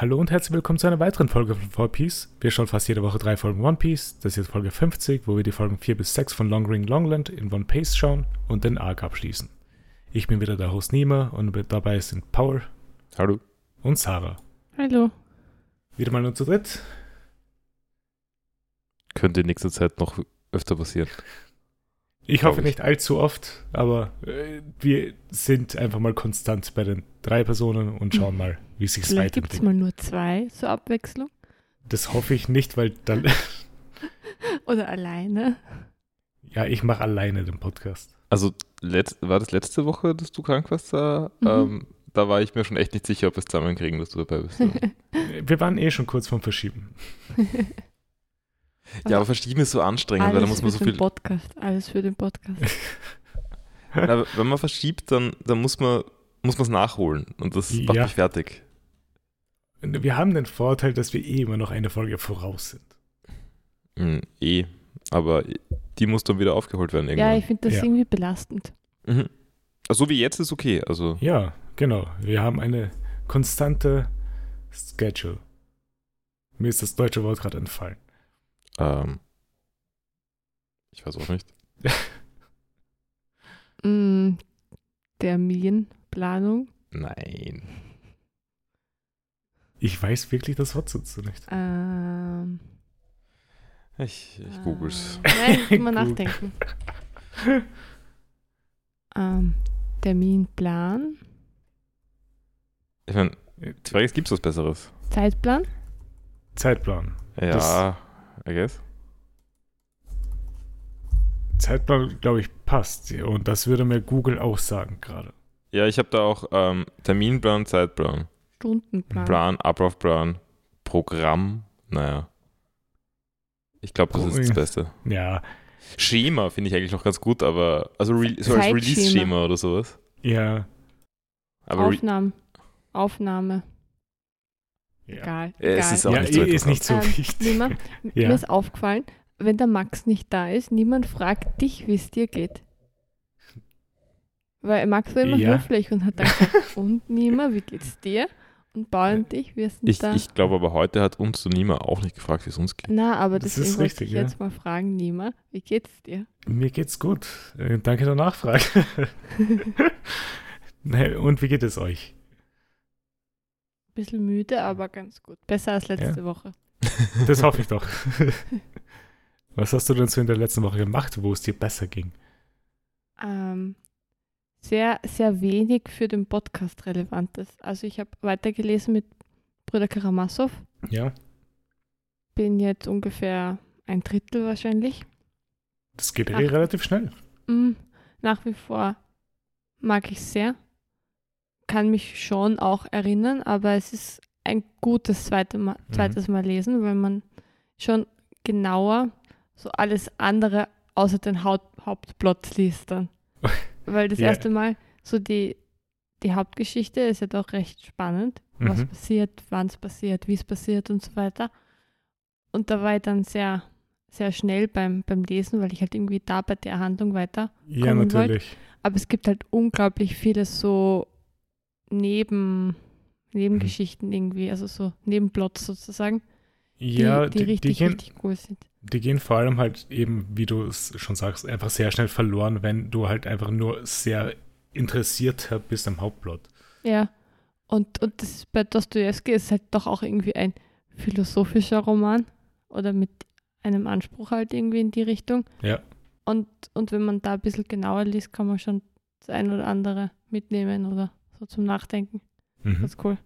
Hallo und herzlich willkommen zu einer weiteren Folge von Four Piece. Wir schauen fast jede Woche drei Folgen One Piece. Das ist jetzt Folge 50, wo wir die Folgen 4 bis 6 von Long Ring Longland in One Pace schauen und den Arc abschließen. Ich bin wieder der Host Nima und mit dabei sind Paul Hallo. und Sarah. Hallo. Wieder mal nur zu dritt. Könnte in nächster Zeit noch öfter passieren. Ich hoffe ich. nicht allzu oft, aber äh, wir sind einfach mal konstant bei den drei Personen und schauen mal, wie sich es Vielleicht gibt es weiterentwickelt. mal nur zwei zur Abwechslung. Das hoffe ich nicht, weil dann, Oder alleine. ja, ich mache alleine den Podcast. Also war das letzte Woche, dass du krank warst? Da, Mhm. ähm, da war ich mir schon echt nicht sicher, ob wir es zusammenkriegen, dass du dabei bist. Wir waren eh schon kurz vorm Verschieben. Ja, aber verschieben ist so anstrengend, weil da muss man so für viel. den Podcast. Alles für den Podcast. Na, wenn man verschiebt, dann, dann muss man muss man es nachholen und das macht Ja. mich fertig. Wir haben den Vorteil, dass wir eh immer noch eine Folge voraus sind. Hm, eh, aber die muss dann wieder aufgeholt werden ja, irgendwann. ich finde das Ja. irgendwie belastend. mhm. Also so wie jetzt ist okay. Also Ja, genau. Wir haben eine konstante Schedule. Mir ist das deutsche Wort gerade entfallen. Ähm, ich weiß auch nicht. Mm, Terminplanung. Nein. Ich weiß wirklich das Wort dazu nicht. Ähm, Ich, ich google's. äh, Nein, ich muss mal nachdenken. ähm, Terminplan. Ich meine, ist, gibt es was Besseres? Zeitplan. Zeitplan. Ja, I guess. Zeitplan, glaube ich, passt. Und das würde mir Google auch sagen gerade. Ja, ich habe da auch ähm, Terminplan, Zeitplan, Stundenplan. Plan, Ablaufplan, Programm. Naja. Ich glaube, das Oh, ist das. Beste. Ja, Schema finde ich eigentlich noch ganz gut, aber also re so als. Release-Schema oder sowas. ja, Aber Aufnahmen. Aufnahme. Ja. Egal. Ja, es ist auch ja nicht so ist nicht so Ähm, wichtig. Nima, Ja. Mir ist aufgefallen, wenn der Max nicht da ist, niemand fragt dich, wie es dir geht. Weil Max war immer Ja. höflich und hat dann gesagt, und Nima, wie geht's dir? Und Paul und dich, wir sind ich, da. ich glaube aber heute hat uns so niemand auch nicht gefragt, wie es uns geht. Na, aber Das ist richtig, ich ja. jetzt mal fragen, Nima, wie geht's dir? Mir geht's gut. Äh, danke der Nachfrage. Und wie geht es euch? Bisschen müde, aber ganz gut. Besser als letzte Woche. Das hoffe ich doch. Was hast du denn so in der letzten Woche gemacht, wo es dir besser ging? Ähm, sehr, sehr wenig für den Podcast Relevantes. Also ich habe weitergelesen mit Brüder Karamasow. Ja, Bin jetzt ungefähr ein Drittel wahrscheinlich. das geht eh Ach. relativ schnell. Mm, nach wie vor mag ich sehr. Kann mich schon auch erinnern, aber es ist ein gutes zweite Mal, Mhm. zweites Mal lesen, weil man schon genauer so alles andere außer den Haupt Hauptplot liest dann. Weil das Ja. erste Mal so die, die Hauptgeschichte ist ja doch recht spannend. Was Mhm. passiert, wann es passiert, wie es passiert und so weiter. Und da war ich dann sehr, sehr schnell beim, beim Lesen, weil ich halt irgendwie da bei der Handlung weiter Ja, natürlich. aber es gibt halt unglaublich viele so Neben, Nebengeschichten irgendwie, also so Nebenplots sozusagen, die, Ja, die, die, richtig, die, gehen, richtig cool sind. die gehen vor allem halt eben, wie du es schon sagst, einfach sehr schnell verloren, wenn du halt einfach nur sehr interessiert bist am Hauptplot. Ja. Und, und das ist bei Dostoevsky ist halt doch auch irgendwie ein philosophischer Roman oder mit einem Anspruch halt irgendwie in die Richtung. Ja. Und, und wenn man da ein bisschen genauer liest, kann man schon das ein oder andere mitnehmen oder so zum Nachdenken. Mhm. Das ist cool.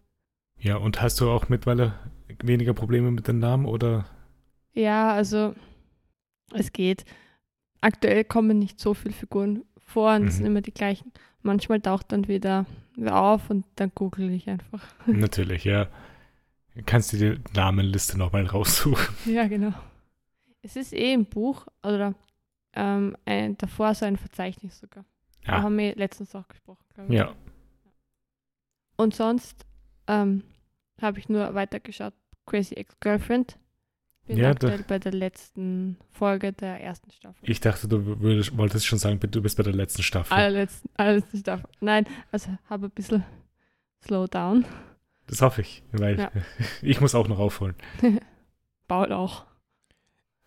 Ja, und hast du auch mittlerweile weniger Probleme mit den Namen oder? Ja, also es geht. Aktuell kommen nicht so viele Figuren vor und es sind Mhm. immer die gleichen. Manchmal taucht dann wieder wer auf und dann google ich einfach. Natürlich, ja. Kannst du die Namenliste nochmal raussuchen? Ja, genau. Es ist eh im Buch oder ähm, ein, davor so ein Verzeichnis sogar. Da Ja. haben wir letztens auch gesprochen, glaube ich. Ja. Und sonst ähm, habe ich nur weitergeschaut. Crazy Ex-Girlfriend. Bin Ja, da- aktuell bei der letzten Folge der ersten Staffel. Ich dachte, du würdest, wolltest schon sagen, du bist bei der letzten Staffel. Allerletzten, allerletzten Staffel. Nein, also habe ein bisschen Slowdown. Das hoffe ich, weil Ja. ich muss auch noch aufholen. Paul auch.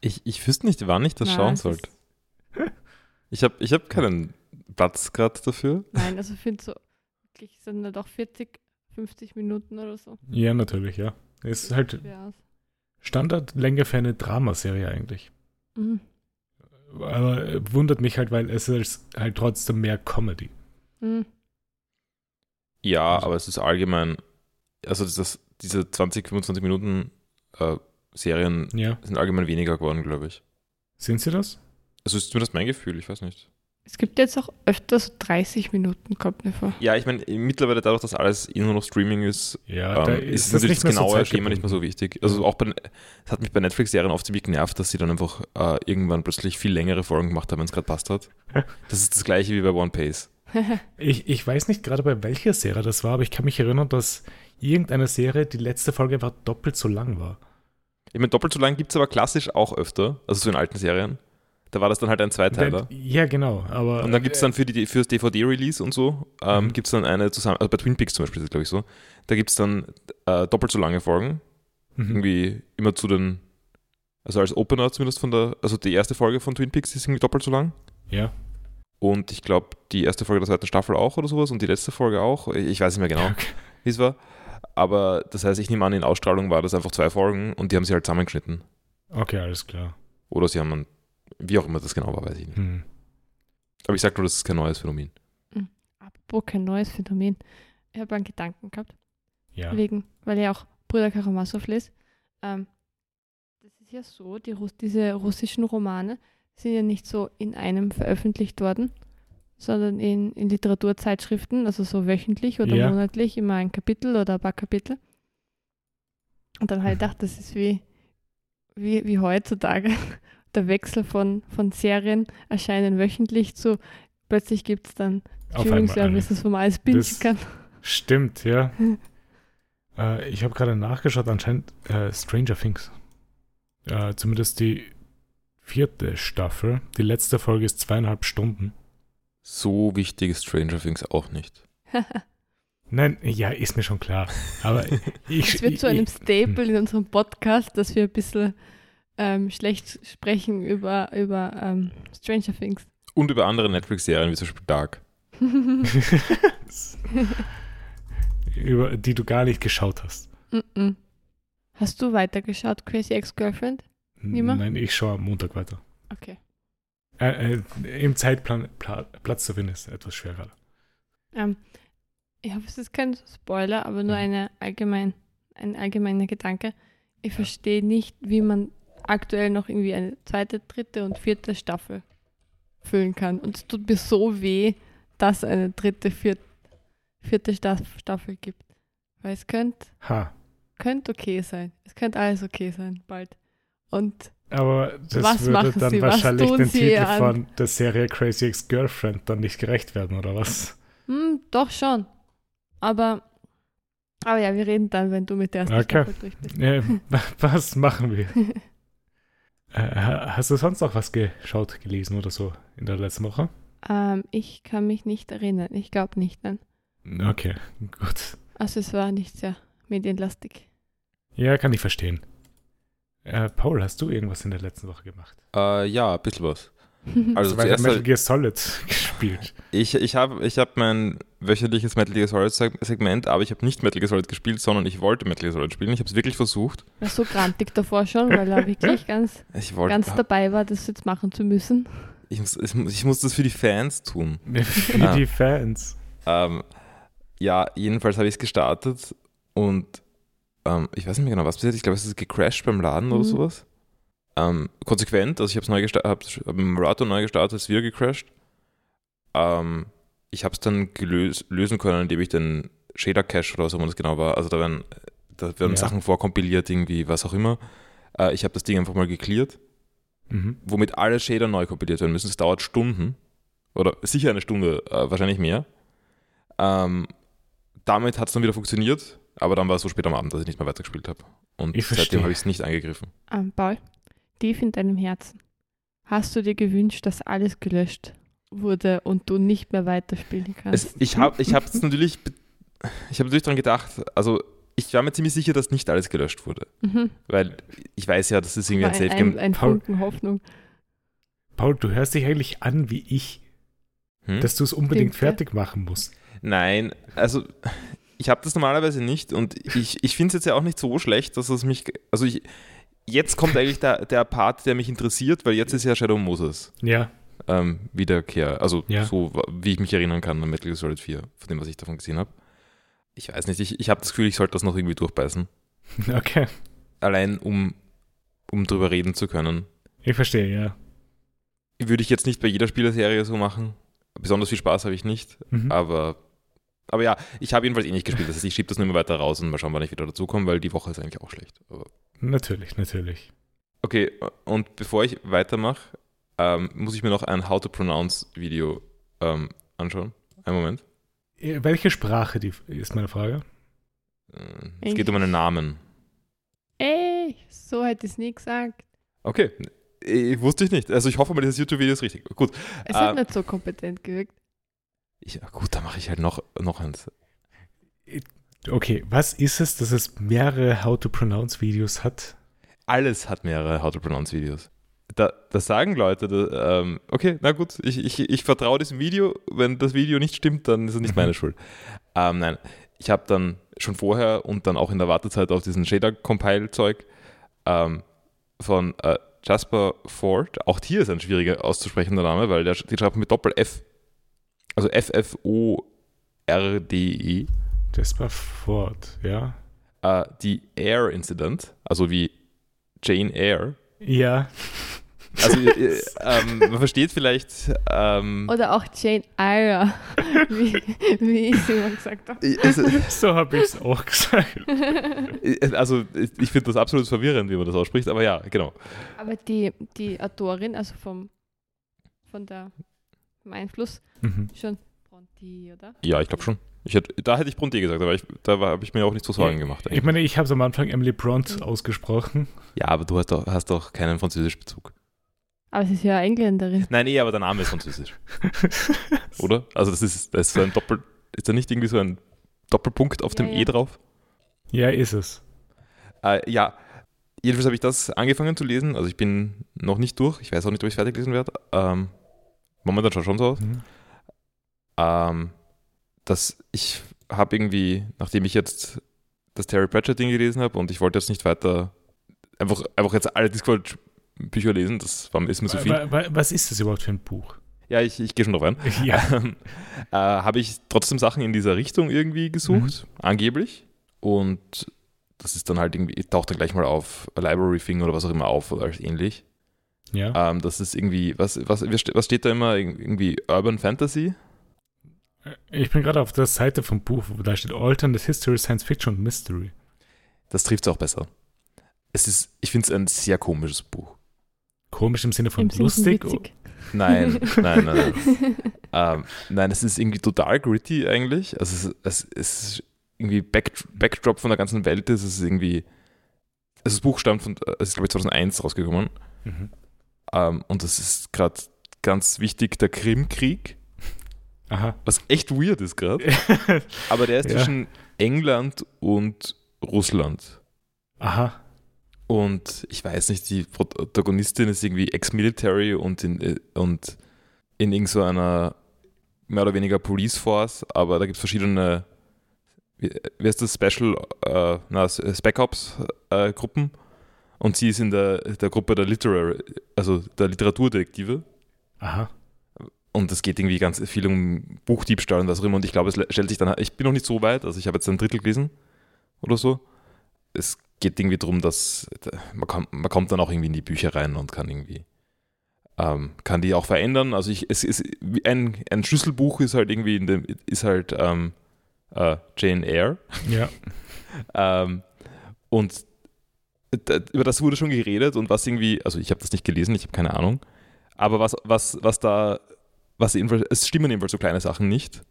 Ich, ich wüsste nicht, wann ich das Nein, schauen sollte. Ich habe ich hab keinen Platz gerade dafür. Nein, also ich finde so, wirklich sind da doch 40, 50 Minuten oder so. Ja, natürlich, ja. Es ist halt. Standardlänge für eine Dramaserie eigentlich. Mhm. Aber äh, wundert mich halt, weil es ist halt trotzdem mehr Comedy. Mhm. Ja, aber es ist allgemein, also das, das, diese 20, 25 Minuten äh, Serien Ja. sind allgemein weniger geworden, glaube ich. Sind sie das? Also ist zumindest mein Gefühl, ich weiß nicht. Es gibt jetzt auch öfters 30 Minuten, kommt mir vor. Ja, ich meine, mittlerweile dadurch, dass alles eh nur noch Streaming ist, Ja, da ähm, ist, das natürlich das mehr so genaue Schema nicht mehr so wichtig. Also auch bei, es hat mich bei Netflix-Serien oft ziemlich genervt, dass sie dann einfach äh, irgendwann plötzlich viel längere Folgen gemacht haben, wenn es gerade passt hat. Das ist das gleiche wie bei One Piece. Ich, ich weiß nicht gerade bei welcher Serie das war, aber ich kann mich erinnern, dass irgendeine Serie die letzte Folge einfach doppelt so lang war. Ich meine, doppelt so lang gibt es aber klassisch auch öfter, also so in alten Serien. Da war das dann halt ein Zweiteiler. Ja, genau. Aber Und dann gibt es dann für, die, für das DVD-Release und so, ähm, Mhm. gibt es dann eine zusammen, also bei Twin Peaks zum Beispiel ist das glaube ich so, da gibt es dann äh, doppelt so lange Folgen, Mhm. irgendwie immer zu den, also als Opener zumindest von der, also die erste Folge von Twin Peaks ist irgendwie doppelt so lang. Ja. Und ich glaube, die erste Folge der zweiten Staffel auch oder sowas und die letzte Folge auch. Ich weiß nicht mehr genau, Okay. wie es war. Aber das heißt, ich nehme an, in Ausstrahlung war das einfach zwei Folgen und die haben sie halt zusammengeschnitten. okay, alles klar. Oder sie haben, dann- wie auch immer das genau war, weiß ich nicht. Hm. Aber ich sage nur, das ist kein neues Phänomen. Apropos kein neues Phänomen. Ich habe einen Gedanken gehabt, Ja. wegen, weil ich auch Brüder Karamazov lese. Ähm, das ist ja so, die, Russ diese russischen Romane sind ja nicht so in einem veröffentlicht worden, sondern in, in Literaturzeitschriften, also so wöchentlich oder Ja. monatlich, immer ein Kapitel oder ein paar Kapitel. Und dann habe ich gedacht, das ist wie, wie, wie heutzutage. Der Wechsel von, von Serien erscheinen wöchentlich zu plötzlich gibt es dann. Streaming-Services, wo man alles bingen kann. Stimmt, ja. äh, ich habe gerade nachgeschaut, anscheinend äh, Stranger Things. Äh, zumindest die vierte Staffel. Die letzte Folge ist zweieinhalb Stunden. So wichtig ist Stranger Things auch nicht. Nein, ja, ist mir schon klar. Aber ich. Es wird zu einem Staple in unserem Podcast, dass wir ein bisschen ähm, schlecht sprechen über, über ähm, Stranger Things. Und über andere Netflix-Serien, wie zum Beispiel Dark. über die du gar nicht geschaut hast. Mm-mm. Hast du weitergeschaut, Crazy Ex-Girlfriend? Niemand? Nein, ich schaue am Montag weiter. Okay. Äh, äh, Im Zeitplan Pla Platz zu finden ist etwas schwer gerade. Ähm, ich hoffe, es ist kein Spoiler, aber nur Mhm. eine allgemein, ein allgemeiner Gedanke. Ich verstehe nicht, wie man aktuell noch irgendwie eine zweite, dritte und vierte Staffel füllen kann. Und es tut mir so weh, dass es eine dritte, vierte, vierte Staff- Staffel gibt. Weil es könnte Ha. könnt okay sein. Es könnte alles okay sein, bald. Und Aber das Was würde dann Sie? Wahrscheinlich den Titel an- von der Serie Crazy Ex-Girlfriend dann nicht gerecht werden, oder was? hm, doch schon. Aber, aber ja, wir reden dann, wenn du mit der ersten Okay. Staffel durch bist. Äh, was machen wir? Äh, ha- hast du sonst noch was geschaut, gelesen oder so in der letzten Woche? Ähm, ich kann mich nicht erinnern. Ich glaube nicht, nein. Okay, gut. Also es war nicht sehr medienlastig. Ja, kann ich verstehen. Äh, Paul, hast du irgendwas in der letzten Woche gemacht? Äh, ja, ein bisschen was. Also zuerst Metal Gear Solid gespielt. Ich, ich habe ich hab mein wöchentliches Metal Gear Solid Seg- Segment, aber ich habe nicht Metal Gear Solid gespielt, sondern ich wollte Metal Gear Solid spielen. Ich habe es wirklich versucht. war so grantig davor schon, weil er wirklich ganz, Ich wollte, ganz dabei war, das jetzt machen zu müssen. ich, muss, ich, muss- ich muss das für die Fans tun. Für Ah. die Fans. Ähm, ja, jedenfalls habe ich es gestartet und ähm, ich weiß nicht mehr genau, was passiert. Ich glaube, es ist gecrashed beim Laden oder Mhm. sowas. Ähm, konsequent, also ich habe es neu gestartet, habe hab im Emulator neu gestartet, es ist wieder gecrashed. Ähm, ich habe es dann gelös lösen können, indem ich den Shader Cache oder so, wo das genau war. Also da werden, da werden Ja. Sachen vorkompiliert, irgendwie, was auch immer. Äh, ich habe das Ding einfach mal gecleart, Mhm. womit alle Shader neu kompiliert werden müssen. Es dauert Stunden. Oder sicher eine Stunde, äh, wahrscheinlich mehr. Ähm, damit hat es dann wieder funktioniert, aber dann war es so spät am Abend, dass ich nicht mehr weitergespielt habe. Und Ich seitdem habe ich es nicht angegriffen. Ähm, Paul, tief in deinem Herzen, hast du dir gewünscht, dass alles gelöscht wurde und du nicht mehr weiterspielen kannst? Es, ich habe ich es natürlich, ich habe natürlich daran gedacht, also ich war mir ziemlich sicher, dass nicht alles gelöscht wurde. Mhm. Weil ich weiß ja, das ist irgendwie ein ein, Safe ein, Game. ein Paul- Funken Hoffnung. Paul, du hörst dich eigentlich an wie ich, Hm? dass du es unbedingt Stimmt, ja. fertig machen musst. Nein, also ich habe das normalerweise nicht und ich, ich finde es jetzt ja auch nicht so schlecht, dass es mich. Also ich, jetzt kommt eigentlich der, der Part, der mich interessiert, weil jetzt ist ja Shadow Moses Ja, ähm, Wiederkehr. Also Ja. so, wie ich mich erinnern kann an Metal Gear Solid 4, von dem, was ich davon gesehen habe. Ich weiß nicht, ich, ich habe das Gefühl, ich sollte das noch irgendwie durchbeißen. okay. Allein um, um drüber reden zu können. Ich verstehe, ja. Würde ich jetzt nicht bei jeder Spieleserie so machen. Besonders viel Spaß habe ich nicht. Mhm. Aber, aber ja, ich habe jedenfalls eh nicht gespielt. Das heißt, ich schiebe das nur immer weiter raus und mal schauen, wann ich wieder dazukomme, weil die Woche ist eigentlich auch schlecht. Aber Natürlich, natürlich. okay, und bevor ich weitermache, ähm, muss ich mir noch ein How to Pronounce Video ähm, anschauen. Einen Moment. Äh, Welche Sprache die, ist meine Frage? Äh, Es geht um einen Namen. Ey, so hätte ich es nie gesagt. Okay, äh, wusste ich nicht. Also ich hoffe mal, dieses YouTube-Video ist richtig. Gut. Es Ah. hat nicht so kompetent gewirkt. Ich, gut, dann mache ich halt noch, noch eins. Okay, was ist es, dass es mehrere How-to-Pronounce-Videos hat? Alles hat mehrere How to Pronounce Videos. Da, das sagen Leute, da, ähm, okay, na gut, ich, ich, ich vertraue diesem Video. Wenn das Video nicht stimmt, dann ist es nicht Mhm. meine Schuld. Ähm, nein, ich habe dann schon vorher und dann auch in der Wartezeit auf diesen Shader-Compile-Zeug ähm, von äh, Jasper Ford, auch hier ist ein schwieriger auszusprechender Name, weil der, die schreibt mit Doppel-F. Also F-F-O-R-D-E. Jasper Ford, ja. Äh, die Air Incident, also wie Jane Eyre. Ja, Also äh, ähm, man versteht vielleicht, ähm, Oder auch Jane Eyre, wie, wie ich es immer gesagt habe. es, so habe ich es auch gesagt. äh, also ich finde das absolut verwirrend, wie man das ausspricht, aber ja, genau. Aber die, die Autorin, also vom, von der, vom Einfluss, Mhm. schon Bronte, oder? Ja, ich glaube schon. Ich hätte, da hätte ich Bronte gesagt, aber ich, da habe ich mir auch nicht so Sorgen gemacht. Ich Eigentlich. meine, ich habe es am Anfang Emily Bront ausgesprochen. Ja, aber du hast doch, hast doch keinen französischen Bezug. Aber sie ist ja Engländerin. Nein, nee, aber der Name ist französisch, oder? Also das ist, das ist so ein Doppel, ist da nicht irgendwie so ein Doppelpunkt auf Ja, dem ja. E drauf? ja, ist es. Äh, ja, jedenfalls habe ich das angefangen zu lesen. Also ich bin noch nicht durch. Ich weiß auch nicht, ob ich es fertig lesen werde. Ähm, momentan schaut schon so aus. Mhm. Ähm, dass ich habe irgendwie, nachdem ich jetzt das Terry Pratchett-Ding gelesen habe und ich wollte jetzt nicht weiter einfach, einfach jetzt alle Discord-Bücher lesen, das war, ist mir zu viel. Wa- wa- Was ist das überhaupt für ein Buch? Ja, ich, ich gehe schon drauf ein. Ja. Ähm, äh, habe ich trotzdem Sachen in dieser Richtung irgendwie gesucht, angeblich. Und das ist dann halt irgendwie, taucht dann gleich mal auf Library Thing oder was auch immer auf oder als ähnlich. ja. Ähm, das ist irgendwie, was, was, was steht da immer? Irgendwie Urban Fantasy? Ich bin gerade auf der Seite vom Buch, wo da steht Alternate History, Science Fiction und Mystery. Das trifft es auch besser. Es ist, ich finde es ein sehr komisches Buch. Komisch im Sinne von Im Sinne von lustig. Nein, nein, nein, nein. ähm, nein, es ist irgendwie total gritty eigentlich. Also es, es, es ist irgendwie Back, Backdrop von der ganzen Welt ist es ist irgendwie. Also das Buch stammt von, es ist glaube ich 2001 rausgekommen. Mhm. Ähm, und das ist gerade ganz wichtig, der Krimkrieg, Aha. was echt weird ist gerade. Aber der ist Ja. zwischen England und Russland. Aha. Und ich weiß nicht, die Protagonistin ist irgendwie Ex-Military und in, äh, und in irgend so einer mehr oder weniger Police Force, aber da gibt es verschiedene, wie, wie heißt das, Special, äh, na, Spec Ops äh, Gruppen und sie ist in der, der Gruppe der Literary, also der Literaturdetektive Aha. Und es geht irgendwie ganz viel um Buchdiebstahl und was auch immer und ich glaube, es stellt sich dann, ich bin noch nicht so weit, also ich habe jetzt ein Drittel gelesen oder so. Es geht irgendwie darum, dass man, kann, man kommt dann auch irgendwie in die Bücher rein und kann irgendwie ähm, kann die auch verändern. Also ich, es ist ein, ein Schlüsselbuch ist halt irgendwie in dem, ist halt ähm, äh, Jane Eyre. Ja. Ähm, und d- über das wurde schon geredet und was irgendwie, also ich habe das nicht gelesen, ich habe keine Ahnung, aber was, was, was da, was jedenfalls, es stimmen jedenfalls so kleine Sachen nicht.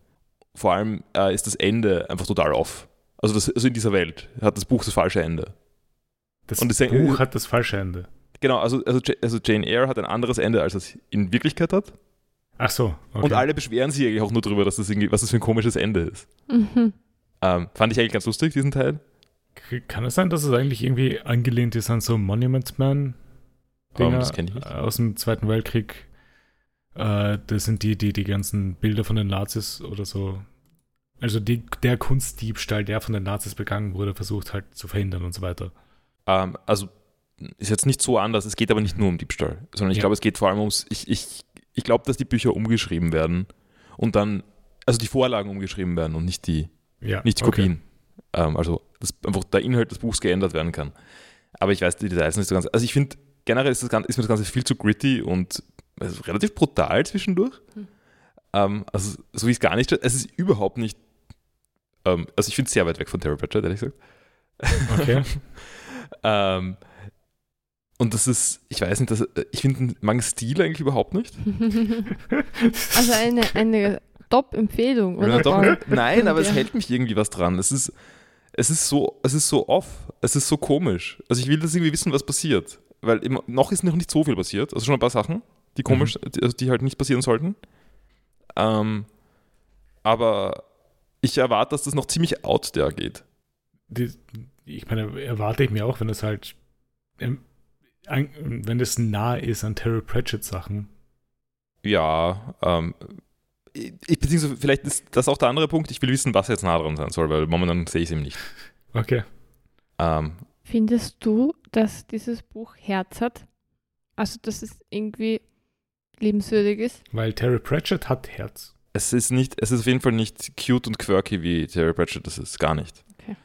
Vor allem äh, ist das Ende einfach total off. Also, das, also in dieser Welt hat das Buch das falsche Ende. Das Und das- Buch hat das falsche Ende. Genau, also, also, also Jane Eyre hat ein anderes Ende, als es in Wirklichkeit hat. Ach so. Okay. Und alle beschweren sich eigentlich auch nur darüber, dass das irgendwie, was das für ein komisches Ende ist. Mhm. Ähm, fand ich eigentlich ganz lustig, diesen Teil. Kann es sein, dass es eigentlich irgendwie angelehnt ist an so Monument Man? Ähm, Dinger das kenn ich nicht. aus dem Zweiten Weltkrieg. Äh, das sind die, die die ganzen Bilder von den Nazis oder so. Also die, der Kunstdiebstahl, der von den Nazis begangen wurde, versucht halt zu verhindern und so weiter. Ähm, also ist jetzt nicht so anders, es geht aber nicht nur um Diebstahl, sondern ich Ja. glaube, es geht vor allem ums, ich, ich, ich glaube, dass die Bücher umgeschrieben werden und dann, also die Vorlagen umgeschrieben werden und nicht die, Ja, nicht die okay. Kopien. Ähm, also dass einfach der Inhalt des Buchs geändert werden kann. Aber ich weiß die Details nicht so ganz. Also ich finde, generell ist, das Ganze, ist mir das Ganze viel zu gritty und also relativ brutal zwischendurch. Hm. Ähm, also so wie es gar nicht, es ist überhaupt nicht, ähm, also ich finde es sehr weit weg von Terry Pratchett, ehrlich gesagt. Okay. Ähm, und das ist, ich weiß nicht, das, ich finde den Stil eigentlich überhaupt nicht. also eine, eine Top-Empfehlung, oder? Ja, doch, Paul? nein, aber es hält mich irgendwie was dran. Es ist, es ist so, es ist so off, es ist so komisch. Also ich will das irgendwie wissen, was passiert. Weil noch ist noch nicht so viel passiert. Also schon ein paar Sachen, die komisch, die, also die halt nicht passieren sollten. Ähm, aber ich erwarte, dass das noch ziemlich out there geht. die, ich meine, erwarte ich mir auch, wenn es halt, ähm, wenn es nah ist an Terry Pratchett Sachen. Ja, ähm, ich, beziehungsweise vielleicht ist das auch der andere Punkt. Ich will wissen, was jetzt nah dran sein soll, weil momentan sehe ich es eben nicht. Okay. Ähm, Findest du, dass dieses Buch Herz hat? Also, dass es irgendwie liebenswürdig ist? Weil Terry Pratchett hat Herz. es ist nicht, es ist auf jeden Fall nicht cute und quirky wie Terry Pratchett, das ist gar nicht. Okay.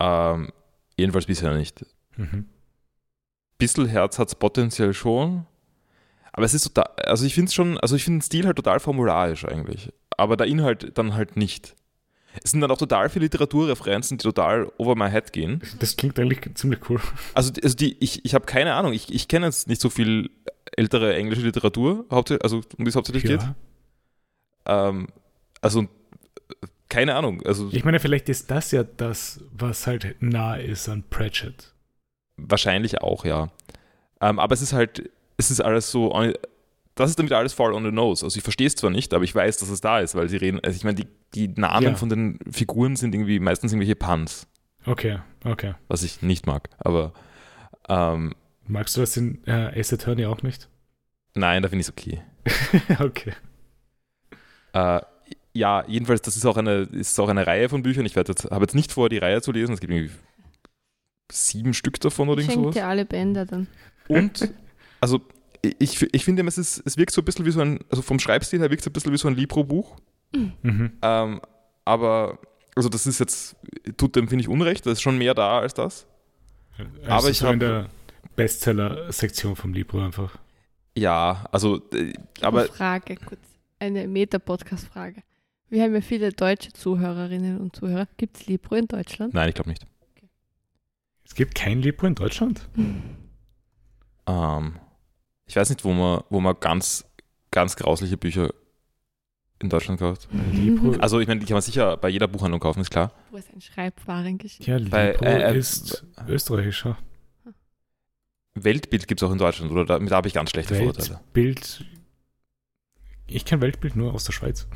Ähm, jedenfalls bisher nicht. Mhm. Bissl Herz hat es potenziell schon. Aber es ist total, also ich finde es schon, also ich finde den Stil halt total formularisch eigentlich. Aber der Inhalt dann halt nicht. Es sind dann auch total viele Literaturreferenzen, die total over my head gehen. Das klingt eigentlich ziemlich cool. Also, also die, ich, ich habe keine Ahnung, ich, ich kenne jetzt nicht so viel ältere englische Literatur, also um die es hauptsächlich geht. Ja. Ähm, also, äh, keine Ahnung. Also Ich meine, vielleicht ist das ja das, was halt nah ist an Pratchett. wahrscheinlich auch, ja. Ähm, aber es ist halt, es ist alles so, on- das ist damit alles fall on the nose. Also ich verstehe es zwar nicht, aber ich weiß, dass es da ist, weil sie reden, also ich meine, die, die Namen Ja. von den Figuren sind irgendwie meistens irgendwelche Puns, Okay, okay. was ich nicht mag. Aber ähm, Magst du das in äh, Ace Attorney auch nicht? nein, da finde ich es okay. okay. Äh, ja, jedenfalls, das ist auch eine, ist auch eine Reihe von Büchern. Ich werde jetzt, habe jetzt nicht vor, die Reihe zu lesen. Es gibt irgendwie sieben Stück davon oder irgend Schenk sowas. dir alle Bänder dann. Und, also, ich, ich finde, es, ist, es wirkt so ein bisschen wie so ein, also vom Schreibstil her wirkt es ein bisschen wie so ein Libro-Buch. Mhm. Ähm, aber, also das ist jetzt, tut dem, finde ich, Unrecht. Da ist schon mehr da als das. Also Aber ich so in hab- der Bestseller-Sektion vom Libro einfach. Ja, also, äh, aber Frage kurz. Eine Meta-Podcast-Frage. Wir haben ja viele deutsche Zuhörerinnen und Zuhörer. Gibt es Libro in Deutschland? nein, ich glaube nicht. Es gibt kein Libro in Deutschland. Ähm, ich weiß nicht, wo man, wo man ganz, ganz grausliche Bücher in Deutschland kauft. Libro, Also, ich meine, die kann man sicher bei jeder Buchhandlung kaufen, ist klar. Wo ist ein Schreibwarengeschäft? ja, Libro bei, äh, äh, ist österreichischer. Weltbild gibt es auch in Deutschland, oder da, da habe ich ganz schlechte Vorurteile. Weltbild. Ich kenne Weltbild nur aus der Schweiz.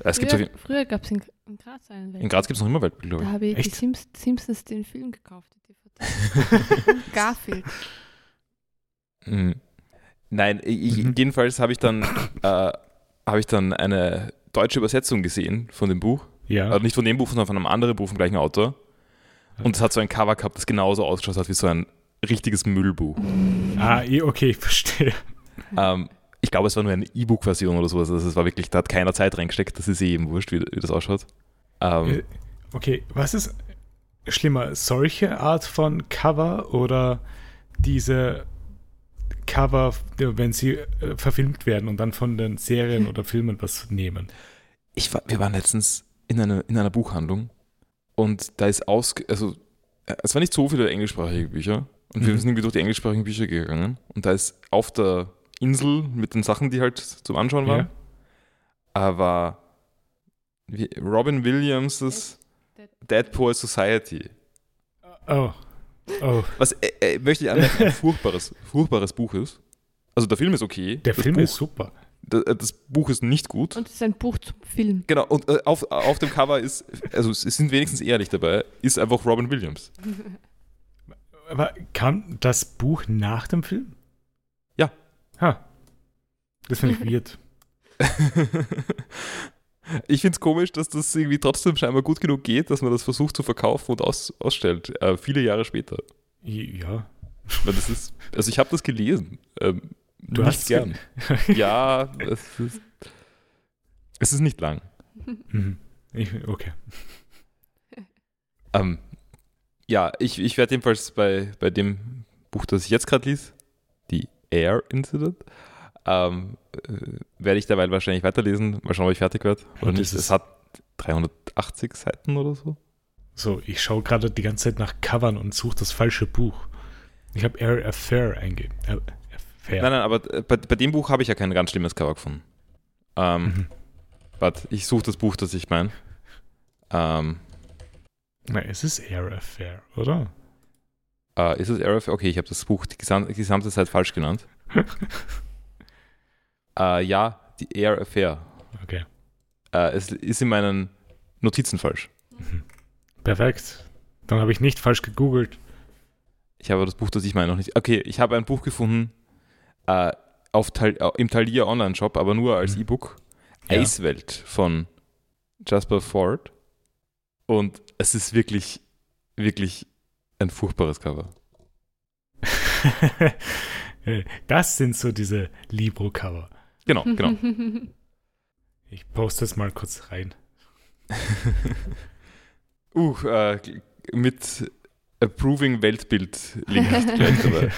Es Früher, früher gab es in, in Graz einen in Graz gibt es noch immer Weltbild, glaube Da ich. habe ich die Echt? Sims, Simpsons den Film gekauft, die. Und Garfield. Mhm. Nein, ich, Mhm. jedenfalls habe ich dann äh, habe ich dann eine deutsche Übersetzung gesehen von dem Buch. Ja. Also nicht von dem Buch, sondern von einem anderen Buch vom gleichen Autor. Und es hat so ein Cover gehabt, das genauso ausgeschaut hat wie so ein richtiges Müllbuch. Ah, okay, ich verstehe. ähm, ich glaube, es war nur eine E-Book-Version oder sowas. Also es war wirklich, da hat keiner Zeit reingesteckt. Das ist eh eben wurscht, wie, wie das ausschaut. Ähm, Äh, Okay, was ist schlimmer? Solche Art von Cover oder diese Cover, wenn sie äh, verfilmt werden und dann von den Serien oder Filmen was nehmen? ich war, wir waren letztens in einer, in einer Buchhandlung und da ist aus, also äh, es waren nicht so viele englischsprachige Bücher und wir Mhm. sind irgendwie durch die englischsprachigen Bücher gegangen und da ist auf der Insel mit den Sachen, die halt zum Anschauen waren, aber wie, Robin Williams' Dead Poet Society. Oh. Oh. Was äh, äh, möchte ich anmerken, ein furchtbares, furchtbares Buch ist. Also der Film ist okay. Der das Film Buch, ist super. Das, das Buch ist nicht gut. Und es ist ein Buch zum Film. Genau, und äh, auf, auf dem Cover ist, also sie sind wenigstens ehrlich dabei, ist einfach Robin Williams. Aber kam das Buch nach dem Film? Ja. Ha. Das finde ich weird. ich finde es komisch, dass das irgendwie trotzdem scheinbar gut genug geht, dass man das versucht zu verkaufen und aus, ausstellt, äh, viele Jahre später. Ja. Weil das ist, also ich habe das gelesen. Ähm, Du nicht hast gern. ja, es ist, es ist nicht lang. Mhm. Ich, okay. Ähm, ja, ich, ich werde jedenfalls bei, bei dem Buch, das ich jetzt gerade lies, die Air Incident, ähm, äh, werde ich derweil wahrscheinlich weiterlesen. Mal schauen, ob ich fertig werde. Und es- Es hat 380 Seiten oder so. So, ich schaue gerade die ganze Zeit nach Covern und suche das falsche Buch. Ich habe Air Affair eingegeben. Äh. Nein, nein, aber äh, bei, bei dem Buch habe ich ja kein ganz schlimmes Cover gefunden. Ähm, Mhm. Warte, ich suche das Buch, das ich meine. Ähm, Na, es ist Air Affair, oder? äh, ist es RF? Okay, ich habe das Buch die gesam- die gesamte Zeit falsch genannt. äh, ja, die Air Affair. Okay. Äh, es ist in meinen Notizen falsch. Perfekt. Dann habe ich nicht falsch gegoogelt. Ich habe das Buch, das ich meine, noch nicht. Okay, ich habe ein Buch gefunden äh, auf im Thalia Online-Shop, aber nur als Mhm. E-Book. Ja. Eiswelt von Jasper Ford. Und es ist wirklich, wirklich ein furchtbares Cover. das sind so diese Libro-Cover. Genau, genau. Ich poste es mal kurz rein. uh, äh, mit Approving Weltbild-Link gleich dabei.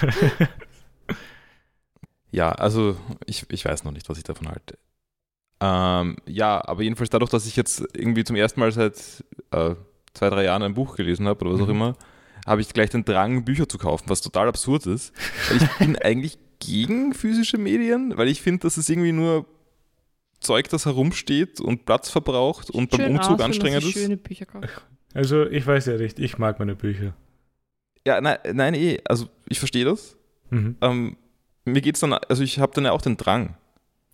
Ja, also ich, ich weiß noch nicht, was ich davon halte. Ähm, ja, aber jedenfalls dadurch, dass ich jetzt irgendwie zum ersten Mal seit äh, zwei, drei Jahren ein Buch gelesen habe oder was auch Mhm. immer, habe ich gleich den Drang, Bücher zu kaufen, was total absurd ist. Weil ich bin eigentlich gegen physische Medien, weil ich finde, dass es irgendwie nur Zeug, das herumsteht und Platz verbraucht und beim Schön Umzug aus, wenn man anstrengend ist. schöne Bücher kauft. Also, ich weiß ja nicht, ich mag meine Bücher. Ja, nein, nein, eh, also ich verstehe das. Mhm. Ähm, mir geht's dann, also ich habe dann ja auch den Drang.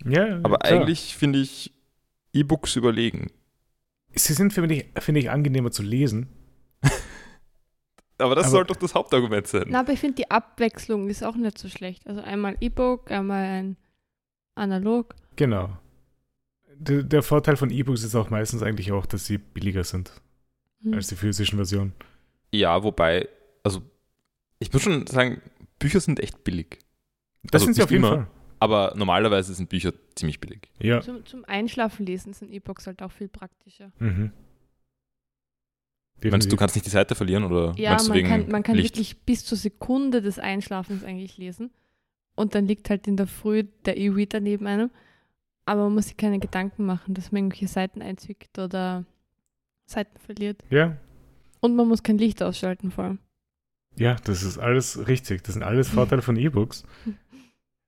Ja, Aber klar. eigentlich finde ich E-Books überlegen. Sie sind für mich, finde ich, angenehmer zu lesen. Aber das Aber- soll doch das Hauptargument sein. Na, aber ich finde, die Abwechslung ist auch nicht so schlecht. Also einmal E-Book, einmal ein Analog. Genau. Der, der Vorteil von E-Books ist auch meistens eigentlich auch, dass sie billiger sind Hm. als die physischen Versionen. Ja, wobei, also ich muss schon sagen, Bücher sind echt billig. Das Also sind sie auf jeden immer. Fall. Aber normalerweise sind Bücher ziemlich billig. Ja. Zum, zum Einschlafen lesen sind E-Books halt auch viel praktischer. Mhm. Meinst du, kannst nicht die Seite verlieren oder Ja, man wegen kann, man kann Licht? wirklich bis zur Sekunde des Einschlafens eigentlich lesen. Und dann liegt halt in der Früh der E-Reader neben einem. Aber man muss sich keine Gedanken machen, dass man irgendwelche Seiten einzwickt oder Seiten verliert. Ja, Und man muss kein Licht ausschalten vor allem. ja, das ist alles richtig. Das sind alles Vorteile von E-Books.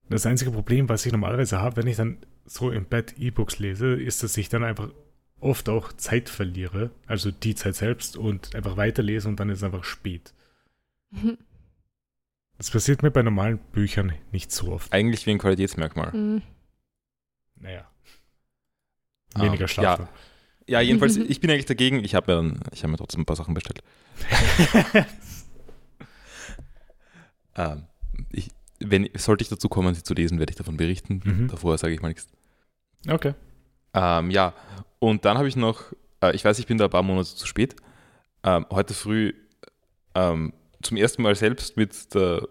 Das einzige Problem, was ich normalerweise habe, wenn ich dann so im Bett E-Books lese, ist, dass ich dann einfach oft auch Zeit verliere, also die Zeit selbst und einfach weiterlese und dann ist es einfach spät. Das passiert mir bei normalen Büchern nicht so oft. Eigentlich wie ein Qualitätsmerkmal. Mhm. Naja. Ah, Weniger Schlaf. Ja, jedenfalls, ich bin eigentlich dagegen. Ich habe mir, ich hab mir trotzdem ein paar Sachen bestellt. Ähm, ich, wenn, sollte ich dazu kommen, sie zu lesen, werde ich davon berichten. Mhm. Davor sage ich mal nichts. okay. Ähm, ja, und dann habe ich noch, äh, ich weiß, ich bin da ein paar Monate zu spät, ähm, heute früh ähm, zum ersten Mal selbst mit der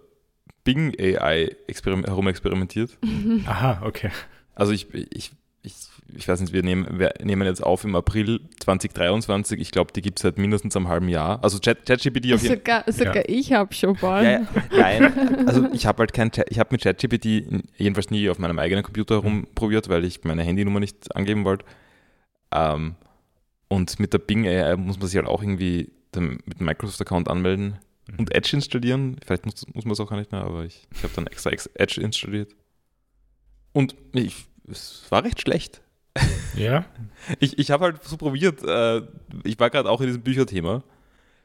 Bing AI experim herumexperimentiert. Aha, okay. Also ich, ich, ich, ich weiß nicht, wir nehmen, wir nehmen jetzt auf im April 2023. Ich glaube, die gibt es seit mindestens einem halben Jahr. Also Chat- ChatGPT auf jeden Sogar, sogar ich habe schon mal. Ja, ja, nein, also ich habe halt kein Chat, ich habe mit ChatGPT jedenfalls nie auf meinem eigenen Computer herumprobiert, weil ich meine Handynummer nicht angeben wollte. Ähm, und mit der Bing AI muss man sich halt auch irgendwie dem, mit dem Microsoft-Account anmelden und Edge installieren. Vielleicht muss, muss man es auch gar nicht mehr, aber ich, ich habe dann extra Ex- Edge installiert. Und ich, es war recht schlecht. Ja, Ich, ich habe halt so probiert, äh, ich war gerade auch in diesem Bücherthema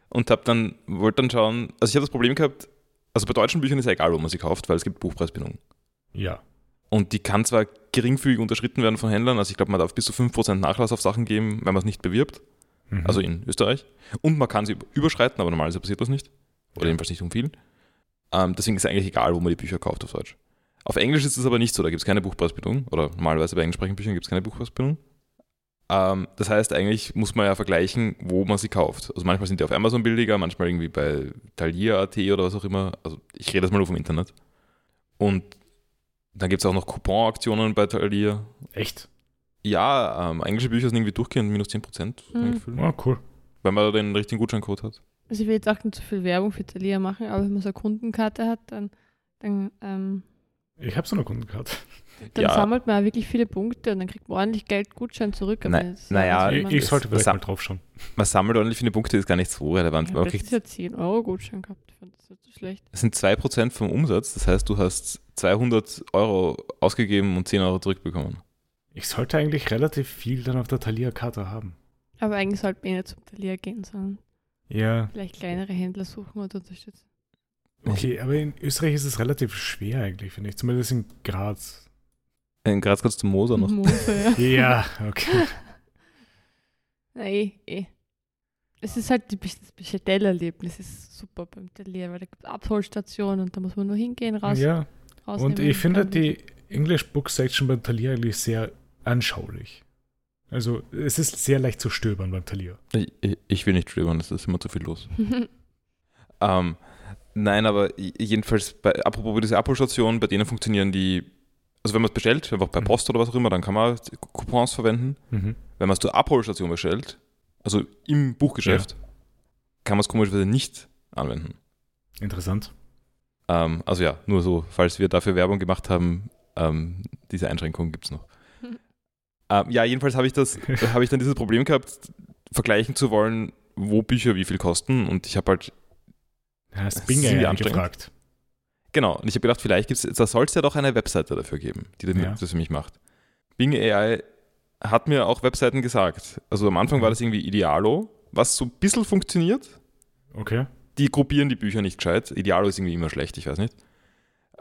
und habe dann, wollte dann schauen, also ich habe das Problem gehabt, also bei deutschen Büchern ist ja egal, wo man sie kauft, weil es gibt Buchpreisbindung. ja. Und die kann zwar geringfügig unterschritten werden von Händlern, also ich glaube, man darf bis zu 5% Nachlass auf Sachen geben, wenn man es nicht bewirbt, Mhm. also in Österreich. Und man kann sie überschreiten, aber normalerweise passiert das nicht. Oder Ja. jedenfalls nicht um viel. Ähm, deswegen ist es eigentlich egal, wo man die Bücher kauft auf Deutsch. Auf Englisch ist es aber nicht so, da gibt es keine Buchpreisbindung. Oder normalerweise bei englischsprachigen Büchern gibt es keine Buchpreisbindung. Ähm, das heißt, eigentlich muss man ja vergleichen, wo man sie kauft. Also manchmal sind die auf Amazon billiger, manchmal irgendwie bei Thalia.at oder was auch immer. Also ich rede das mal nur vom Internet. Und dann gibt es auch noch Coupon-Aktionen bei Thalia. Echt? Ja, ähm, englische Bücher sind irgendwie durchgehend minus 10%, Mhm. Oh, cool. wenn man den richtigen Gutscheincode hat. Also ich will jetzt auch nicht zu viel Werbung für Thalia machen, aber wenn man so eine Kundenkarte hat, dann, dann, ähm, Ich habe so eine Kundenkarte. dann Ja. sammelt man auch wirklich viele Punkte und dann kriegt man ordentlich Geld Gutschein zurück. Aber Na- naja, Ich, ich sollte vielleicht mal drauf schauen. Man sammelt ordentlich viele Punkte, ist gar nicht so relevant. ich habe letztes Jahr 10 Euro Gutschein gehabt. Ich fand das nicht so schlecht. das sind 2% vom Umsatz, das heißt, du hast 200 Euro ausgegeben und 10 Euro zurückbekommen. Ich sollte eigentlich relativ viel dann auf der Thalia-Karte haben. Aber eigentlich sollte man eh nicht zum Thalia gehen, sondern Ja, vielleicht kleinere Händler suchen und unterstützen. Okay, aber in Österreich ist es relativ schwer eigentlich, finde ich. Zumindest in Graz. In Graz kannst du Moser noch. Moser, ja. Ja, okay. Na, eh, eh. Es ist halt das Bestellerlebnis ist super beim Thalia, weil da gibt es Abholstationen und da muss man nur hingehen, raus, ja, und ich finde die English Book Section beim Thalia eigentlich sehr anschaulich. Also, es ist sehr leicht zu stöbern beim. Ich, ich- ich will nicht stöbern, es ist immer zu viel los. Ähm, nein, aber jedenfalls, bei, apropos diese Abholstationen, bei denen funktionieren die, also wenn man es bestellt, einfach per Mhm. Post oder was auch immer, dann kann man Coupons verwenden. Mhm. Wenn man es zur Abholstation bestellt, also im Buchgeschäft, kann man es komischerweise nicht anwenden. Interessant. Ähm, also ja, nur so, falls wir dafür Werbung gemacht haben, ähm, diese Einschränkung gibt es noch. Hm. ähm, ja, jedenfalls habe ich das, habe ich dann dieses Problem gehabt, vergleichen zu wollen, wo Bücher wie viel kosten. Und ich habe halt, Ja, hast Das Bing ist irgendwie ja anstrengend. gefragt. genau, und ich habe gedacht, vielleicht gibt es, da soll es ja doch eine Webseite dafür geben, die das, Ja. das für mich macht. Bing AI hat mir auch Webseiten gesagt. Also am Anfang war das irgendwie Idealo, was so ein bisschen funktioniert. Okay. die gruppieren die Bücher nicht gescheit. Idealo ist irgendwie immer schlecht, ich weiß nicht.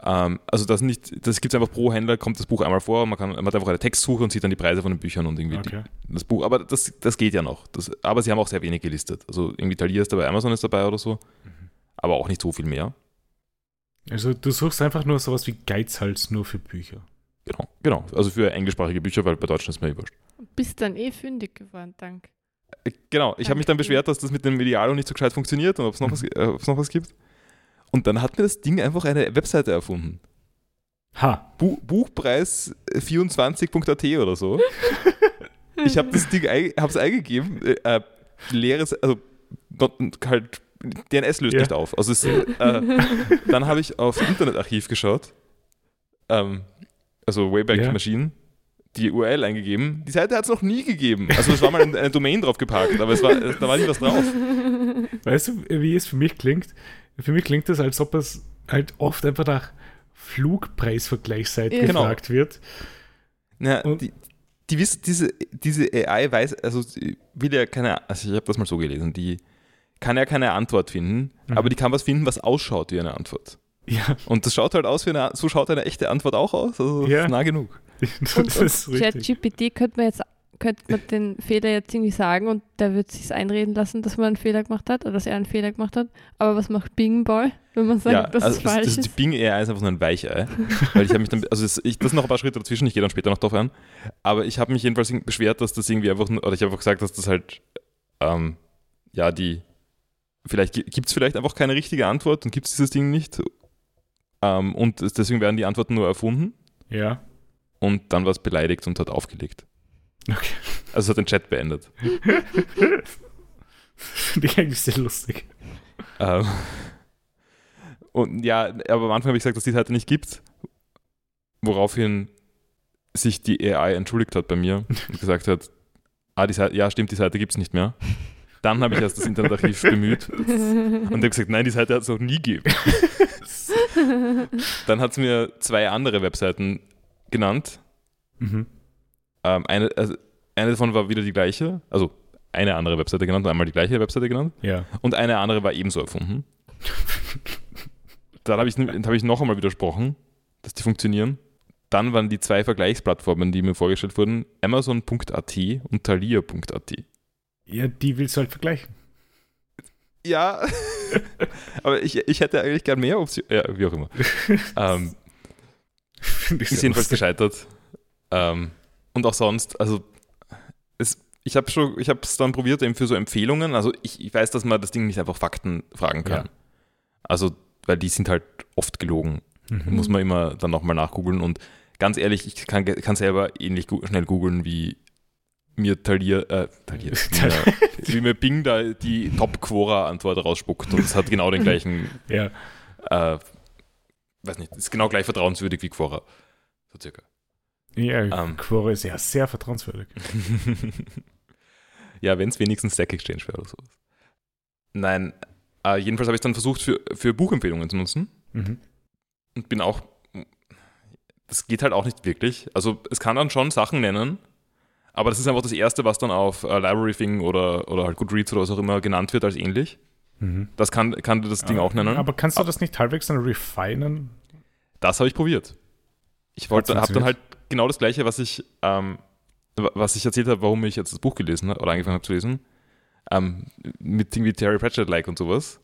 Ähm, also das nicht, das gibt es einfach pro Händler, kommt das Buch einmal vor, man, kann, man hat einfach eine Textsuche und sieht dann die Preise von den Büchern und irgendwie Okay. die, das Buch. Aber das, das geht ja noch. Das, aber sie haben auch sehr wenig gelistet. Also irgendwie Thalia ist dabei, Amazon ist dabei oder so. Mhm. Aber auch nicht so viel mehr. Also, du suchst einfach nur sowas wie Geizhals nur für Bücher. Genau, genau. Also für englischsprachige Bücher, weil bei Deutschen ist mir eh wurscht. Bist dann eh fündig geworden, dank. Äh, Genau, ich habe mich dann beschwert, dass das mit dem Idealo nicht so gescheit funktioniert und ob es noch, was- äh, ob es noch was gibt. Und dann hat mir das Ding einfach eine Webseite erfunden. Ha. Bu Buchpreis 24.at oder so. Ich habe das Ding hab's eingegeben, äh, äh, leeres, also not, halt DNS löst Ja. nicht auf. Also es, äh, dann habe ich auf Internetarchiv geschaut, ähm, also Wayback Ja. Machine, die URL eingegeben. Die Seite hat es noch nie gegeben. Also es war mal eine, eine Domain drauf geparkt, aber es war, da war nie was drauf. Weißt du, wie es für mich klingt? Für mich klingt es, als ob es halt oft einfach nach Flugpreisvergleichsseiten Ja. Genau. gefragt wird. Ja, die, die wissen, diese, diese AI weiß, also will ja keine, also ich habe das mal so gelesen, die kann ja keine Antwort finden, Mhm. aber die kann was finden, was ausschaut wie eine Antwort. Ja, Und das schaut halt aus wie eine, so schaut eine echte Antwort auch aus, also Ja. nah genug. das Und, ist und richtig. ChatGPT könnte man jetzt könnte man den Fehler jetzt irgendwie sagen und der wird sich einreden lassen, dass man einen Fehler gemacht hat oder dass er einen Fehler gemacht hat. Aber was macht Bing Boy, wenn man sagt, ja, dass also es falsch das, das, ist? Bing AI ist einfach nur ein Weichei, weil ich habe mich dann, also das, ich, das sind noch ein paar Schritte dazwischen, ich gehe dann später noch drauf ein, aber ich habe mich jedenfalls beschwert, dass das irgendwie einfach, nur- oder ich habe einfach gesagt, dass das halt, ähm, ja, die, vielleicht gibt es vielleicht einfach keine richtige Antwort und gibt es dieses Ding nicht ähm, und es- deswegen werden die Antworten nur erfunden Ja, und dann war es beleidigt und hat aufgelegt. okay. Also hat den Chat beendet. Finde ich eigentlich sehr lustig. Ähm, und ja, aber am Anfang habe ich gesagt, dass die Seite nicht gibt, woraufhin sich die AI entschuldigt hat bei mir und gesagt hat, ah, die Seite, ja, stimmt, die Seite gibt es nicht mehr. Dann habe ich erst das Internetarchiv bemüht und habe gesagt, nein, die Seite hat es noch nie gegeben. Dann hat es mir zwei andere Webseiten genannt. Mhm. Ähm, eine, also eine davon war wieder die gleiche, also eine andere Webseite genannt und einmal die gleiche Webseite genannt. Ja. Und eine andere war ebenso erfunden. Dann habe ich, hab ich noch einmal widersprochen, dass die funktionieren. dann waren die zwei Vergleichsplattformen, die mir vorgestellt wurden, Amazon.at und Thalia.at. Ja, die willst du halt vergleichen. Ja, aber ich, ich hätte eigentlich gern mehr Optionen. Ja, wie auch immer. ähm, ist jedenfalls gescheitert. Ähm, und auch sonst, also es, ich habe schon, ich habe es dann probiert eben für so Empfehlungen. Also ich, ich weiß, dass man das Ding nicht einfach Fakten fragen kann. Ja. Also, weil die sind halt oft gelogen. Mhm. Muss man immer dann nochmal nachgoogeln. Und ganz ehrlich, ich kann, kann selber ähnlich schnell googeln, wie mir Thalia, äh, Thalia, mir, wie mir Bing da die Top-Quora-Antwort rausspuckt. Und es hat genau den gleichen Ja, äh, weiß nicht, ist genau gleich vertrauenswürdig wie Quora. So circa. ja Ähm. Quora ist ja sehr vertrauenswürdig. ja, wenn es wenigstens Stack Exchange wäre oder sowas. Nein, äh, jedenfalls habe ich dann versucht, für, für Buchempfehlungen zu nutzen Mhm. und bin auch. Das geht halt auch nicht wirklich. Also, es kann dann schon Sachen nennen, aber das ist einfach das Erste, was dann auf äh, Library Thing oder, oder halt Goodreads oder was auch immer genannt wird als ähnlich. Mhm. Das kann, kann das Ding auch nennen. Aber kannst du das nicht halbwegs dann refinen? Das habe ich probiert. Ich wollte, habe dann halt genau das gleiche, was ich, ähm, wa- was ich erzählt habe, warum ich jetzt das Buch gelesen habe oder angefangen habe zu lesen, ähm, mit irgendwie Terry Pratchett-like und sowas,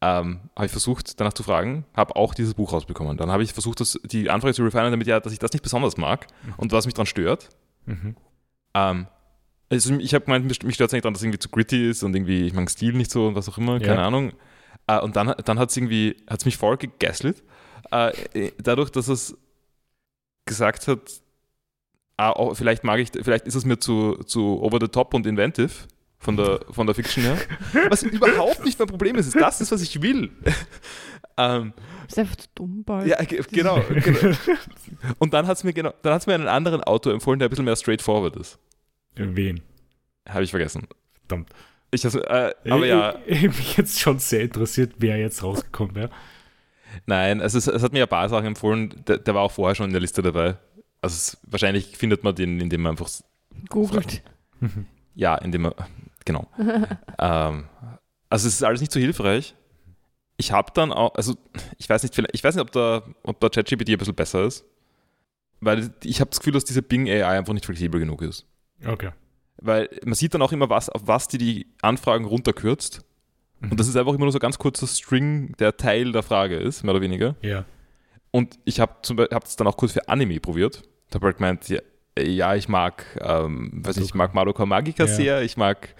ähm, habe ich versucht, danach zu fragen, habe auch dieses Buch rausbekommen. Dann habe ich versucht, das, die Anfrage zu refinen, damit ja, dass ich das nicht besonders mag und was mich daran stört. Mhm. Ähm, also ich habe gemeint, mich stört es nicht daran, dass es irgendwie zu gritty ist und irgendwie, ich mag den Stil nicht so und was auch immer, Ja. keine Ahnung. Äh, und dann, dann hat es irgendwie, hat es mich voll gegaslit, äh, äh, dadurch, dass es gesagt hat, ah, oh, vielleicht mag ich, vielleicht ist es mir zu, zu over the top und inventive von der, von der Fiction her. Was überhaupt nicht mein Problem ist, ist das ist, was ich will. ähm, Ist einfach zu dumm bald. ja, ge- genau, genau. Und dann hat es mir, genau, dann hat's mir einen anderen Autor empfohlen, der ein bisschen mehr straightforward ist. Wen? Habe ich vergessen. Verdammt. Ich has, äh, aber ja, Ich, ich, mich jetzt schon sehr interessiert, wer jetzt rausgekommen wäre. nein, also es, es hat mir ein paar Sachen empfohlen, der, der war auch vorher schon in der Liste dabei. Also es, wahrscheinlich findet man den, indem man einfach, Googelt. ja, indem man, genau. ähm, also es ist alles nicht so hilfreich. Ich habe dann auch, also ich weiß nicht, ich weiß nicht, ob da, ob da ChatGPT ein bisschen besser ist, weil ich habe das Gefühl, dass diese Bing AI einfach nicht flexibel genug ist. Okay. Weil man sieht dann auch immer, was, auf was die die Anfragen runterkürzt. Und das ist einfach immer nur so ein ganz kurzer String, der Teil der Frage ist, mehr oder weniger. Ja. Und ich habe es dann auch kurz für Anime probiert. Da habe halt gemeint, ja, ja, ich mag, ähm, weiß nicht, ich mag Madoka Magica Ja. sehr, ich mag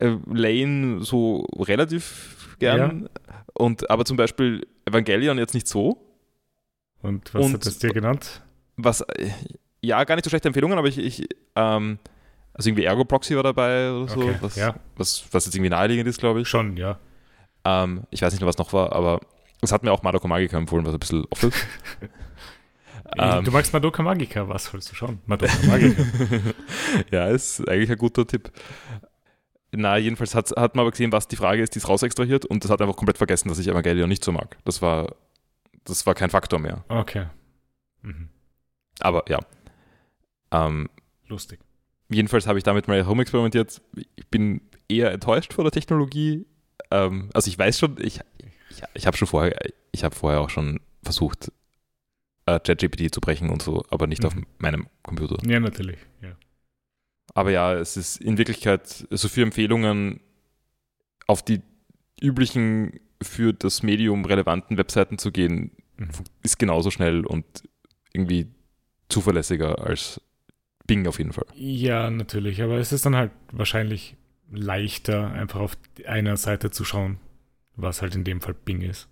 Lane so relativ gern. Und aber zum Beispiel Evangelion jetzt nicht so. Und was Und- hat das dir genannt? Was, äh, ja, gar nicht so schlechte Empfehlungen, aber ich, ich ähm, also irgendwie Ergo Proxy war dabei oder so, Okay, was, ja. was, was jetzt irgendwie naheliegend ist, glaube ich. Schon, ja. Ähm, ich weiß nicht mehr, was noch war, aber es hat mir auch Madoka Magica empfohlen, was ein bisschen off ist. Ähm. du magst Madoka Magica, was sollst du schauen? Madoka Magica. ja, ist eigentlich ein guter Tipp. Na, jedenfalls hat, hat man aber gesehen, was die Frage ist, die ist rausextrahiert und das hat einfach komplett vergessen, dass ich Evangelion nicht so mag. Das war, das war kein Faktor mehr. Okay. Mhm. Aber ja. Ähm, Lustig. jedenfalls habe ich damit mal herumexperimentiert. Ich bin eher enttäuscht von der Technologie. Ähm, also ich weiß schon, ich, ich, ich habe schon vorher, ich habe vorher auch schon versucht, äh, ChatGPT zu brechen und so, aber nicht auf Mhm. meinem Computer. Ja, natürlich. Ja. Aber ja, es ist in Wirklichkeit so für Empfehlungen auf die üblichen für das Medium relevanten Webseiten zu gehen, Mhm. ist genauso schnell und irgendwie zuverlässiger als Bing auf jeden Fall. Ja, natürlich. Aber es ist dann halt wahrscheinlich leichter, einfach auf einer Seite zu schauen, was halt in dem Fall Bing ist.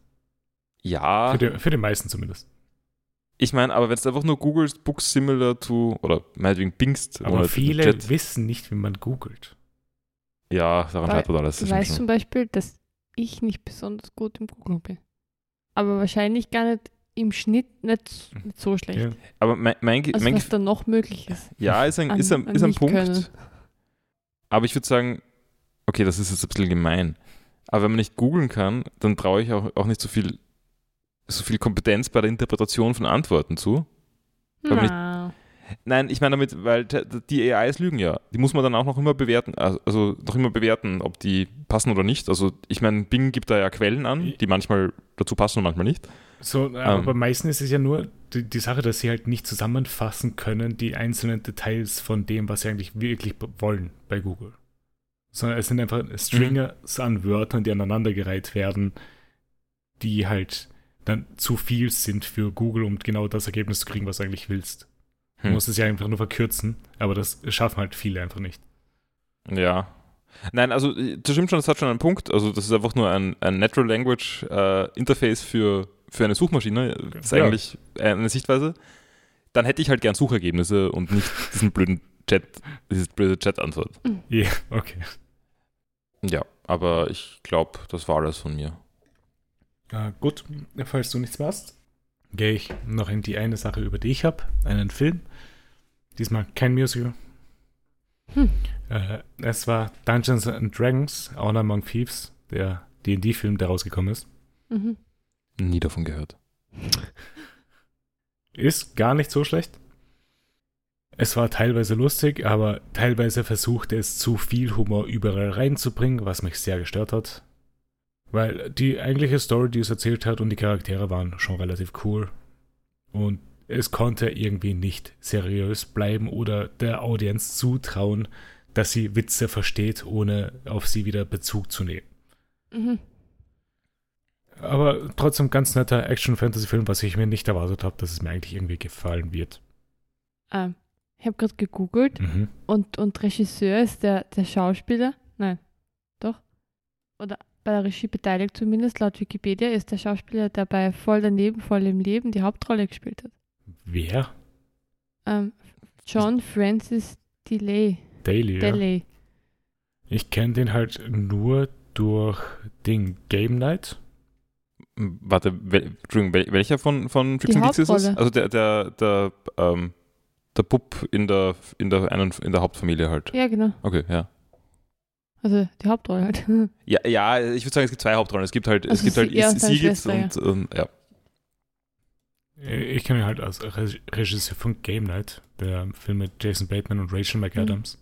Ja, Für, die, für die meisten zumindest. Ich meine, aber wenn du einfach nur googelst, Books similar to, oder meinetwegen bingst, Aber ohne viele Chat, wissen nicht, wie man googelt. ja, daran Weil- scheitert alles. Weißt schon. zum Beispiel, dass ich nicht besonders gut im Googeln bin. Aber wahrscheinlich gar nicht im Schnitt nicht, nicht so schlecht. Ja. Aber mein, mein, Also mein was da noch möglich ist. Ja, ist ein, an- ist ein, ist ein Punkt. können. Aber ich würde sagen, okay, das ist jetzt ein bisschen gemein. Aber wenn man nicht googeln kann, dann traue ich auch, auch nicht so viel, so viel Kompetenz bei der Interpretation von Antworten zu. Nicht- Na, Nein, ich meine damit, weil die AIs lügen ja. Die muss man dann auch noch immer bewerten, also noch immer bewerten, ob die passen oder nicht. Also ich meine, Bing gibt da ja Quellen an, die manchmal dazu passen und manchmal nicht. So, äh, aber meistens ist es ja nur die, die, Sache, dass sie halt nicht zusammenfassen können, die einzelnen Details von dem, was sie eigentlich wirklich wollen bei Google. Sondern es sind einfach Stringers mhm. an Wörtern, die aneinandergereiht werden, die halt dann zu viel sind für Google, um genau das Ergebnis zu kriegen, was du eigentlich willst. Du hm. musst es ja einfach nur verkürzen, aber das schaffen halt viele einfach nicht. Ja. Nein, also das stimmt schon, das hat schon einen Punkt. Also das ist einfach nur ein, ein Natural Language äh, Interface für, für eine Suchmaschine. Das ist ja. eigentlich eine Sichtweise. Dann hätte ich halt gern Suchergebnisse und nicht diesen blöden Chat, dieses blöde Chat-Antwort. Ja, yeah, okay. Ja, aber ich glaube, das war alles von mir. Äh, gut, falls du nichts mehr hast, gehe ich noch in die eine Sache, über die ich habe, einen Film. Diesmal kein Musical. Hm. Äh, es war Dungeons and Dragons, Honor Among Thieves, der D&D-Film, der rausgekommen ist. Mhm. Nie davon gehört. Ist gar nicht so schlecht. Es war teilweise lustig, aber teilweise versuchte es zu viel Humor überall reinzubringen, was mich sehr gestört hat. Weil die eigentliche Story, die es erzählt hat und die Charaktere waren schon relativ cool. Und es konnte irgendwie nicht seriös bleiben oder der Audienz zutrauen, dass sie Witze versteht, ohne auf sie wieder Bezug zu nehmen. Mhm. Aber trotzdem ganz netter Action-Fantasy-Film, was ich mir nicht erwartet habe, dass es mir eigentlich irgendwie gefallen wird. Ah, ich habe gerade gegoogelt mhm. und, und Regisseur ist der, der Schauspieler. Nein, doch? Oder bei der Regie beteiligt, zumindest laut Wikipedia, ist der Schauspieler, der bei Voll daneben, voll im Leben die Hauptrolle gespielt hat. Wer? Ähm, John Francis Delay. Daly, Delay. Ja. Ich kenne den halt nur durch den Game Night. Warte, wel, Entschuldigung, welcher von, von Freaks and Geeks ist es? Also der, der, der, ähm, der Bub in der, in der, einen, in der Hauptfamilie halt. Ja, genau. Okay, ja. Also die Hauptrolle halt. Ja, ja, ich würde sagen, es gibt zwei Hauptrollen. Es gibt halt, also es gibt halt Sigitz und, und, ja. Ich kenne ihn halt als Regisseur von Game Night, der Film mit Jason Bateman und Rachel McAdams.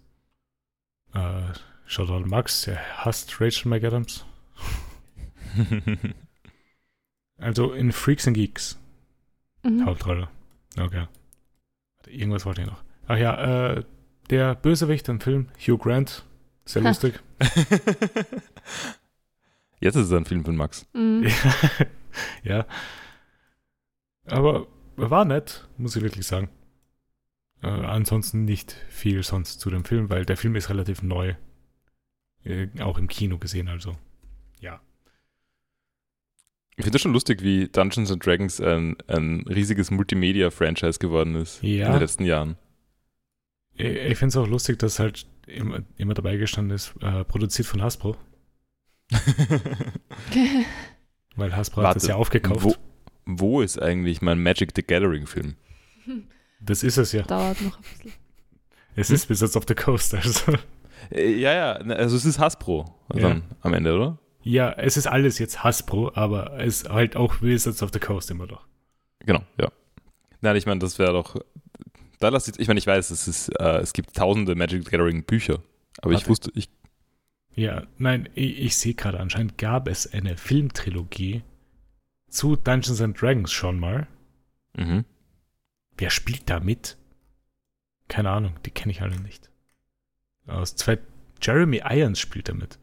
Mhm. Äh, Shoutout Max, er hasst Rachel McAdams. also in Freaks and Geeks. Mhm. Hauptrolle. Okay. Irgendwas wollte ich noch. Ach ja, äh, der Bösewicht im Film, Hugh Grant, sehr lustig. Jetzt ist es ein Film von Max. Mhm. ja. Aber war nett, muss ich wirklich sagen. Äh, ansonsten nicht viel sonst zu dem Film, weil der Film ist relativ neu. Äh, auch im Kino gesehen, also ja. Ich finde es schon lustig, wie Dungeons and Dragons ein, ein riesiges Multimedia-Franchise geworden ist ja. in den letzten Jahren. Ich, ich finde es auch lustig, dass halt immer, immer dabei gestanden ist, äh, produziert von Hasbro. Weil Hasbro Warte, hat das ja aufgekauft. Wo, wo ist eigentlich mein Magic the Gathering Film? Das ist es ja. Dauert noch ein bisschen. Es ist Wizards of the Coast, also. Äh, ja, ja, also es ist Hasbro also ja. am Ende, oder? Ja, es ist alles jetzt Hasbro, aber es ist halt auch Wizards of the Coast immer noch. Genau, ja. Nein, ich meine, das wäre doch da lass ich, ich meine, ich weiß, es, ist, äh, es gibt tausende Magic Gathering Bücher, aber Warte. ich wusste, ich. Ja, nein, ich, ich sehe gerade, anscheinend gab es eine Filmtrilogie zu Dungeons and Dragons schon mal. Mhm. Wer spielt da mit? Keine Ahnung, die kenne ich alle nicht. Aus zwei. Jeremy Irons spielt da mit.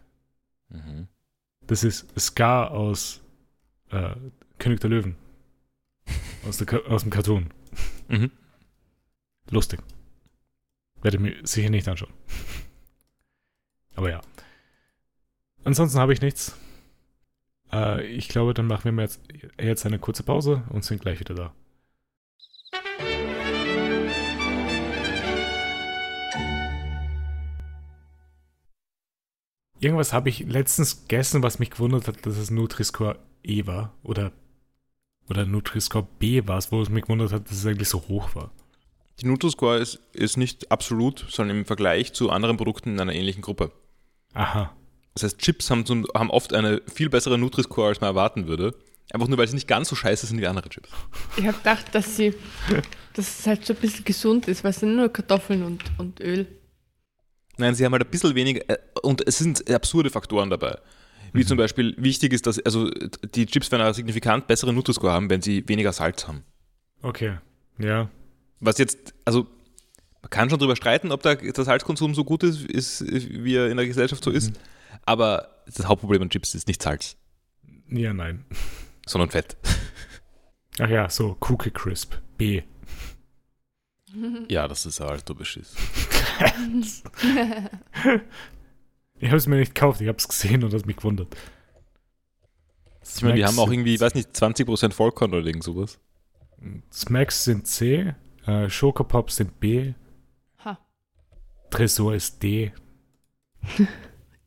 Mhm. Das ist Scar aus äh, König der Löwen. aus, der, aus dem Cartoon. Mhm. Lustig. Werde ich mir sicher nicht anschauen. Aber ja. Ansonsten habe ich nichts. Äh, ich glaube, dann machen wir jetzt, jetzt eine kurze Pause und sind gleich wieder da. Irgendwas habe ich letztens gegessen, was mich gewundert hat, dass es Nutri-Score E war. Oder, oder Nutri-Score B war es, wo es mich gewundert hat, dass es eigentlich so hoch war. Die Nutri-Score ist, ist nicht absolut, sondern im Vergleich zu anderen Produkten in einer ähnlichen Gruppe. Aha. Das heißt, Chips haben, zum, haben oft eine viel bessere Nutri-Score, als man erwarten würde. Einfach nur, weil sie nicht ganz so scheiße sind wie andere Chips. Ich habe gedacht, dass sie, dass es halt so ein bisschen gesund ist, weil es sind nur Kartoffeln und, und Öl. Nein, sie haben halt ein bisschen weniger, äh, und es sind absurde Faktoren dabei. Wie Mhm. zum Beispiel wichtig ist, dass also die Chips werden einen signifikant besseren Nutri-Score haben, wenn sie weniger Salz haben. Okay. Ja. Was jetzt, also man kann schon drüber streiten, ob der, der Salzkonsum so gut ist, ist, wie er in der Gesellschaft so ist. Mhm. Aber das Hauptproblem an Chips ist nicht Salz, Ja, nein. sondern Fett. Ach ja, so, Cookie Crisp. B. Ja, das ist halt Beschiss. Ich habe es mir nicht gekauft, ich habe es gesehen und das mich gewundert. Ich meine, die haben auch irgendwie, ich weiß nicht, 20% Vollkorn oder irgend sowas. Smacks sind C, äh, Schokopops sind B, Ha. Tresor ist D.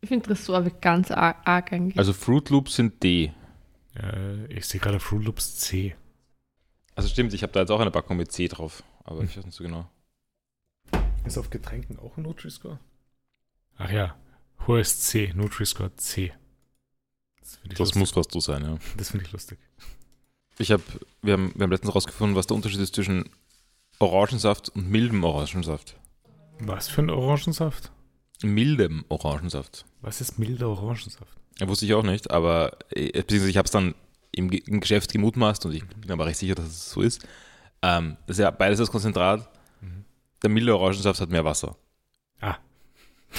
Ich finde Tresor wird ganz arg, arg eigentlich. Also Fruit Loops sind D. Äh, ich sehe gerade Fruit Loops C. Also stimmt, ich habe da jetzt auch eine Packung mit C drauf, aber ich weiß nicht so genau. Ist auf Getränken auch ein Nutri-Score? Ach ja, hohes C, Nutri-Score C. Das finde ich, Das lustig. muss fast so sein, ja. Das find ich lustig. Ich habe, wir haben, wir haben letztens rausgefunden, was der Unterschied ist zwischen Orangensaft und mildem Orangensaft. Was für ein Orangensaft? Mildem Orangensaft. Was ist milder Orangensaft? Ja, wusste ich auch nicht, aber äh, beziehungsweise ich habe es dann im, im Geschäft gemutmaßt und ich bin aber recht sicher, dass es so ist. Ähm, das ist ja beides das Konzentrat. Mhm. Der milde Orangensaft hat mehr Wasser. Ja,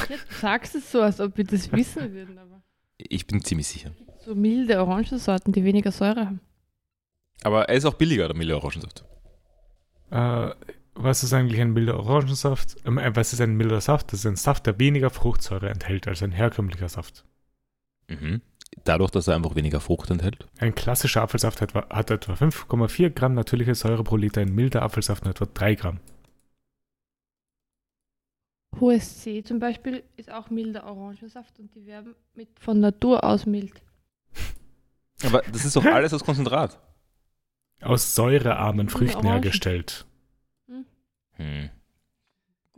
du sagst es so, als ob wir das wissen würden, aber Ich bin ziemlich sicher. so milde Orangensorten, die weniger Säure haben. Aber er ist auch billiger, der milde Orangensaft. Äh, was ist eigentlich ein milder Orangensaft? Ähm, äh, was ist ein milder Saft? Das ist ein Saft, der weniger Fruchtsäure enthält als ein herkömmlicher Saft. Mhm. Dadurch, dass er einfach weniger Frucht enthält. Ein klassischer Apfelsaft hat, etwa- hat etwa 5,4 Gramm natürliche Säure pro Liter, ein milder Apfelsaft nur etwa 3 Gramm. Hohes C zum Beispiel ist auch milder Orangensaft und die werden mit von Natur aus mild. Aber das ist doch alles aus Konzentrat. Aus säurearmen Früchten hergestellt. Hm.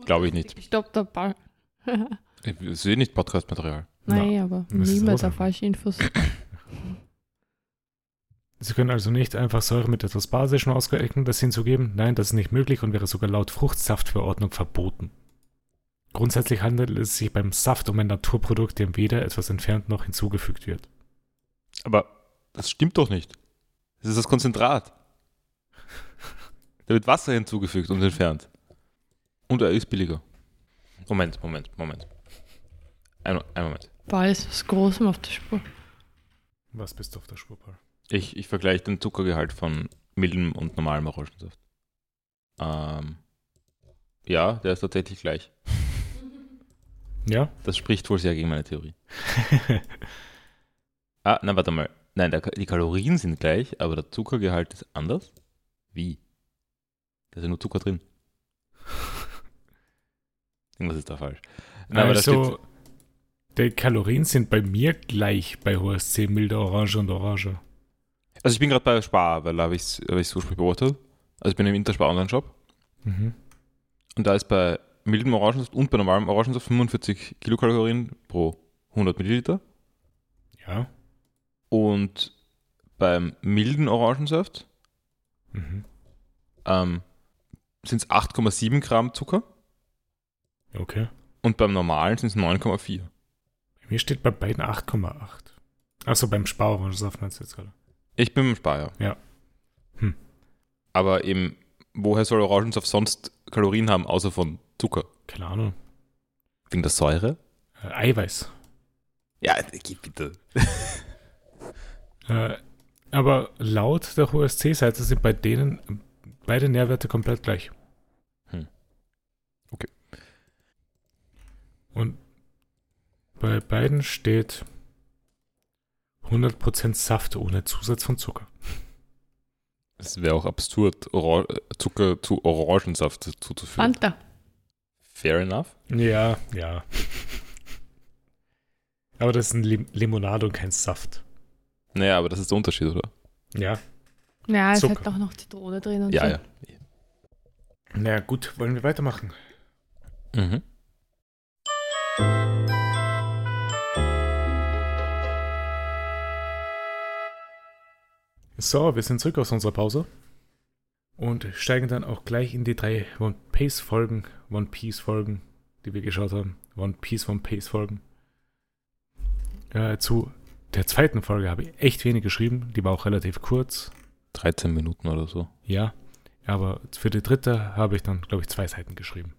Glaube ich nicht. Stopp der Ball. Ich sehe nicht Podcast-Material. Nein, aber das ist niemals auf falsche Infos. Sie können also nicht einfach Säure mit etwas Basischem Ausgeeignetes hinzugeben. Nein, das ist nicht möglich und wäre sogar laut Fruchtsaftverordnung verboten. Grundsätzlich handelt es sich beim Saft um ein Naturprodukt, dem weder etwas entfernt noch hinzugefügt wird. Aber das stimmt doch nicht. Das ist das Konzentrat. Da wird Wasser hinzugefügt und entfernt. Und er ist billiger. Moment, Moment, Moment. Ein, ein Moment. Ball ist was Großem auf der Spur. Was bist du auf der Spur, Paul? Ich, ich vergleiche den Zuckergehalt von mildem und normalem Orangensaft. Ähm, ja, der ist tatsächlich gleich. Ja? Das spricht wohl sehr gegen meine Theorie. Ah, na warte mal. Nein, der, die Kalorien sind gleich, aber der Zuckergehalt ist anders? Wie? Da ist ja nur Zucker drin. Irgendwas ist da falsch. Na, aber da also, die Kalorien sind bei mir gleich bei hohes C, milde Orange und Orange. Also ich bin gerade bei Spar, weil da habe ich es hab ich's ursprünglich beobachtet. Also ich bin im Interspar Online-Shop Mhm. und da ist bei mildem Orangensaft und bei normalem Orangensaft 45 Kilokalorien pro 100 Milliliter. Ja. Und beim milden Orangensaft Mhm. ähm, sind es 8,7 Gramm Zucker Okay. und beim normalen sind es 9,4. Bei mir steht bei beiden 8,8. Achso, beim Sparrorangensaft meinst du jetzt gerade? Ich bin im Spar, ja. Ja. Hm. Aber eben, woher soll Orangensaft sonst Kalorien haben, außer von Zucker? Keine Ahnung. Wegen der Säure? Äh, Eiweiß. Ja, gib bitte. Äh, aber laut der HSC-Seite sind bei denen beide Nährwerte komplett gleich. Hm. Okay. Und bei beiden steht 100% Saft ohne Zusatz von Zucker. Es wäre auch absurd, Oran Zucker zu Orangensaft zuzuführen. Fanta. Fair enough. Ja, ja. Aber das ist ein Lim Limonade und kein Saft. Naja, aber das ist der Unterschied, oder? Ja. Ja, es Zucker. hat auch noch Zitrone drin und Ja, so. ja. Na gut, wollen wir weitermachen? Mhm. So, wir sind zurück aus unserer Pause und steigen dann auch gleich in die drei One Piece Folgen, One Piece Folgen, die wir geschaut haben. One Piece, One Piece Folgen. Äh, zu der zweiten Folge habe ich echt wenig geschrieben. Die war auch relativ kurz. 13 Minuten oder so. Ja. Aber für die dritte habe ich dann, glaube ich, zwei Seiten geschrieben.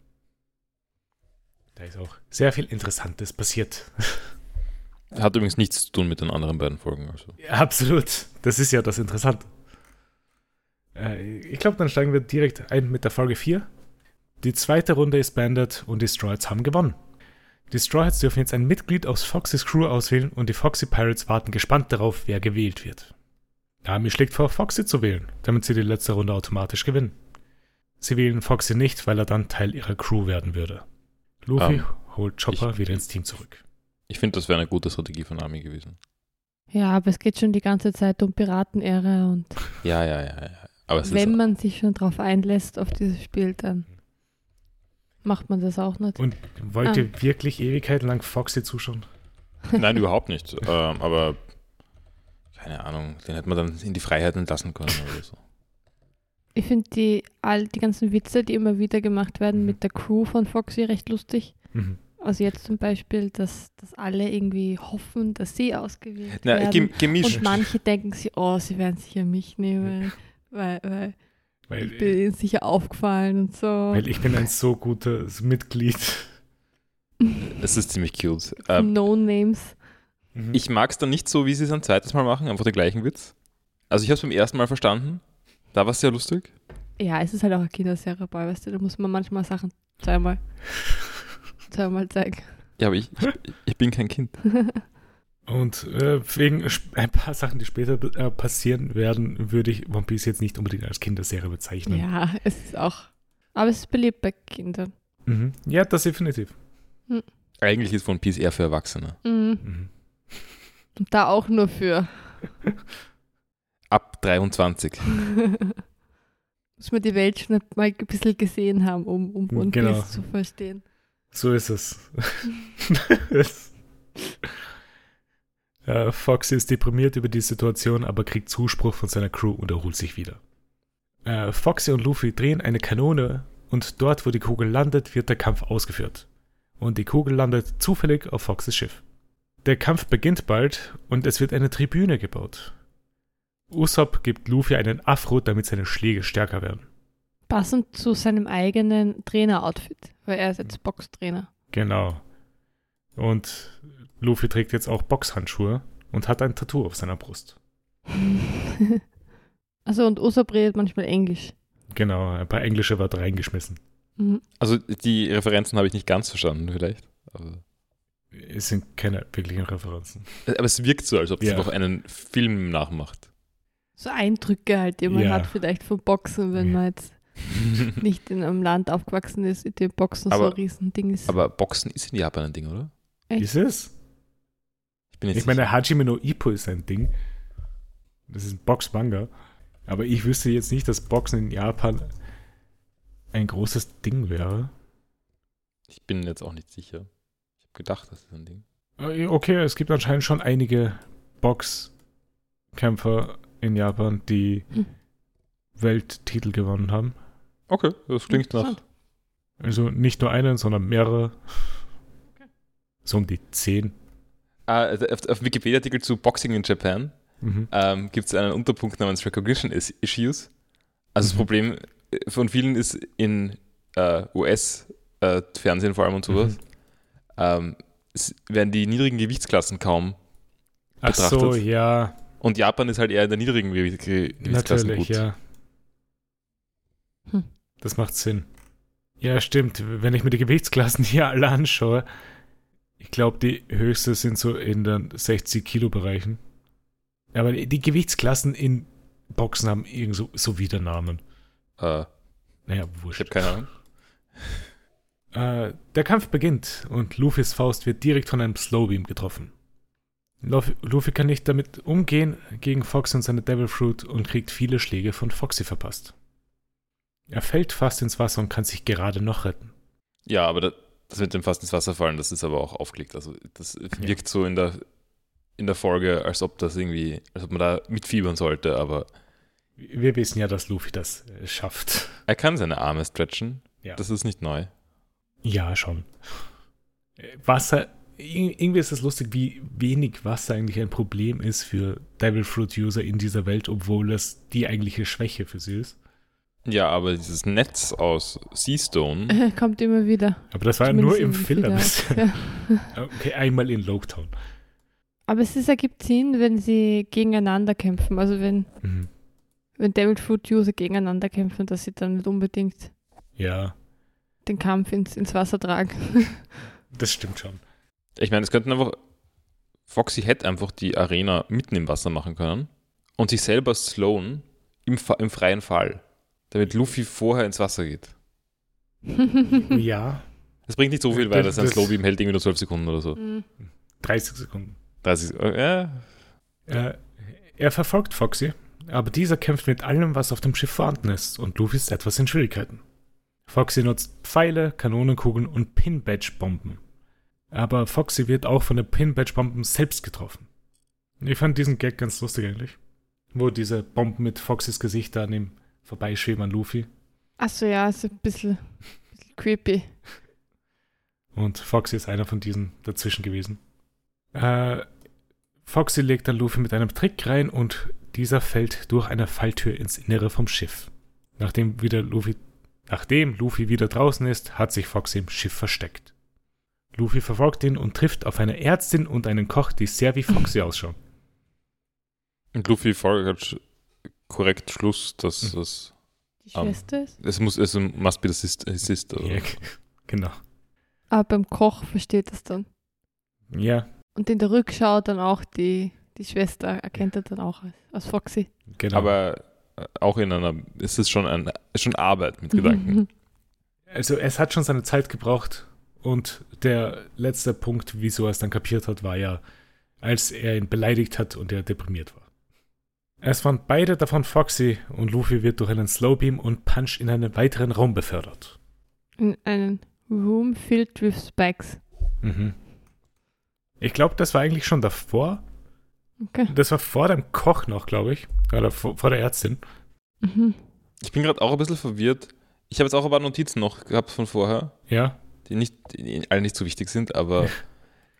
Da ist auch sehr viel Interessantes passiert. Hat übrigens nichts zu tun mit den anderen beiden Folgen. Also. Ja, absolut. Das ist ja das Interessante. Äh, ich glaube, dann steigen wir direkt ein mit der Folge 4. Die zweite Runde ist beendet und die Stroids haben gewonnen. Die Strawheads dürfen jetzt ein Mitglied aus Foxys Crew auswählen und die Foxy Pirates warten gespannt darauf, wer gewählt wird. Nami schlägt vor, Foxy zu wählen, damit sie die letzte Runde automatisch gewinnen. Sie wählen Foxy nicht, weil er dann Teil ihrer Crew werden würde. Luffy Um, holt Chopper ich- wieder ins Team zurück. Ich finde, das wäre eine gute Strategie von Nami gewesen. Ja, aber es geht schon die ganze Zeit um Piratenehre und Ja, ja, ja. ja. Aber es wenn ist, man sich schon drauf einlässt auf dieses Spiel, dann macht man das auch nicht. Und wollt Ah. ihr wirklich ewigkeitenlang Foxy zuschauen? nein, überhaupt nicht. ähm, aber keine Ahnung, den hätte man dann in die Freiheit entlassen können oder so. Ich finde die, all die ganzen Witze, die immer wieder gemacht werden Mhm. mit der Crew von Foxy, recht lustig. Mhm. Also jetzt zum Beispiel, dass, dass alle irgendwie hoffen, dass sie ausgewählt Na, werden. gem gemischt. Und manche denken sich, oh, sie werden sicher mich nehmen, weil, weil Weil, ich bin ihnen sicher aufgefallen und so. weil ich bin ein so gutes Mitglied. Es ist ziemlich cute. Ähm, no Names. Mhm. Ich mag es dann nicht so, wie sie es ein zweites Mal machen, einfach den gleichen Witz. Also ich habe es beim ersten Mal verstanden. Da war es sehr lustig. Ja, es ist halt auch eine Kinderserie, boy, weißt du, da muss man manchmal Sachen zweimal, zweimal zeigen. Ja, aber ich, ich, ich bin kein Kind. Und äh, wegen ein paar Sachen, die später äh, passieren werden, würde ich One Piece jetzt nicht unbedingt als Kinderserie bezeichnen. Ja, es ist auch. Aber es ist beliebt bei Kindern. Mhm. Ja, das definitiv. Eigentlich ist One Piece eher für Erwachsene. Mhm. Mhm. Und da auch nur für. Ab 23. Muss man die Welt schon mal ein bisschen gesehen haben, um, um One Genau. Piece zu verstehen. So ist es. Foxy ist deprimiert über die Situation, aber kriegt Zuspruch von seiner Crew und erholt sich wieder. Äh, Foxy und Luffy drehen eine Kanone und dort, wo die Kugel landet, wird der Kampf ausgeführt. Und die Kugel landet zufällig auf Foxys Schiff. Der Kampf beginnt bald und es wird eine Tribüne gebaut. Usopp gibt Luffy einen Afro, damit seine Schläge stärker werden. Passend zu seinem eigenen Trainer-Outfit, weil er ist jetzt Boxtrainer. Genau. Und Luffy trägt jetzt auch Boxhandschuhe und hat ein Tattoo auf seiner Brust. also und Usopp redet manchmal Englisch. Genau, ein paar englische Wörter reingeschmissen. Mhm. Also die Referenzen habe ich nicht ganz verstanden, vielleicht. Aber, Es sind keine wirklichen Referenzen. aber es wirkt so, als ob es Ja. einfach einen Film nachmacht. So Eindrücke halt, die man Ja. hat vielleicht vom Boxen, wenn Ja. man jetzt nicht in einem Land aufgewachsen ist, in dem Boxen so Aber- ein Riesending ist. Aber Boxen ist in Japan ein Ding, oder? Echt? Ist es? Ich bin jetzt Ich meine, Hajime no Ippo ist ein Ding. Das ist ein Box-Manga. Aber ich wüsste jetzt nicht, dass Boxen in Japan ein großes Ding wäre. ich bin jetzt auch nicht sicher. Ich habe gedacht, das ist ein Ding. Äh, Okay, es gibt anscheinend schon einige Boxkämpfer in Japan, die Hm. Welttitel gewonnen haben. Okay, das klingt nach. Also nicht nur einen, sondern mehrere. So um die zehn. Ah, also auf, auf dem Wikipedia-Artikel zu Boxing in Japan Mhm. ähm, gibt es einen Unterpunkt namens Recognition Is- Issues. Also das Mhm. Problem äh, von vielen ist in äh, US-Fernsehen vor allem und sowas, Mhm. ähm, es werden die niedrigen Gewichtsklassen kaum. Ach so, betrachtet. ja, Und Japan ist halt eher in der niedrigen Gewicht- Ge- Gewichtsklassen natürlich, gut. ja. Hm. Das macht Sinn. Ja, stimmt. Wenn ich mir die Gewichtsklassen hier alle anschaue, ich glaube, die höchste sind so in den 60-Kilo-Bereichen. Aber die, Gewichtsklassen in Boxen haben irgend so, so wieder Namen. Äh, Naja, ich wurscht. habe keine Ahnung. Äh, der Kampf beginnt und Luffys Faust wird direkt von einem Slowbeam getroffen. Luffy, Luffy kann nicht damit umgehen gegen Fox und seine Devil Fruit und kriegt viele Schläge von Foxy verpasst. Er fällt fast ins Wasser und kann sich gerade noch retten. Ja, aber das, mit dem fast ins Wasser fallen, das ist aber auch aufgelegt. Also das wirkt so in der, in der Folge, als ob das irgendwie, als ob man da mitfiebern sollte, aber Wir wissen ja, dass Luffy das äh, schafft. er kann seine Arme stretchen. Ja. Das ist nicht neu. Ja, schon. Äh, Wasser irgendwie ist es lustig, wie wenig Wasser eigentlich ein Problem ist für Devil Fruit User in dieser Welt, obwohl das die eigentliche Schwäche für sie ist. Ja, aber dieses Netz aus Seastone. Kommt immer wieder. Aber das war ja nur im Film. Ja. Okay, einmal in Loketown. Aber es ist, ergibt Sinn, wenn sie gegeneinander kämpfen. Also wenn, Mhm. wenn Devil Fruit User gegeneinander kämpfen, dass sie dann nicht unbedingt Ja, den Kampf ins, ins Wasser tragen. das stimmt schon. Ich meine, es könnten einfach. Foxy hätte einfach die Arena mitten im Wasser machen können und sich selber slowen im, im freien Fall, damit Luffy vorher ins Wasser geht. Ja, Das bringt nicht so viel, weil Das- das, ein Slowbeam hält irgendwie nur 12 Sekunden oder so. Mhm. 30 Sekunden. 30, äh, ja, Äh, er verfolgt Foxy, aber dieser kämpft mit allem, was auf dem Schiff vorhanden ist, und Luffy ist etwas in Schwierigkeiten. Foxy nutzt Pfeile, Kanonenkugeln und Pin-Badge-Bomben. Aber Foxy wird auch von den Pin-Badge-Bomben selbst getroffen. Ich fand diesen Gag ganz lustig eigentlich. Wo diese Bomben mit Foxys Gesicht da an ihm vorbeischweben an Luffy. Achso, ja, ist ein bisschen, bisschen creepy. Und Foxy ist einer von diesen dazwischen gewesen. Äh, Foxy legt dann Luffy mit einem Trick rein und dieser fällt durch eine Falltür ins Innere vom Schiff. Nachdem, wieder Luffy, nachdem Luffy wieder draußen ist, hat sich Foxy im Schiff versteckt. Luffy verfolgt ihn und trifft auf eine Ärztin und einen Koch, die sehr wie Foxy ausschauen. Und Luffy folgert sch- korrekt Schluss, dass Mhm. es, Die Ähm. Schwester ist. es muss, es must be the sister. sister oder? Ja, genau. Aber beim Koch versteht das dann. Ja, Und in der Rückschau dann auch die, die Schwester erkennt er dann auch als, als Foxy. genau. Aber äh, auch in einer, es ist schon ein, ist schon Arbeit mit Mhm. Gedanken. Also es hat schon seine Zeit gebraucht und der letzte Punkt, wieso er es dann kapiert hat, war ja, als er ihn beleidigt hat und er deprimiert war. Es waren beide davon Foxy und Luffy wird durch einen Slowbeam und Punch in einen weiteren Raum befördert. In einen Room filled with spikes. Mhm. Ich glaube, das war eigentlich schon davor. Okay. Das war vor dem Koch noch, glaube ich. Oder vor, vor der Ärztin. Mhm. Ich bin gerade auch ein bisschen verwirrt. Ich habe jetzt auch ein paar Notizen noch gehabt von vorher, Ja. die nicht, die alle nicht so wichtig sind, aber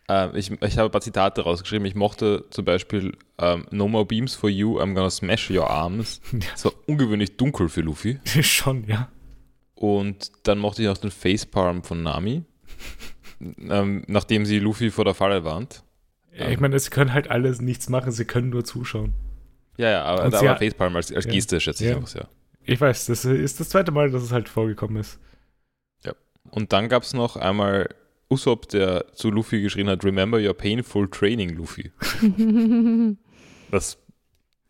äh, ich, ich habe ein paar Zitate rausgeschrieben. Ich mochte zum Beispiel ähm, No more beams for you, I'm gonna smash your arms. Das war ungewöhnlich dunkel für Luffy. schon, ja. Und dann mochte ich auch den Facepalm von Nami, ähm, nachdem sie Luffy vor der Falle warnt. Ich meine, sie können halt alles nichts machen, sie können nur zuschauen. Ja, ja, aber, aber hat- Facepalm als, als Ja. Geste schätze ich Ja. einfach sehr. Ich weiß, das ist das zweite Mal, dass es halt vorgekommen ist. Und dann gab es noch einmal Usopp, der zu Luffy geschrien hat, Remember your painful training, Luffy. Was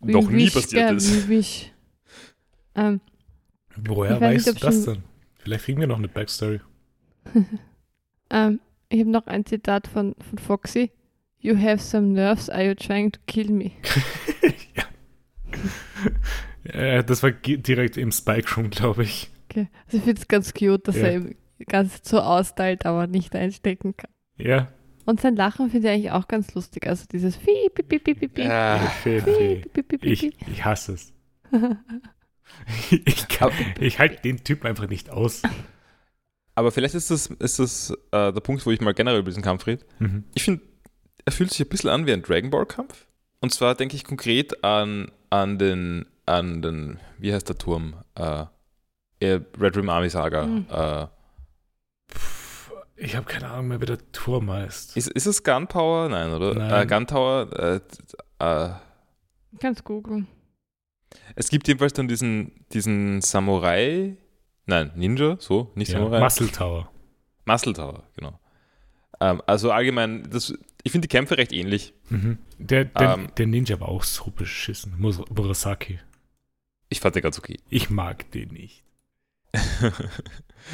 Wie noch nie passiert ist. Wie. Ähm, Woher weißt nicht, du das schon- denn? Vielleicht kriegen wir noch eine Backstory. ähm, ich habe noch ein Zitat von, von Foxy. You have some nerves, are you trying to kill me? ja. äh, das war direkt im Spike Room, glaube ich. Okay. Also ich finde es ganz cute, dass Ja. er ihm ganz so austeilt, aber nicht einstecken kann. Ja. Und sein Lachen finde ich eigentlich auch ganz lustig. Also dieses Piep, piep, piep, piep, piep, piep, piep, Ich, ich hasse es. ich kann- ich halte den Typen einfach nicht aus. aber vielleicht ist das, ist das äh, der Punkt, wo ich mal generell über diesen Kampf rede. Mhm. Ich finde, er fühlt sich ein bisschen an wie ein Dragon Ball Kampf. Und zwar denke ich konkret an, an den, an den, wie heißt der Turm? Äh, äh, Red Rim Army Saga. Mhm. Äh, Pff, Ich habe keine Ahnung mehr, wie der Turm heißt. ist, ist es Gunpower? Nein, oder? Nein. Äh, Guntower? Äh, äh, Kannst googeln. es gibt jedenfalls dann diesen, diesen Samurai, nein, Ninja, so, nicht Ja, Samurai. Muscle Tower. Muscle Tower, genau. Ähm, also allgemein, das, ich finde die Kämpfe recht ähnlich. Mhm. Der, der, Ähm. der Ninja war auch so beschissen. Mus- Murasaki. Ich fand den ganz okay. Ich mag den nicht.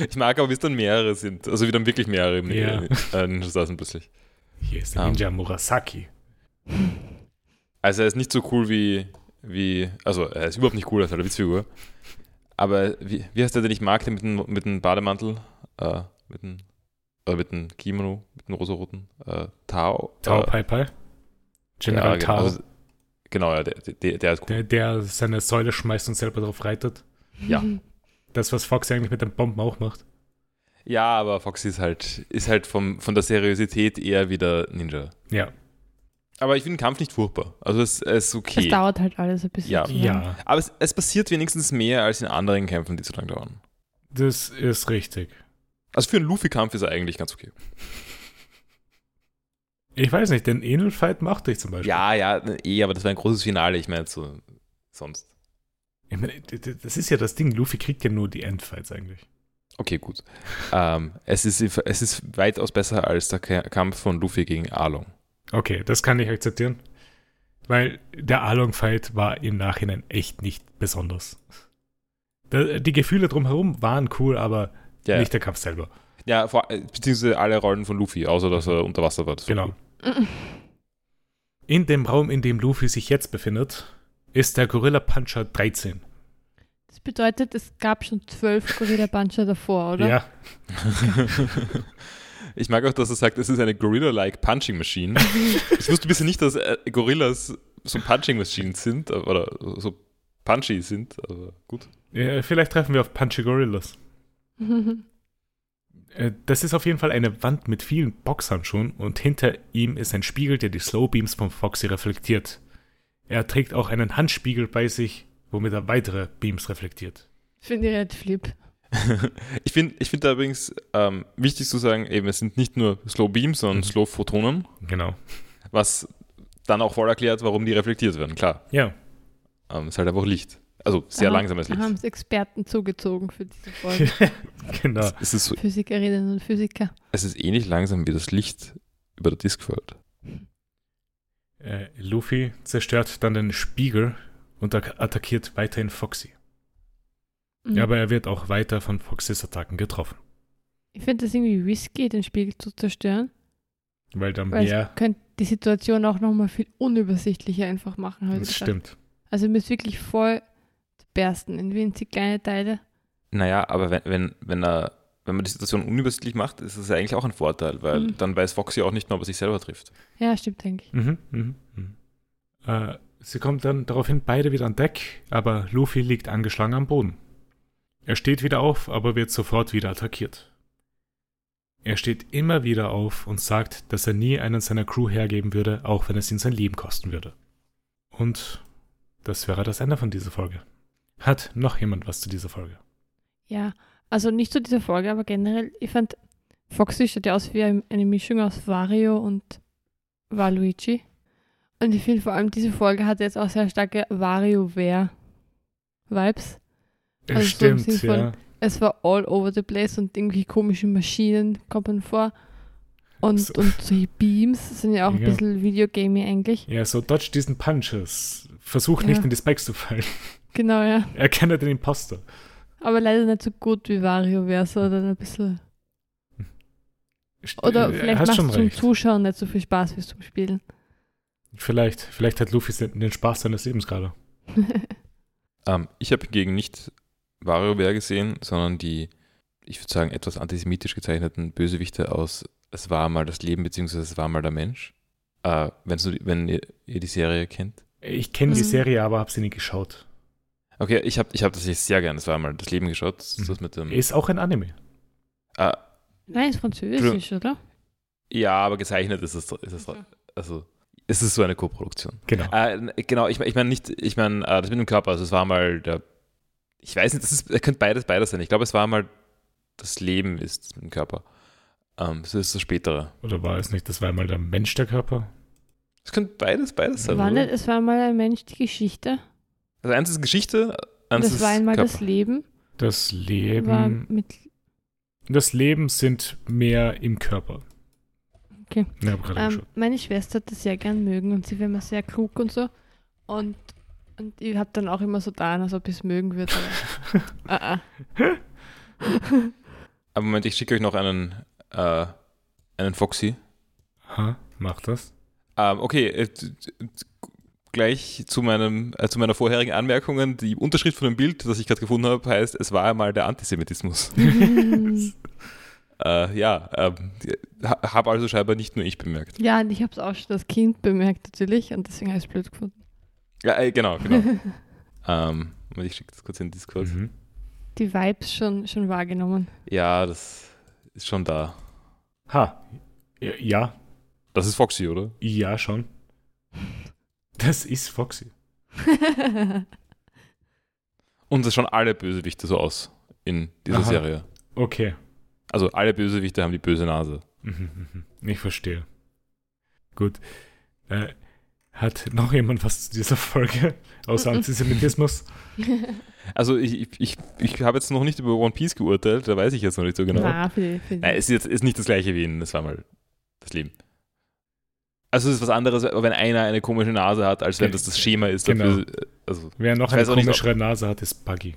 ich mag aber, wie es dann mehrere sind. Also wie dann wirklich mehrere im Ja. äh, Ninjas da sind plötzlich. Hier ist der Ah. Ninja Murasaki. Also er ist nicht so cool wie, wie also er ist überhaupt nicht cool, er ist halt eine Witzfigur. Aber wie, wie heißt der, den ich mag, der mit dem, mit dem Bademantel, äh, mit dem, äh, mit dem Kimono, mit dem rosaroten, äh, Tao. Tao äh, Pai Pai. General ja, genau, Tao. also, genau, ja, der, der, der ist cool. Der, der seine Säule schmeißt und selber drauf reitet. Ja. Das, was Fox eigentlich mit den Bomben auch macht. Ja, aber Foxy ist halt, ist halt vom, von der Seriosität eher wieder Ninja. Ja. Aber ich finde den Kampf nicht furchtbar. Also es, es ist okay. Es dauert halt alles ein bisschen. Ja. zu lang. Ja, Aber es, es passiert wenigstens mehr als in anderen Kämpfen, die zu lang dauern. das ist richtig. Also für einen Luffy-Kampf ist er eigentlich ganz okay. Ich weiß nicht, den Enel-Fight machte ich zum Beispiel. Ja, ja, eh, aber das war ein großes Finale. Ich meine, so sonst. Ich meine, das ist ja das Ding, Luffy kriegt ja nur die Endfights eigentlich. Okay, gut. Ähm, es, ist, es ist weitaus besser als der Ka- Kampf von Luffy gegen Arlong. Okay, das kann ich akzeptieren. Weil der Along-Fight war im Nachhinein echt nicht besonders. Die Gefühle drumherum waren cool, aber Ja, nicht der Kampf selber. ja vor, äh, beziehungsweise alle Rollen von Luffy, außer dass er unter Wasser war Genau. cool. In dem Raum, in dem Luffy sich jetzt befindet, ist der Gorilla Puncher 13. Das bedeutet, es gab schon zwölf Gorilla Puncher davor, oder? Ja, Ich mag auch, dass er sagt, es ist eine Gorilla-like Punching Machine. ich wusste bisher nicht, dass äh, Gorillas so Punching Machines sind, aber- oder so punchy sind, aber gut. Ja, vielleicht treffen wir auf Punchy Gorillas. Äh, Das ist auf jeden Fall eine Wand mit vielen Boxhandschuhen und hinter ihm ist ein Spiegel, der die Slow Beams von Foxy reflektiert. Er trägt auch einen Handspiegel bei sich, womit er weitere Beams reflektiert. Finde ich red flip. ich finde ich find da übrigens ähm, wichtig zu sagen, eben, es sind nicht nur Slow Beams, sondern Mhm. Slow Photonen, Genau. was dann auch voll erklärt, warum die reflektiert werden. Klar, Ja, ähm, ist halt einfach Licht. Also sehr Da haben- langsames Da Licht. haben es Experten zugezogen für diese Folge. genau. Es ist, so, Physikerinnen und Physiker. es ist ähnlich langsam wie das Licht über der Discworld. Äh, Luffy zerstört dann den Spiegel und attackiert weiterhin Foxy. Mhm. Ja, aber er wird auch weiter von Foxys Attacken getroffen. ich finde das irgendwie risky, den Spiegel zu zerstören, Weil dann weil mehr. es könnte die Situation auch nochmal viel unübersichtlicher einfach machen. ich Das gesagt. stimmt. Also ihr müsst wirklich voll bersten in winzig kleine Teile. Naja, aber wenn, wenn, wenn, er, wenn man die Situation unübersichtlich macht, ist das ja eigentlich auch ein Vorteil, weil Mhm. dann weiß Foxy auch nicht mehr, ob er sich selber trifft. Ja, stimmt, denke ich. Mhm, mhm, mhm. Äh, sie kommt dann daraufhin beide wieder an Deck, aber Luffy liegt angeschlagen am Boden. Er steht wieder auf, aber wird sofort wieder attackiert. Er steht immer wieder auf und sagt, dass er nie einen seiner Crew hergeben würde, auch wenn es ihn sein Leben kosten würde. Und das wäre das Ende von dieser Folge. Hat noch jemand was zu dieser Folge? Ja, also nicht zu dieser Folge, aber generell, ich fand, Foxy schaut ja aus wie ein- eine Mischung aus Wario und Waluigi. Und ich finde vor allem, diese Folge hat jetzt auch sehr starke WarioWare-Vibes. Also so im Stimmt, Sinn von- ja. Es war all over the place und irgendwie komische Maschinen kommen vor. Und, So. und so Beams sind ja auch ein Ja. bisschen Videogaming eigentlich. Ja, so dodge diesen Punches. Versuch nicht Ja. in die Spikes zu fallen. Genau, ja. Erkenne den Imposter. Aber leider nicht so gut wie WarioWare, sondern ein bisschen. Oder äh, vielleicht macht es zum. Zuschauen nicht so viel Spaß wie zum Spielen. Vielleicht, vielleicht hat Luffy den den Spaß seines Lebens gerade. Ähm, ich habe hingegen nicht WarioWare gesehen, sondern die, ich würde sagen, etwas antisemitisch gezeichneten Bösewichte aus Es war mal das Leben, beziehungsweise Es war mal der Mensch. Äh, die- wenn ihr, ihr die Serie kennt. Ich kenne die Mhm. Serie, aber habe sie nie geschaut. Okay, ich habe ich hab das sehr gern, Es war mal das Leben geschaut. Das ist Mhm. das mit dem. Ist auch ein Anime. äh, Nein, ist französisch, oder? ja, aber gezeichnet ist es, ist es also es ist so eine Co-Produktion. Genau. Äh, genau, ich, ich meine nicht, ich meine, äh, das mit dem Körper, also es war mal der, ich weiß nicht, das ist, es könnte beides, beides sein. Ich glaube, es war mal das Leben ist das mit dem Körper. Ähm, das ist das Spätere. Oder war es nicht, das war einmal der Mensch der Körper? Es könnte beides, beides sein. War oder? nicht, es war mal ein Mensch die Geschichte. Also eins ist Geschichte, eins das ist war einmal Körper. das Leben. Das War Leben. mit, Das Leben sind mehr im Körper. Okay. Ja, ähm, meine Schwester hat das sehr gern mögen und sie war immer sehr klug und so. Und, und ich habe dann auch immer so getan, als ob ich es mögen würde. aber- ah, ah. Aber Moment, ich schicke euch noch einen, äh, einen Foxy. Aha, mach das. Ähm, okay, äh, gleich zu, meinem, äh, zu meiner vorherigen Anmerkungen. Die Unterschrift von dem Bild, das ich gerade gefunden habe, heißt, es war einmal der Antisemitismus. äh, ja, ha- habe also scheinbar nicht nur ich bemerkt. ja, und ich habe es auch schon als Kind bemerkt natürlich und deswegen habe ich es blöd gefunden. Ja, äh, genau, genau. ähm, Moment, ich schicke das kurz in Discord. Mhm. Die Vibes schon, schon wahrgenommen. Ja, das, ist schon da. Ha. Ja, Das ist Foxy, oder? ja, schon. Das ist Foxy. Und es schauen alle Bösewichte so aus in dieser Aha. Serie. Okay. Also alle Bösewichte haben die böse Nase. Mhm, mhm. Ich verstehe. Gut. Äh, hat noch jemand was zu dieser Folge außer Mhm. Antisemitismus? Also ich, ich, ich, ich habe jetzt noch nicht über One Piece geurteilt, da weiß ich jetzt noch nicht so genau. Na, für für. Nein, es ist jetzt ist nicht das gleiche wie in Das war mal das Leben. Also es ist was anderes, wenn einer eine komische Nase hat, als wenn das das Schema ist. Genau. Dafür, also, Wer noch eine auch nicht, komischere Nase hat, ist Buggy.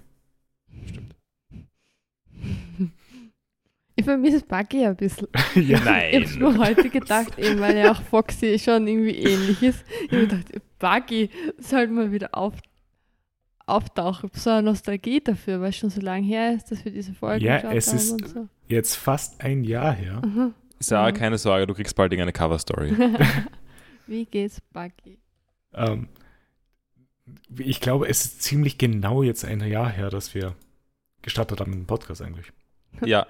Ich vermisse Buggy ein bisschen. ja. Ich habe nein. nur heute gedacht, eben weil ja auch Foxy schon irgendwie ähnlich ist. Ich habe gedacht, Buggy sollte mal wieder auf, auftauchen. So eine Nostalgie dafür, weil es schon so lange her ist, dass wir diese Folge Ja, geschaut es haben ist- und so. Jetzt fast ein Jahr her. Aha. Sarah, Mhm. keine Sorge, du kriegst bald irgendeine Cover-Story. Wie geht's Buggy? Ähm, ich glaube, es ist ziemlich genau jetzt ein Jahr her, dass wir gestartet haben mit dem Podcast eigentlich. ja,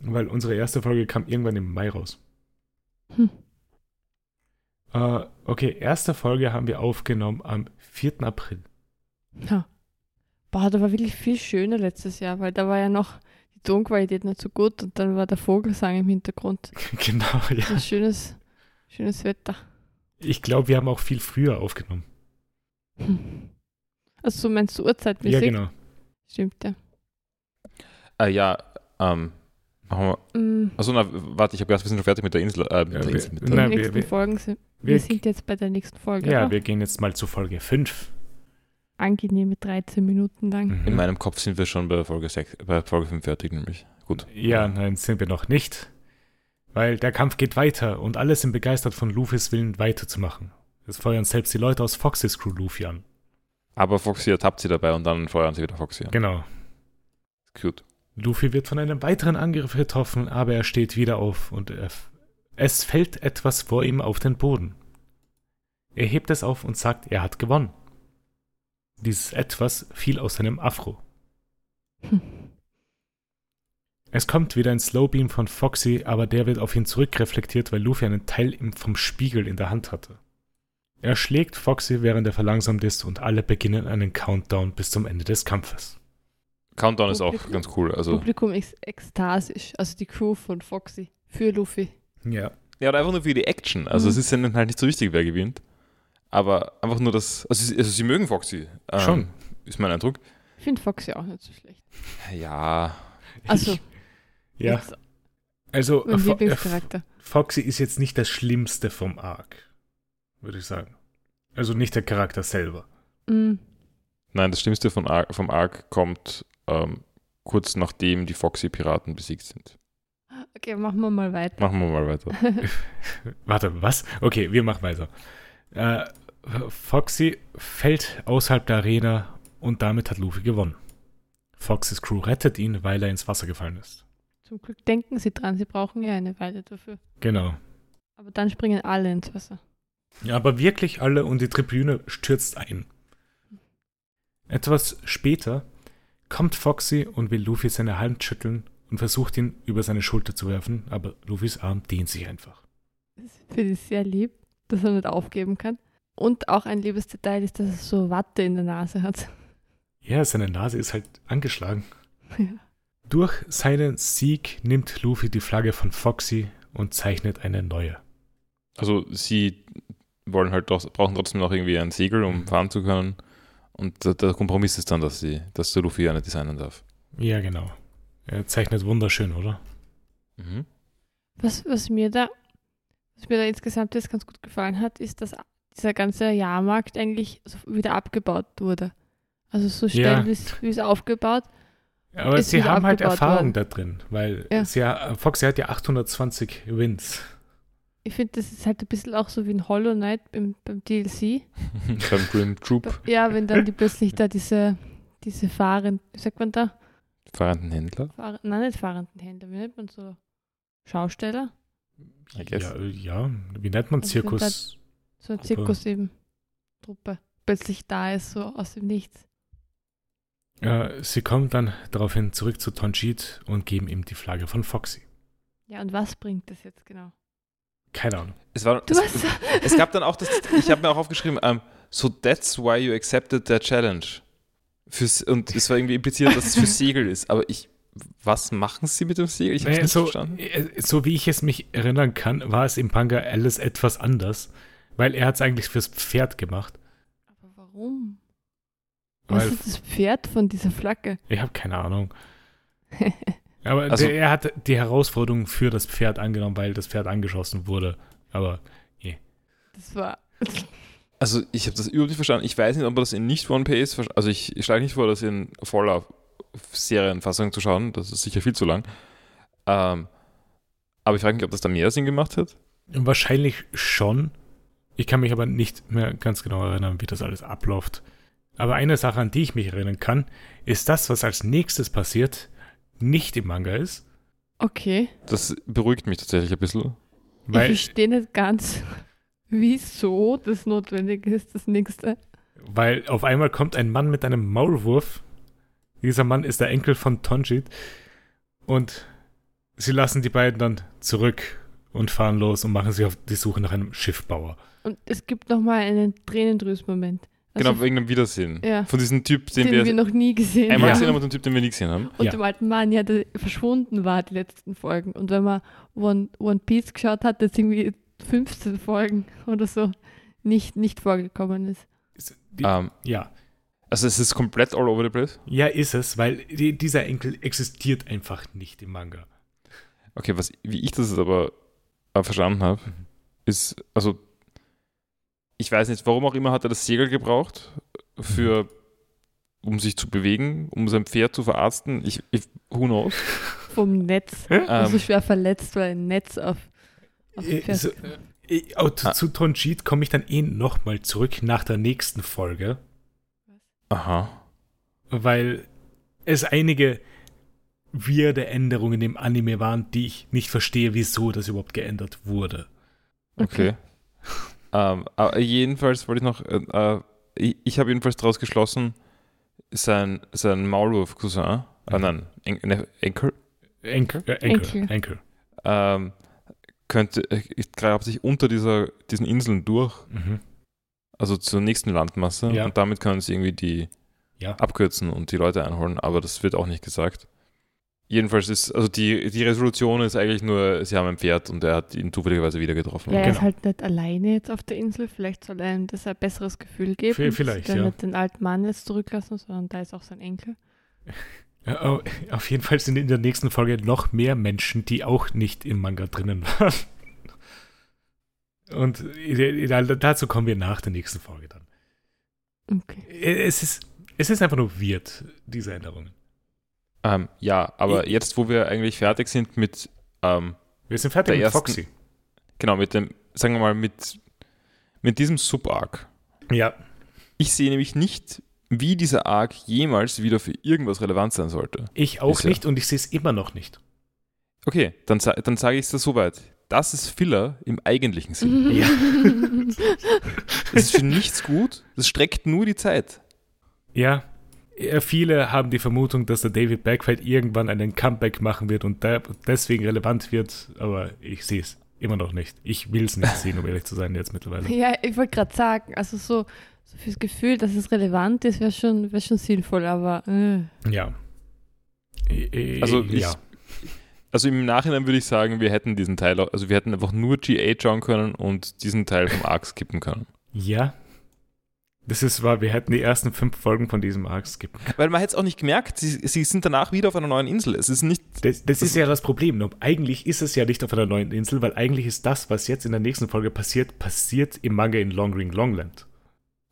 Weil unsere erste Folge kam irgendwann im Mai raus. Hm. Äh, okay, erste Folge haben wir aufgenommen am 4. April. Ja. Boah, da war wirklich viel schöner letztes Jahr, weil da war ja noch Tonqualität nicht so gut und dann war der Vogelsang im Hintergrund. genau, ja. Ein schönes, schönes Wetter. Ich glaube, wir haben auch viel früher aufgenommen. Hm. Also so meinst du Uhrzeitmäßig? Ja, genau. Stimmt, ja. äh, ja, ähm, machen wir. Mm, Achso, na, warte, ich habe gedacht, wir sind schon fertig mit der Insel. Äh, mit Ja, der wir- Insel mit die der, Nein, wir- nächsten wir- Folgen sind. Wir, Wir, sind jetzt bei der nächsten Folge. ja, oder? wir gehen jetzt mal zu Folge 5. Angenehme 13 Minuten lang. Mhm. in meinem Kopf sind wir schon bei Folge 6, bei Folge 5 fertig, nämlich. Gut. Ja, nein, sind wir noch nicht. Weil der Kampf geht weiter und alle sind begeistert von Luffys Willen weiterzumachen. Es feuern selbst die Leute aus Foxys Crew Luffy an. Aber Foxy ertappt sie dabei und dann feuern sie wieder Foxy an. Genau. Cute. Luffy wird von einem weiteren Angriff getroffen, aber er steht wieder auf und er, es fällt etwas vor ihm auf den Boden. Er hebt es auf und sagt, er hat gewonnen. Dieses Etwas fiel aus seinem Afro. Hm. Es kommt wieder ein Slowbeam von Foxy, aber der wird auf ihn zurückreflektiert, weil Luffy einen Teil vom Spiegel in der Hand hatte. Er schlägt Foxy, während er verlangsamt ist, und alle beginnen einen Countdown bis zum Ende des Kampfes. Countdown ist auch Publikum- ganz cool. Also, Publikum ist ekstasisch. Also die Crew von Foxy für Luffy. Ja. ja, oder einfach nur für die Action. Also, Mhm. es ist ihnen halt nicht so wichtig, wer gewinnt. Aber einfach nur das. Also, sie, also sie mögen Foxy. Ähm, Schon. Ist mein Eindruck. Ich finde Foxy auch nicht so schlecht. Ja. Also, Ich, ja, jetzt also mein Fo- äh, Lieblingscharakter. Foxy ist jetzt nicht das Schlimmste vom Arc, würde ich sagen. Also nicht der Charakter selber. Mm, Nein, das Schlimmste von Arc, vom Arc kommt ähm, kurz nachdem die Foxy-Piraten besiegt sind. Okay, machen wir mal weiter. Machen wir mal weiter. Warte, was? Okay, wir machen weiter. Äh, Foxy fällt außerhalb der Arena und damit hat Luffy gewonnen. Foxys Crew rettet ihn, weil er ins Wasser gefallen ist. Zum Glück denken sie dran, sie brauchen ja eine Weile dafür. Genau. Aber dann springen alle ins Wasser. Ja, aber wirklich alle und die Tribüne stürzt ein. Etwas später kommt Foxy und will Luffy seine Hand schütteln und versucht ihn über seine Schulter zu werfen, aber Luffys Arm dehnt sich einfach. Das finde ich sehr lieb, dass er nicht aufgeben kann. Und auch ein liebes Detail ist, dass er so Watte in der Nase hat. Ja, seine Nase ist halt angeschlagen. Ja. Durch seinen Sieg nimmt Luffy die Flagge von Foxy und zeichnet eine neue. Also, sie wollen halt doch, brauchen trotzdem noch irgendwie ein Segel, um Mhm. fahren zu können. Und der, der Kompromiss ist dann, dass sie, dass der Luffy eine designen darf. Ja, genau. Er zeichnet wunderschön, oder? Mhm. Was, was mir da, was mir da insgesamt jetzt ganz gut gefallen hat, ist, dass dieser ganze Jahrmarkt eigentlich wieder abgebaut wurde. Also so schnell, Ja. wie es- aufgebaut. Aber Ist sie haben halt Erfahrung worden. da drin, weil Ja. sie, Foxy hat ja 820 Wins. Ich finde, das ist halt ein bisschen auch so wie ein Hollow Knight beim, beim DLC. Beim Grim Troop, Ja, wenn dann die plötzlich da diese, diese fahrenden, wie sagt man da? fahrenden Händler. Fahr nein, nicht fahrenden Händler, wie nennt man so? Schausteller? Ja, ja, wie nennt man Also Zirkus? So ein. Zirkus eben. Truppe. Plötzlich da ist, so aus dem Nichts. Äh, sie kommen dann daraufhin zurück zu Tonjit und geben ihm die Flagge von Foxy. Ja, und was bringt das jetzt genau? Keine Ahnung. Es, war, Du es, hast. es gab dann auch das, ich habe mir auch aufgeschrieben, ähm, so that's why you accepted the challenge. Fürs, und es war irgendwie impliziert, dass es für Segel ist. Aber ich, was machen sie mit dem Segel? Ich habe Naja, nicht so, verstanden. äh, so wie ich es mich erinnern kann, war es im Manga alles etwas anders, weil er hat es eigentlich fürs Pferd gemacht. Aber warum? Was Weil, ist das Pferd von dieser Flagge? ich habe keine Ahnung. Aber Also- der, er hat die Herausforderung für das Pferd angenommen, weil das Pferd angeschossen wurde. Aber Das war. Also ich habe das überhaupt nicht verstanden. Ich weiß nicht, ob man das in nicht One Piece, also ich, ich schlage nicht vor, das in voller Serienfassung zu schauen. Das ist sicher viel zu lang. Ähm, aber ich frage mich, ob das da mehr Sinn gemacht hat. wahrscheinlich schon. Ich kann mich aber nicht mehr ganz genau erinnern, wie das alles abläuft. Aber eine Sache, an die ich mich erinnern kann, ist das, was als nächstes passiert, nicht im Manga ist. Okay. Das beruhigt mich tatsächlich ein bisschen. Weil, ich verstehe nicht ganz, wieso das notwendig ist, das nächste. weil auf einmal kommt ein Mann mit einem Maulwurf. Dieser Mann ist der Enkel von Tonjit. Und sie lassen die beiden dann zurück und fahren los und machen sich auf die Suche nach einem Schiffbauer. Und es gibt nochmal einen Tränendrüs-Moment. genau, Also, wegen dem Wiedersehen. Ja. Von diesem Typ, den, den wir, wir noch nie gesehen einmal Ja. gesehen haben. haben und dem Typ, den wir nie gesehen haben. Und Ja. dem alten Mann, ja, der verschwunden war die letzten Folgen. Und wenn man One, One Piece geschaut hat, das irgendwie 15 Folgen oder so nicht, nicht vorgekommen ist. Ist- Die, Ähm, ja. also es ist komplett all over the place. Ja, ist es, weil die, dieser Enkel existiert einfach nicht im Manga. Okay, was, wie ich das jetzt aber äh, verstanden habe, Mhm. ist, also ich weiß nicht, warum auch immer hat er das Segel gebraucht für, um sich zu bewegen, um sein Pferd zu verarzten. Ich, ich who knows? Vom Netz. Also Ähm, schwer verletzt, weil ein Netz auf, auf dem Äh, Pferd- so, äh, oh, zu, Ah. zu Tonjit komme ich dann eh nochmal zurück nach der nächsten Folge, aha. weil es einige weirde Änderungen im Anime waren, die ich nicht verstehe, wieso das überhaupt geändert wurde. Okay. ähm, aber jedenfalls wollte ich noch, äh, äh, ich, ich habe jedenfalls daraus geschlossen, sein, sein Maulwurf-Cousin, äh, Mhm. nein, En ne, Enkel, Enkel, äh, Enkel, Enkel. Enkel. ähm, könnte, äh, grabt sich unter dieser, diesen Inseln durch, Mhm. also zur nächsten Landmasse Ja. und damit können sie irgendwie die Ja. abkürzen und die Leute einholen, aber das wird auch nicht gesagt. Jedenfalls ist, also die, die Resolution ist eigentlich nur, sie haben ein Pferd und er hat ihn zufälligerweise wieder getroffen. Ja, er Genau. ist halt nicht alleine jetzt auf der Insel. Vielleicht soll einem das ein besseres Gefühl geben. Vielleicht, er ja. nicht den alten Mann jetzt zurücklassen, sondern da ist auch sein Enkel. Ja, au- Auf jeden Fall sind in der nächsten Folge noch mehr Menschen, die auch nicht im Manga drinnen waren. Und äh, äh, dazu kommen wir nach der nächsten Folge dann. Okay. Äh, Es ist, es ist einfach nur weird, diese Änderungen. Ähm, ja, aber Ich- jetzt, wo wir eigentlich fertig sind mit, ähm, Wir sind fertig mit ersten- Foxy. genau, mit dem, sagen wir mal, mit, mit diesem Sub-Arc. Ja, Ich sehe nämlich nicht, wie dieser Arc jemals wieder für irgendwas relevant sein sollte. ich auch Bisher. nicht und ich sehe es immer noch nicht. Okay, dann, dann sage ich es dir soweit. Das ist Filler im eigentlichen Sinn. Ja. Das ist für nichts gut, das streckt nur die Zeit. Ja, viele haben die Vermutung, dass der David Backfeld irgendwann einen Comeback machen wird und deswegen relevant wird, aber ich sehe es immer noch nicht. Ich will es nicht sehen, um ehrlich zu sein, jetzt mittlerweile. Ja, ich wollte gerade sagen, also so, so fürs Gefühl, dass es relevant ist, wäre schon, wär schon sinnvoll, aber äh, Ja. Äh, Also ich, ja. also im Nachhinein würde ich sagen, wir hätten diesen Teil, auch- also wir hätten einfach nur G8 schauen können und diesen Teil vom Arc skippen können. Ja. Das ist wahr, wir hätten die ersten fünf Folgen von diesem Arc skippen. Weil man hätte es auch nicht gemerkt, sie, sie sind danach wieder auf einer neuen Insel. Es ist nicht, Das, das ist ja das Problem. Nur Eigentlich ist es ja nicht auf einer neuen Insel, weil eigentlich ist das, was jetzt in der nächsten Folge passiert, passiert im Manga in Long Ring Longland.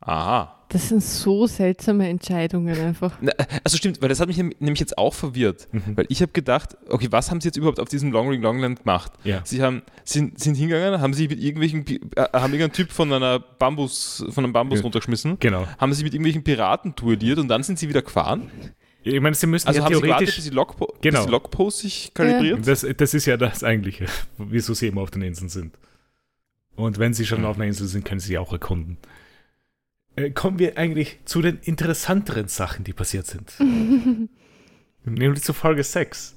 Aha. das sind so seltsame Entscheidungen einfach. Na, Also stimmt, weil das hat mich nämlich jetzt auch verwirrt. Mhm. Weil ich habe gedacht, okay, was haben sie jetzt überhaupt auf diesem Long Ring Longland gemacht? Ja. Sie haben, sind, sind hingegangen, haben sie mit irgendwelchen, Pi- äh, haben irgendeinen Typ von einer Bambus, von einem Bambus Ja. runtergeschmissen, Genau. haben sie mit irgendwelchen Piraten duelliert und dann sind sie wieder gefahren. Ich meine, sie müssen Also ja haben sie gewartet, theoretisch. bis die, Logpo Genau. bis die Logpost sich kalibriert? Das, das ist ja das Eigentliche, wieso sie immer auf den Inseln sind. Und wenn sie schon Mhm. auf einer Insel sind, können sie sie auch erkunden. Äh, kommen wir eigentlich zu den interessanteren Sachen, die passiert sind. Nämlich zu Folge 6.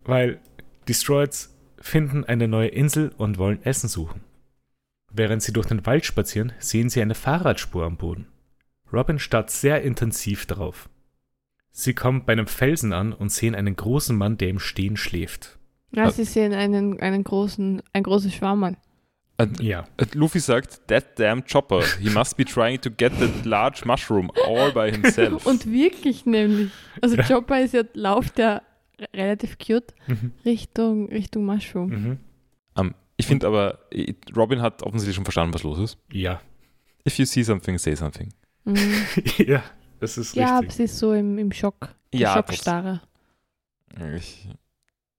Weil die Stroids finden eine neue Insel und wollen Essen suchen. Während sie durch den Wald spazieren, sehen sie eine Fahrradspur am Boden. Robin starrt sehr intensiv darauf. Sie kommen bei einem Felsen an und sehen einen großen Mann, der im Stehen schläft. Ja, sie sehen einen, einen großen, ein großes Schwarmal. Und, Ja. und Luffy sagt, that damn chopper, he must be trying to get that large mushroom all by himself. Und wirklich nämlich. Also Ja. Chopper ist ja, lauft ja re- relativ cute Mhm. Richtung, Richtung Mushroom. Mhm. Ähm, ich finde aber, Robin hat offensichtlich schon verstanden, was los ist. Ja. If you see something, say something. Mhm. ja, das ist Ja, richtig. sie ist so im, im Schock. Ja, Schockstarre. Ich,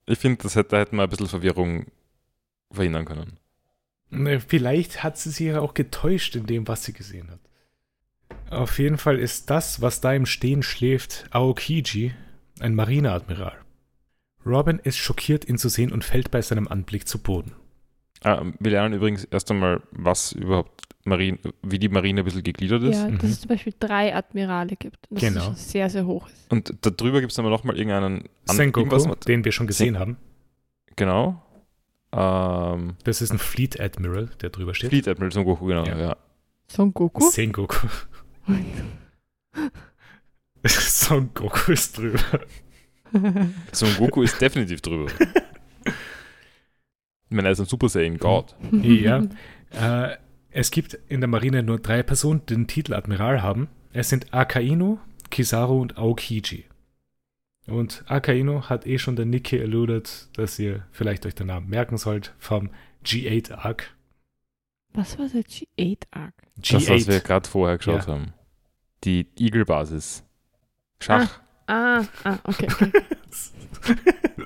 ich finde, das hätte, da hätten wir ein bisschen Verwirrung verhindern können. Ne, Vielleicht hat sie sich ja auch getäuscht in dem, was sie gesehen hat. Auf jeden Fall ist das, was da im Stehen schläft, Aokiji, ein Marineadmiral. Robin ist schockiert, ihn zu sehen und fällt bei seinem Anblick zu Boden. Ähm, wir lernen übrigens erst einmal, was überhaupt Marine, wie die Marine ein bisschen gegliedert ist. Ja, Mhm. dass es zum Beispiel drei Admirale gibt. Und das Genau. schon sehr, sehr hoch ist. Und darüber gibt es dann nochmal irgendeinen Sengoku, den wir schon gesehen haben. Genau. Ähm, Das ist ein Fleet Admiral, der drüber steht. Fleet Admiral Son Goku, genau. Ja. Ja. Son Goku? Sengoku. Son Goku ist drüber. Son Goku ist definitiv drüber. Ich meine, er ist ein Super Saiyan God. Ja. Äh, es gibt in der Marine nur drei Personen, die den Titel Admiral haben. Es sind Akainu, Kizaru und Aokiji. Und Akainu hat eh schon der Niki alluded, dass ihr vielleicht euch den Namen merken sollt vom G8 Arc. Was war der G8 Arc? Das, was wir G8. gerade vorher geschaut Ja. haben. Die Eagle-Basis. Schach. Ah, ah, okay. okay.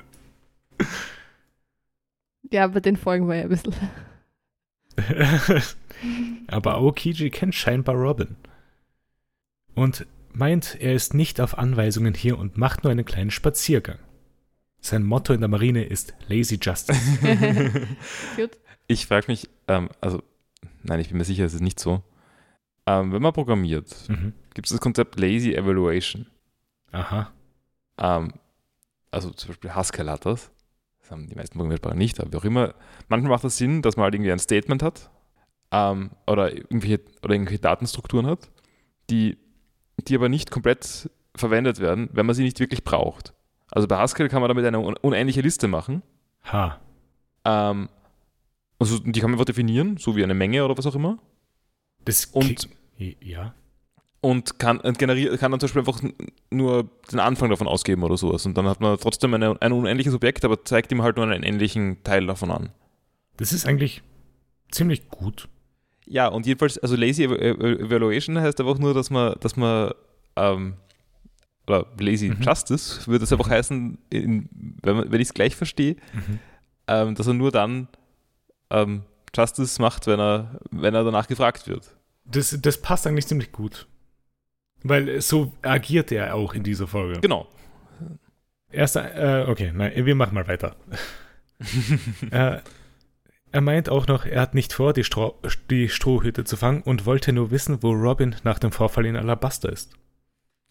ja, aber den folgen wir ja ein bisschen. Aber Aokiji kennt scheinbar Robin. Und meint, er ist nicht auf Anweisungen hier und macht nur einen kleinen Spaziergang. Sein Motto in der Marine ist Lazy Justice. Ich frage mich, ähm, also, nein, ich bin mir sicher, es ist nicht so. Ähm, wenn man programmiert, Mhm. gibt es das Konzept Lazy Evaluation. Aha. Ähm, also zum Beispiel Haskell hat das. Das haben die meisten Programmiersprachen nicht, aber wie auch immer. Manchmal macht das Sinn, dass man halt irgendwie ein Statement hat ähm, oder, irgendwelche, oder irgendwelche Datenstrukturen hat, die, die aber nicht komplett verwendet werden, wenn man sie nicht wirklich braucht. Also bei Haskell kann man damit eine un unendliche Liste machen. Ha. Ähm, also die kann man einfach definieren, so wie eine Menge oder was auch immer. Das Und- ja. und kann, und generiert, kann dann zum Beispiel einfach nur den Anfang davon ausgeben oder sowas. Und dann hat man trotzdem eine, ein unendliches Objekt, aber zeigt ihm halt nur einen ähnlichen Teil davon an. Das ist eigentlich ziemlich gut. Ja, und jedenfalls, also Lazy Ev- Ev- Evaluation heißt einfach nur, dass man, dass man, ähm, oder Lazy Mhm. Justice würde es einfach heißen, in, wenn, wenn ich es gleich verstehe, ähm, dass er nur dann ähm, Justice macht, wenn er, wenn er danach gefragt wird. Das, das passt eigentlich ziemlich gut. Weil so agiert er auch in dieser Folge. Genau. Erst, äh, okay, nein, wir machen mal weiter. äh, er meint auch noch, er hat nicht vor, die, Stroh, die Strohhütte zu fangen und wollte nur wissen, wo Robin nach dem Vorfall in Alabaster ist.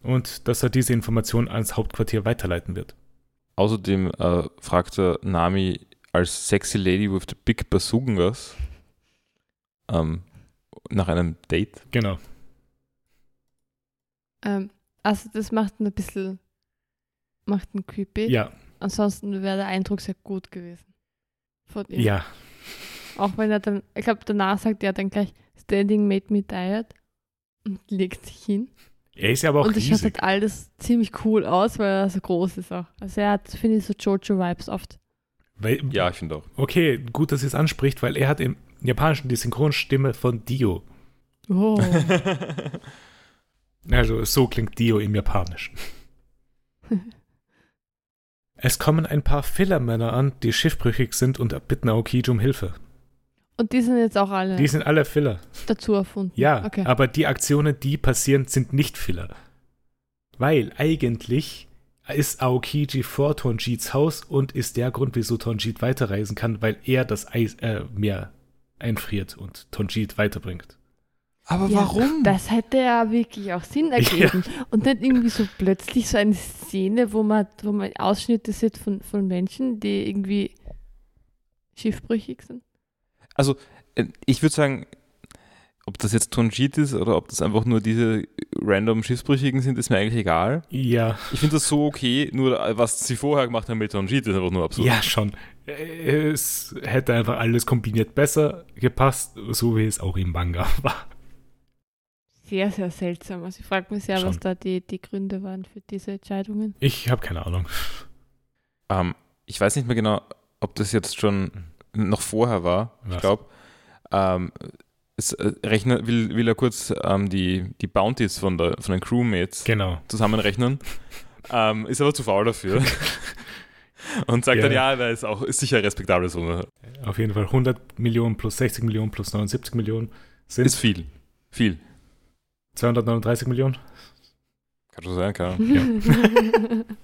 Und dass er diese Information ans Hauptquartier weiterleiten wird. Außerdem äh, fragte Nami als sexy lady with the big bazookas ähm, nach einem Date. Genau. Ähm, also das macht ihn ein bisschen, macht ihn creepy. Ja, Ansonsten wäre der Eindruck sehr gut gewesen. Von ihm. ja. Auch wenn er dann, ich glaube, danach sagt er dann gleich, Standing made me tired und legt sich hin. Er ist ja aber auch und es schaut riesig. halt alles ziemlich cool aus, weil er so groß ist auch. Also er hat, finde ich, so Jojo-Vibes oft. Weil, Ja, ich finde auch. Okay, gut, dass ihr es anspricht, weil er hat im Japanischen die Synchronstimme von Dio. Oh. Also so klingt Dio im Japanischen. es kommen ein paar Fillermänner an, die schiffbrüchig sind und bitten Aokiji um Hilfe. Und die sind jetzt auch alle Die sind alle Filler. dazu erfunden. Ja, Okay. aber die Aktionen, die passieren, sind nicht Filler. Weil eigentlich ist Aokiji vor Tonjits Haus und ist der Grund, wieso Tonjit weiterreisen kann, weil er das Eis, äh, Meer einfriert und Tonjit weiterbringt. Aber Ja, warum? Das hätte ja wirklich auch Sinn ergeben. Und nicht irgendwie so plötzlich so eine Szene, wo man, wo man Ausschnitte sieht von, von Menschen, die irgendwie schiffbrüchig sind. Also, äh, ich würde sagen, ob das jetzt Tonjit ist oder ob das einfach nur diese random Schiffsbrüchigen sind, ist mir eigentlich egal. Ja, Ich finde das so okay, nur äh, was sie vorher gemacht haben mit Tonjit ist einfach nur absurd. ja, schon. Es hätte einfach alles kombiniert besser gepasst, so wie es auch im Manga war. Sehr, sehr seltsam. Also ich frage mich sehr, was Schon. da die, die Gründe waren für diese Entscheidungen. Ich habe keine Ahnung. Ähm, ich weiß nicht mehr genau, ob das jetzt schon noch vorher war. Ich Was? glaube, ähm, es äh, rechnet, will, will er kurz ähm, die, die Bounties von, der, von den Crewmates Genau. zusammenrechnen. ähm, ist aber zu faul dafür. Und sagt Ja. dann, ja, da ist auch ist sicher respektabel Summe. Auf jeden Fall 100 Millionen plus 60 Millionen plus 79 Millionen sind Ist viel. Viel. 239 Millionen. Kann schon sein, keine Ahnung.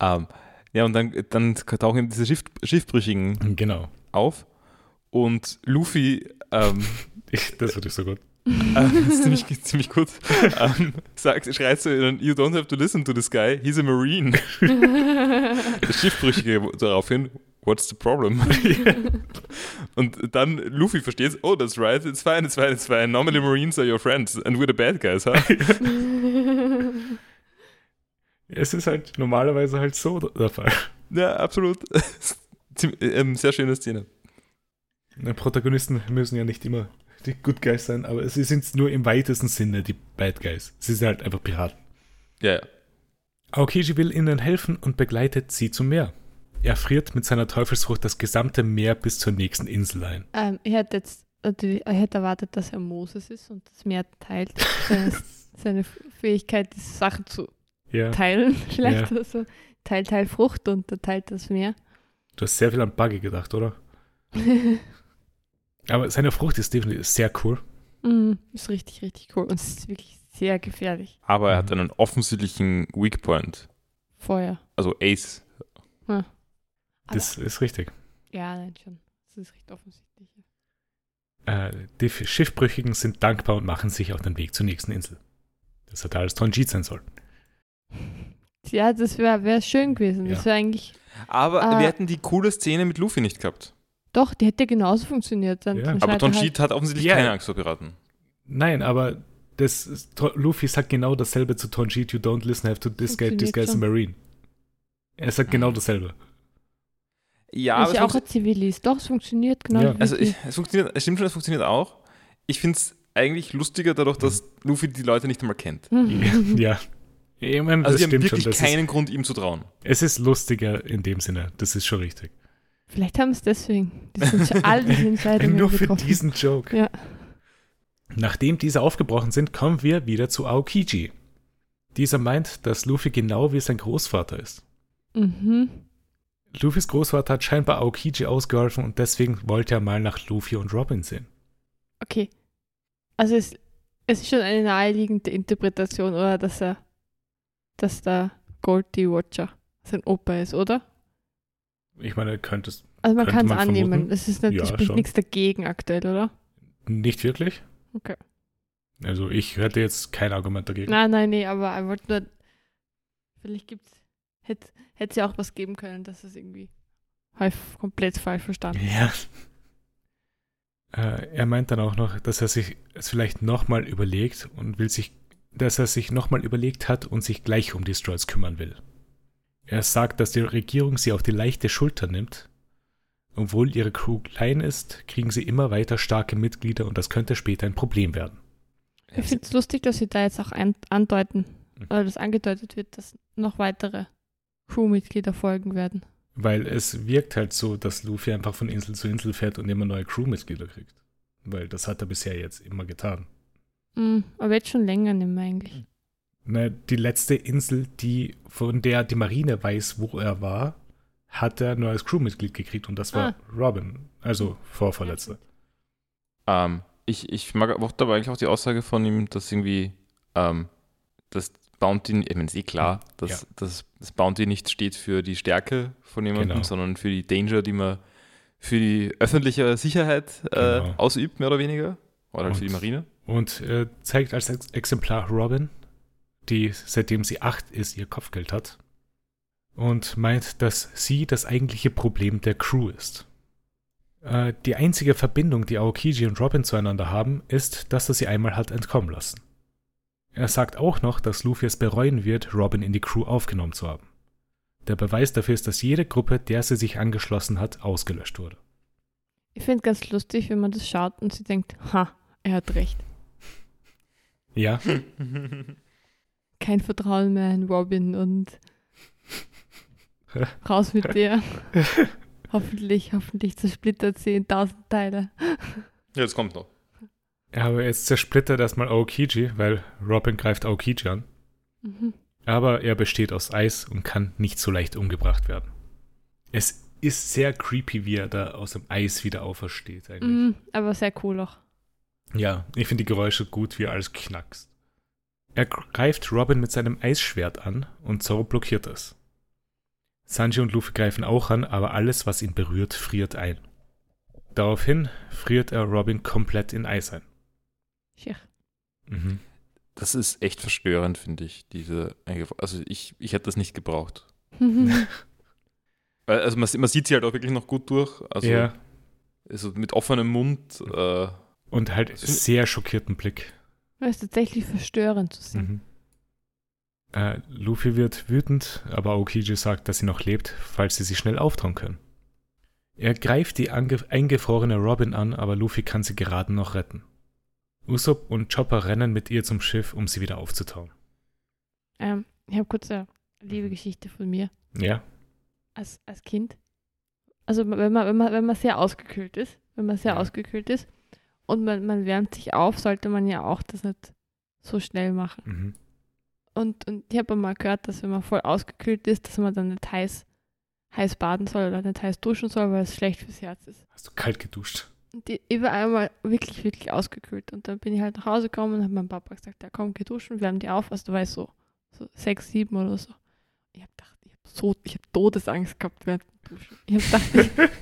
Ähm, ja, und dann, dann tauchen eben diese Schiff, Schiffbrüchigen Genau. auf und Luffy, ähm, Ich, das wird so gut. äh, das ist ziemlich, ziemlich gut, ähm, sagt, schreit so, you don't have to listen to this guy, he's a Marine. Der Schiffbrüchige daraufhin, what's the problem? und dann Luffy versteht, oh, that's right, it's fine, it's fine, it's fine. Normally Marines are your friends and we're the bad guys, huh? Es ist halt normalerweise halt so der Fall. ja, absolut. Ähm, sehr schöne Szene. Die Protagonisten müssen ja nicht immer die Good Guys sein, aber sie sind nur im weitesten Sinne die Bad Guys. Sie sind halt einfach Piraten. Ja, ja. Aokiji will ihnen helfen und begleitet sie zum Meer. Er friert mit seiner Teufelsfrucht das gesamte Meer bis zur nächsten Insel ein. ähm, ich hätte jetzt natürlich, ich hätte erwartet, dass er Moses ist und das Meer teilt. Seine, seine Fähigkeit, diese Sachen zu Ja, teilen, vielleicht Ja. so. Teil, Teil Frucht und er teilt das Meer. du hast sehr viel an Buggy gedacht, oder? Aber seine Frucht ist definitiv sehr cool. Mm, ist richtig, richtig cool. Und es ist wirklich sehr gefährlich. Aber er hat Mhm. einen offensichtlichen Weak Point. Feuer. Also Ace. Aber- Das ist richtig. Ja, nein, schon. Das ist recht offensichtlich. Äh, die Schiffbrüchigen sind dankbar und machen sich auf den Weg zur nächsten Insel. Das hätte alles Tonjit sein sollen. Ja, das wäre wär schön gewesen. Das Ja. wäre eigentlich. Aber Ah. wir hätten die coole Szene mit Luffy nicht gehabt. Doch, die hätte genauso funktioniert. Dann, Ja. dann Aber er Tonjit hat offensichtlich Ja. keine Angst vor Piraten. Nein, aber das Luffy sagt genau dasselbe zu Tonjit. You don't listen, have to this guy, this Funktioniert guy is a. Marine. Er sagt genau dasselbe. Ja, Halt. aber ist ja auch ein Zivilist. Doch, es funktioniert genau. Ja. also ich, es funktioniert, es stimmt schon, es funktioniert auch. Ich finde es eigentlich lustiger dadurch, dass Luffy die Leute nicht einmal kennt. ja. Ich meine, Also das sie haben stimmt wirklich schon. Keinen Grund, ihm zu trauen. ist, es ist lustiger in dem Sinne. Das ist schon richtig. Vielleicht haben es deswegen. Die sind schon all diese Entscheidungen Nur für getroffen. diesen Joke. Ja. Nachdem diese aufgebrochen sind, kommen wir wieder zu Aokiji. Dieser meint, dass Luffy genau wie sein Großvater ist. Mhm. Luffys Großvater hat scheinbar Aokiji ausgeholfen und deswegen wollte er mal nach Luffy und Robin sehen. Okay. Also es, es ist schon eine naheliegende Interpretation, oder? Dass er, dass der Goldie Watcher sein Opa ist, oder? Ich meine, könnte es Also man kann es annehmen. vermuten. Es ist nicht, Ja, es spricht schon. nichts dagegen aktuell, oder? nicht wirklich. Okay. Also ich hätte jetzt kein Argument dagegen. Nein, nein, nee, aber er wollte nur. Vielleicht gibt's. Hätte es ja auch was geben können, dass es irgendwie komplett falsch verstanden Ja. Äh, er meint dann auch noch, dass er sich es vielleicht nochmal überlegt und will sich, dass er sich nochmal überlegt hat und sich gleich um die Strolls kümmern will. Er sagt, dass die Regierung sie auf die leichte Schulter nimmt. Obwohl ihre Crew klein ist, kriegen sie immer weiter starke Mitglieder und das könnte später ein Problem werden. Ich finde es lustig, dass sie da jetzt auch ein, andeuten, Mhm. oder dass angedeutet wird, dass noch weitere Crewmitglieder folgen werden. Weil es wirkt halt so, dass Luffy einfach von Insel zu Insel fährt und immer neue Crewmitglieder kriegt. Weil das hat er bisher jetzt immer getan. Mhm, aber jetzt schon länger nicht mehr eigentlich. Ne, die letzte Insel, die von der die Marine weiß, wo er war, hat er nur als Crewmitglied gekriegt und das war Ah. Robin, also Vorverletzte. Ähm, ich, ich mag mochte aber eigentlich auch die Aussage von ihm, dass irgendwie ähm, das Bounty, ich meine, ist eh klar, dass, Ja. dass das Bounty nicht steht für die Stärke von jemandem, Genau. sondern für die Danger, die man für die öffentliche Sicherheit äh, Genau. ausübt, mehr oder weniger. Oder halt für die Marine. Und äh, zeigt als Ex Exemplar Robin, die seitdem sie acht ist, ihr Kopfgeld hat. Und meint, dass sie das eigentliche Problem der Crew ist. Äh, die einzige Verbindung, die Aokiji und Robin zueinander haben, ist, dass er sie einmal hat entkommen lassen. Er sagt auch noch, dass Luffy es bereuen wird, Robin in die Crew aufgenommen zu haben. Der Beweis dafür ist, dass jede Gruppe, der sie sich angeschlossen hat, ausgelöscht wurde. Ich finde ganz lustig, wenn man das schaut und sie denkt, ha, er hat recht. Ja, Kein Vertrauen mehr in Robin und raus mit dir. hoffentlich, hoffentlich zersplittert sie in tausend Teile. Ja, das kommt noch. aber jetzt zersplittert erstmal Aokiji, weil Robin greift Aokiji an. Mhm. aber er besteht aus Eis und kann nicht so leicht umgebracht werden. Es ist sehr creepy, wie er da aus dem Eis wieder aufersteht eigentlich. Mhm, aber sehr cool auch. Ja, ich finde die Geräusche gut, wie er alles knackst. Er greift Robin mit seinem Eisschwert an und Zoro blockiert es. Sanji und Luffy greifen auch an, aber alles, was ihn berührt, friert ein. Daraufhin friert er Robin komplett in Eis ein. Schier. Mhm. Das ist echt verstörend, finde ich. Diese, also ich, ich hätte das nicht gebraucht. Mhm. Also man, man sieht sie halt auch wirklich noch gut durch. Also, ja, also mit offenem Mund. Äh, und halt sehr schockierten Blick. Das ist tatsächlich verstörend zu sehen. Mhm. Äh, Luffy wird wütend, aber Aokiji sagt, dass sie noch lebt, falls sie sich schnell auftauen können. Er greift die eingefrorene Robin an, aber Luffy kann sie gerade noch retten. Usopp und Chopper rennen mit ihr zum Schiff, um sie wieder aufzutauen. Ähm, ich habe kurz eine liebe Geschichte von mir Ja, als, als Kind. Also wenn man, wenn, man, wenn man sehr ausgekühlt ist, wenn man sehr Ja. ausgekühlt ist und man, man wärmt sich auf, sollte man ja auch das nicht so schnell machen. mhm. Und, und ich habe mal gehört, dass wenn man voll ausgekühlt ist, dass man dann nicht heiß, heiß baden soll oder nicht heiß duschen soll, weil es schlecht fürs Herz ist. hast du kalt geduscht? Und ich, ich war einmal wirklich, wirklich ausgekühlt. Und dann bin ich halt nach Hause gekommen und habe meinem Papa gesagt, ja komm, geh duschen, wärm die auf. Also du weißt so, so sechs, sieben oder so. Ich habe gedacht, so, ich habe Todesangst gehabt während dem Duschen. Ich habe gedacht,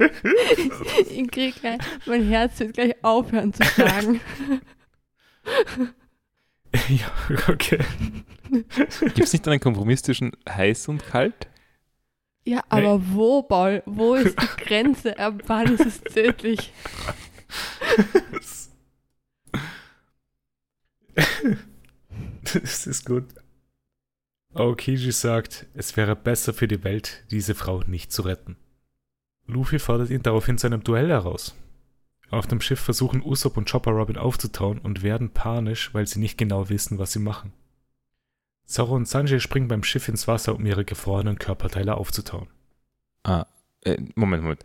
ich, ich krieg gleich, mein Herz wird gleich aufhören zu schlagen. ja, okay. Gibt es nicht einen Kompromiss zwischen heiß und kalt? Ja, aber wo, Paul? Wo ist die Grenze? Ab wann ist es tödlich? das ist gut. Aokiji sagt, es wäre besser für die Welt, diese Frau nicht zu retten. Luffy fordert ihn daraufhin zu einem Duell heraus. Auf dem Schiff versuchen Usopp und Chopper Robin aufzutauen und werden panisch, weil sie nicht genau wissen, was sie machen. Zoro und Sanji springen beim Schiff ins Wasser, um ihre gefrorenen Körperteile aufzutauen. Ah, äh, Moment, Moment.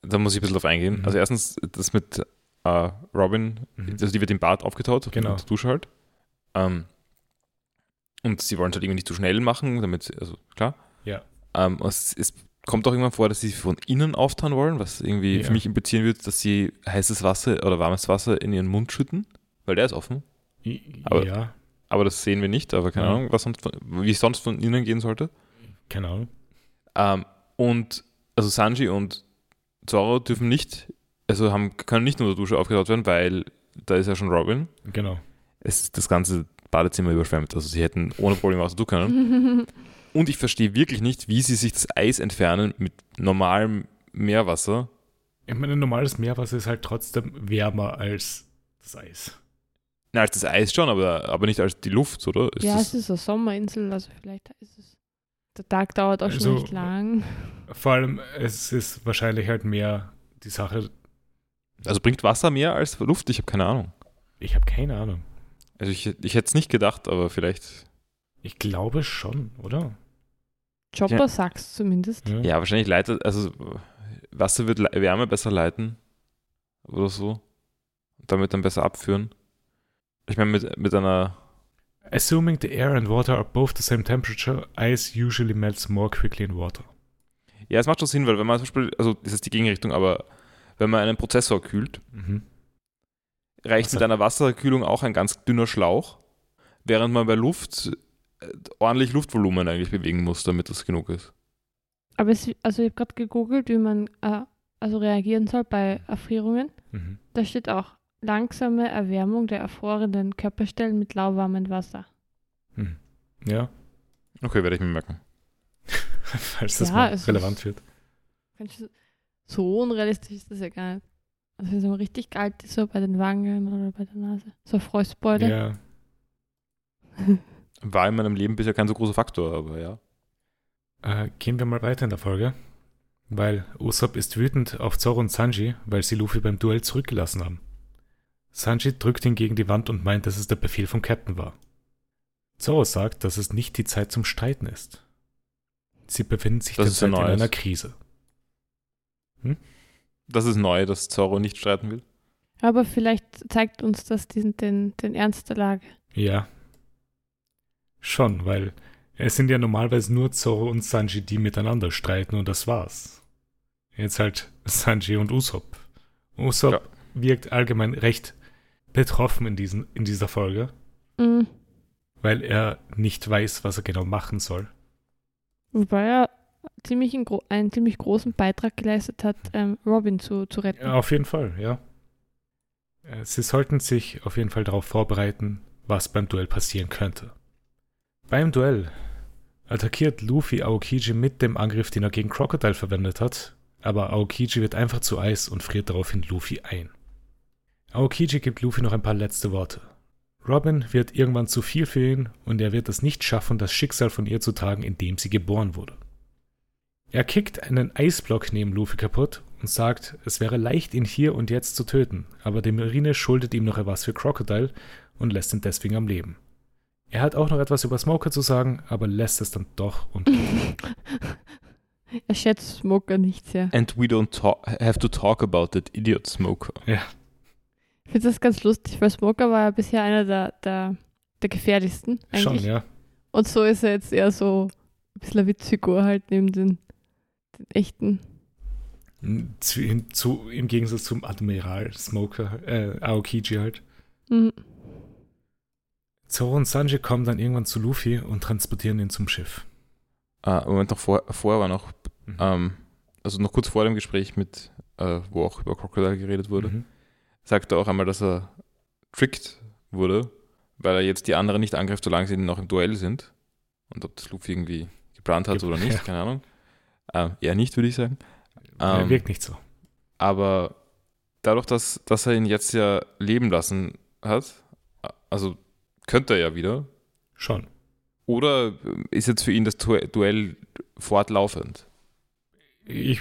Da muss ich ein bisschen drauf eingehen. Mhm. Also erstens, das mit äh, Robin, Mhm. also die wird im Bad aufgetaut, Genau. mit der Dusche halt. Ähm, und sie wollen es halt irgendwie nicht zu schnell machen, damit, also klar. Ja. Ähm, es, es kommt auch irgendwann vor, dass sie von innen auftauen wollen, was irgendwie Ja. für mich implizieren wird, dass sie heißes Wasser oder warmes Wasser in ihren Mund schütten, weil der ist offen. Aber- ja, Aber das sehen wir nicht, aber keine Ja. Ahnung, was sonst von, wie es sonst von innen gehen sollte. keine Ahnung. Ähm, und also Sanji und Zoro dürfen nicht, also haben, können nicht unter der Dusche aufgetaut werden, weil da ist ja schon Robin. Genau. Es ist das ganze Badezimmer überschwemmt. Also sie hätten ohne Probleme was tun können. Und ich verstehe wirklich nicht, wie sie sich das Eis entfernen mit normalem Meerwasser. Ich meine, normales Meerwasser ist halt trotzdem wärmer als das Eis. Na, als das Eis schon, aber, aber nicht als die Luft, oder? Ist ja, das, es ist eine Sommerinsel, also vielleicht ist es. Der Tag dauert auch Also- schon recht lang. Vor allem, es ist wahrscheinlich halt mehr die Sache, also bringt Wasser mehr als Luft? Ich habe keine Ahnung. ich habe keine Ahnung. Also ich, ich hätte es nicht gedacht, aber vielleicht. Ich glaube schon, oder? Chopper Ja. sagt's zumindest. Ja, wahrscheinlich leitet, also Wasser wird Wärme besser leiten oder so. Und damit dann besser abführen. Ich meine, mit, mit einer, Assuming the air and water are both the same temperature, ice usually melts more quickly in water. ja, es macht schon Sinn, weil wenn man zum Beispiel, also das ist die Gegenrichtung, aber wenn man einen Prozessor kühlt, Mhm. Reicht Wasser- mit einer Wasserkühlung auch ein ganz dünner Schlauch, während man bei Luft äh, ordentlich Luftvolumen eigentlich bewegen muss, damit das genug ist. Aber es, also ich habe gerade gegoogelt, wie man äh, also reagieren soll bei Erfrierungen. Mhm. Da steht auch langsame Erwärmung der erfrorenen Körperstellen mit lauwarmem Wasser. Mhm. Ja, Okay, werde ich mir merken. falls das Ja, mal ist- relevant wird. So unrealistisch ist das ja gar nicht. Also mal richtig kalt ist, so bei den Wangen oder bei der Nase. So Frostbeule. Ja, War in meinem Leben bisher kein so großer Faktor, aber ja. Äh, gehen wir mal weiter in der Folge. Weil Usopp ist wütend auf Zoro und Sanji, weil sie Luffy beim Duell zurückgelassen haben. Sanji drückt ihn gegen die Wand und meint, dass es der Befehl vom Captain war. Zoro sagt, dass es nicht die Zeit zum Streiten ist. Sie befinden sich Das derzeit in einer Krise. Das ist neu, dass Zorro nicht streiten will. Aber vielleicht zeigt uns das diesen, den, den Ernst der Lage. Ja. Schon, weil es sind ja normalerweise nur Zoro und Sanji, die miteinander streiten und das war's. Jetzt halt Sanji und Usopp. Usopp Ja. wirkt allgemein recht betroffen in, diesen, in dieser Folge, Mhm. weil er nicht weiß, was er genau machen soll. Wobei er ziemlich einen, einen ziemlich großen Beitrag geleistet hat, ähm, Robin zu, zu retten. Ja, auf jeden Fall, ja. Äh, Sie sollten sich auf jeden Fall darauf vorbereiten, was beim Duell passieren könnte. Beim Duell attackiert Luffy Aokiji mit dem Angriff, den er gegen Crocodile verwendet hat, aber Aokiji wird einfach zu Eis und friert daraufhin Luffy ein. Aokiji gibt Luffy noch ein paar letzte Worte. Robin wird irgendwann zu viel für ihn und er wird es nicht schaffen, das Schicksal von ihr zu tragen, in dem sie geboren wurde. Er kickt einen Eisblock neben Luffy kaputt und sagt, es wäre leicht, ihn hier und jetzt zu töten, aber die Marine schuldet ihm noch etwas für Crocodile und lässt ihn deswegen am Leben. Er hat auch noch etwas über Smoker zu sagen, aber lässt es dann doch und er schätzt Smoker nicht sehr. And we don't talk, have to talk about that idiot smoker. Ich finde das ganz lustig, weil Smoker war ja bisher einer der, der, der gefährlichsten eigentlich. Schon, ja. Und so ist er jetzt eher so ein bisschen eine Witzfigur halt neben den, den echten. Zu, hin- zu, Im Gegensatz zum Admiral Smoker, äh, Aokiji halt. Mhm. Zoro und Sanji kommen dann irgendwann zu Luffy und transportieren ihn zum Schiff. Ah, Moment, noch vor, vorher war noch, Mhm. ähm, also noch kurz vor dem Gespräch mit, äh, wo auch über Crocodile geredet wurde, Mhm. sagt er auch einmal, dass er tricked wurde, weil er jetzt die anderen nicht angreift, solange sie noch im Duell sind. Und ob das Luffy irgendwie geplant hat Ge- oder nicht, ja. keine Ahnung. Ähm, eher nicht, würde ich sagen. er Ähm, wirkt nicht so. Aber dadurch, dass, dass er ihn jetzt ja leben lassen hat, also könnte er ja wieder, Schon. oder ist jetzt für ihn das Du- Duell fortlaufend? Ich,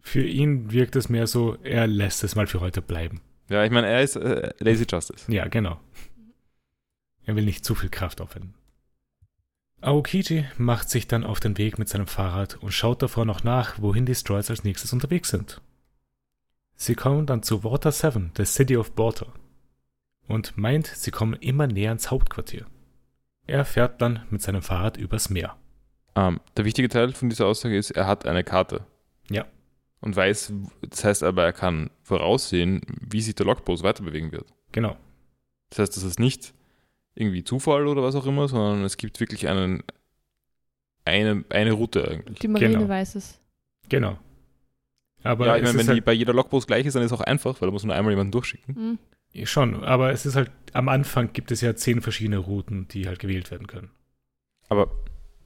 für ihn wirkt es mehr so, er lässt es mal für heute bleiben. Ja, ich meine, er ist äh, Lazy Justice. Ja, genau. Er will nicht zu viel Kraft aufwenden. Aokiji macht sich dann auf den Weg mit seinem Fahrrad und schaut davor noch nach, wohin die Stroids als nächstes unterwegs sind. Sie kommen dann zu Water 7, der City of Water, und meint, sie kommen immer näher ins Hauptquartier. Er fährt dann mit seinem Fahrrad übers Meer. Ähm, der wichtige Teil von dieser Aussage ist, er hat eine Karte. Ja. Und weiß, das heißt aber, er kann voraussehen, wie sich der Logpost weiterbewegen wird. Genau. Das heißt, das ist nicht irgendwie Zufall oder was auch immer, sondern es gibt wirklich einen, eine, eine Route eigentlich. Die Marine Genau. weiß es. Genau. Aber ja, ich meine, wenn die halt, bei jeder Logpost gleich ist, dann ist es auch einfach, weil da muss nur einmal jemanden durchschicken. Mhm. schon, aber es ist halt, am Anfang gibt es ja zehn verschiedene Routen, die halt gewählt werden können. Aber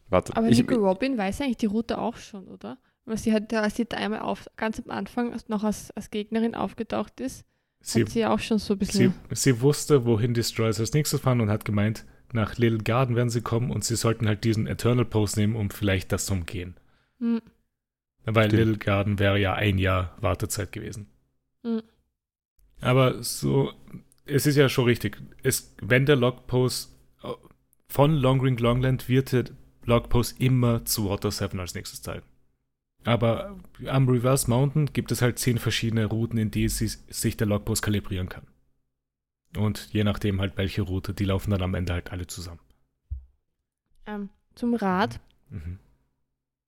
warte, Aber ich, Nico Robin weiß eigentlich die Route auch schon, oder? Weil sie hat, als sie da einmal auf, ganz am Anfang noch als, als Gegnerin aufgetaucht ist, Sie, hat sie auch schon so ein sie, bisschen. sie wusste, wohin die Destroyers als nächstes fahren und hat gemeint, nach Little Garden werden sie kommen und sie sollten halt diesen Eternal Post nehmen, um vielleicht das zu umgehen. Mhm. Weil Stimmt. Little Garden wäre ja ein Jahr Wartezeit gewesen. Mhm. Aber so, es ist ja schon richtig. Es, wenn der Logpost äh, von Longring Longland wird der Logpost immer zu Water 7 als nächstes Teil. Aber am Reverse Mountain gibt es halt zehn verschiedene Routen, in die sich der Logpost kalibrieren kann. Und je nachdem halt welche Route, die laufen dann am Ende halt alle zusammen. Ähm, zum Rad. Mhm.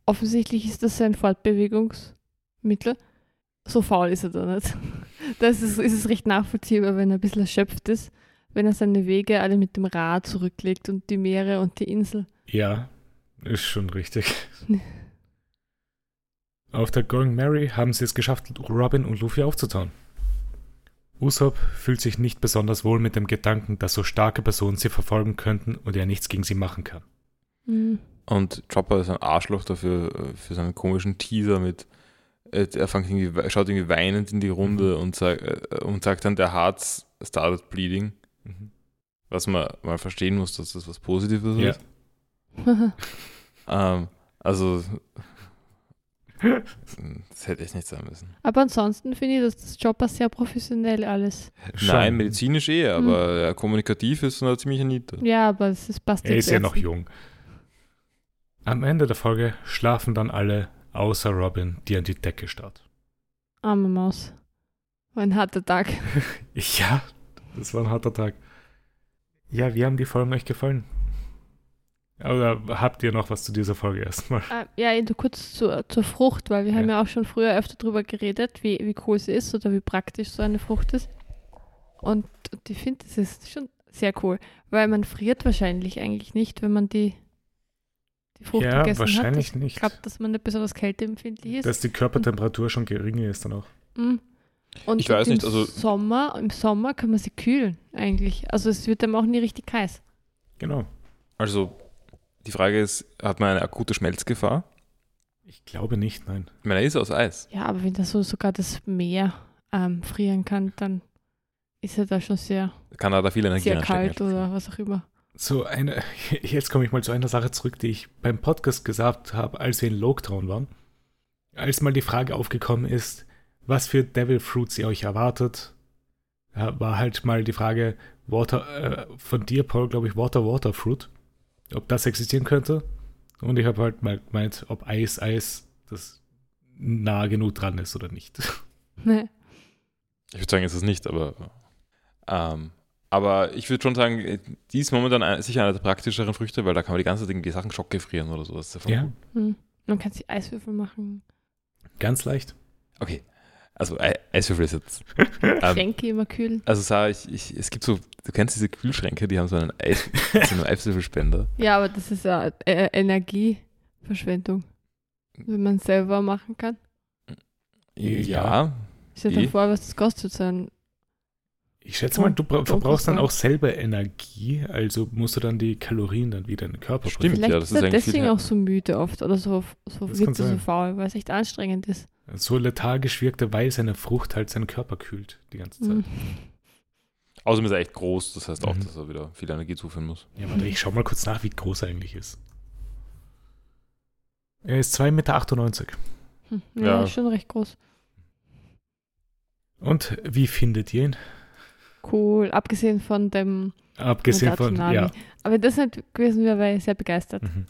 Offensichtlich ist das ein Fortbewegungsmittel. So faul ist er da nicht. Das ist, ist es recht nachvollziehbar, wenn er ein bisschen erschöpft ist, wenn er seine Wege alle mit dem Rad zurücklegt und die Meere und die Insel. Ja, ist schon richtig. Auf der Going Mary haben sie es geschafft, Robin und Luffy aufzutauen. Usopp fühlt sich nicht besonders wohl mit dem Gedanken, dass so starke Personen sie verfolgen könnten und er nichts gegen sie machen kann. Mhm. Und Chopper ist ein Arschloch dafür, äh, für seinen komischen Teaser mit, äh, er fängt irgendwie, schaut irgendwie weinend in die Runde und, sag, äh, und sagt dann, der Heart started bleeding. Mhm. Was man mal verstehen muss, dass das was Positives Ja. ist. Ähm, also, das hätte echt nicht sein müssen. Aber ansonsten finde ich, dass das Chopper sehr professionell alles. Nein, medizinisch eh, aber ja, kommunikativ ist er ziemlich Niete. Ja, aber es ist, passt Er ja ist ja noch jung. Am Ende der Folge schlafen dann alle, außer Robin, die an die Decke starrt. Arme Maus. War ein harter Tag. Ja, das war ein harter Tag. Ja, wie haben die Folgen euch gefallen? Oder habt ihr noch was zu dieser Folge erstmal? Äh, ja, nur kurz zur, zur Frucht, weil wir haben ja auch schon früher öfter drüber geredet, wie, wie cool sie ist oder wie praktisch so eine Frucht ist. Und, und ich finde, das ist schon sehr cool, weil man friert wahrscheinlich eigentlich nicht, wenn man die, die Frucht Ja, gegessen wahrscheinlich hat. Ich nicht. glaube, dass man nicht besonders kälteempfindlich ist. Dass die Körpertemperatur schon geringer ist dann auch. Mhm. Und Ich weiß im nicht, also- Sommer, im Sommer kann man sie kühlen eigentlich. Also es wird dann auch nie richtig heiß. Genau. Also, die Frage ist, hat man eine akute Schmelzgefahr? Ich glaube nicht, nein. Ich meine, er ist aus Eis. Ja, aber wenn das so sogar das Meer ähm, frieren kann, dann ist er da schon sehr, Kann er da viel Energie sehr kalt oder was auch immer. So eine, jetzt komme ich mal zu einer Sache zurück, die ich beim Podcast gesagt habe, als wir in Loketown waren. Als mal die Frage aufgekommen ist, was für Devil Fruits ihr euch erwartet, war halt mal die Frage Water, äh, von dir, Paul, glaube ich, Water Water Fruit, ob das existieren könnte. Und ich habe halt mal gemeint, ob Eis, Eis, das nah genug dran ist oder nicht. Ne. Ich würde sagen, ist es nicht, aber. Ähm, aber ich würde schon sagen, äh, die ist momentan sicher eine der praktischeren Früchte, weil da kann man die ganze Zeit irgendwie Sachen schockgefrieren oder so. Das ist ja gut. Hm. Man kann sich Eiswürfel machen. ganz leicht. Okay. Also Ei- Eiswürfel ist jetzt. Ähm, Schränke immer kühlen. also Sarah, ich, ich, es gibt so, du kennst diese Kühlschränke, die haben so einen, Eis, so einen Eiswürfelspender. Ja, aber das ist ja äh, Energieverschwendung. Wenn man selber machen kann. Ja. Stell dir Eh. vor, was das kostet, so ein Ich schätze mal, du verbrauchst dann auch selber Energie, also musst du dann die Kalorien dann wieder in den Körper Stimmt. Vielleicht ja, das ist ist er deswegen auch so müde oft oder so, so so faul, weil es echt anstrengend ist. So lethargisch wirkt er, weil seine Frucht halt seinen Körper kühlt die ganze Zeit. Mhm. Außerdem ist er echt groß, das heißt auch, Mhm. dass er wieder viel Energie zuführen muss. Ja, warte, ich schau mal kurz nach, wie groß er eigentlich ist. Er ist 2,98 Meter. Hm. Ja, Ja. ist schon recht groß. Und wie findet ihr ihn? Cool, abgesehen von dem Abgesehen von, ja. Aber das nicht gewesen wäre, wäre ich sehr begeistert. Mhm.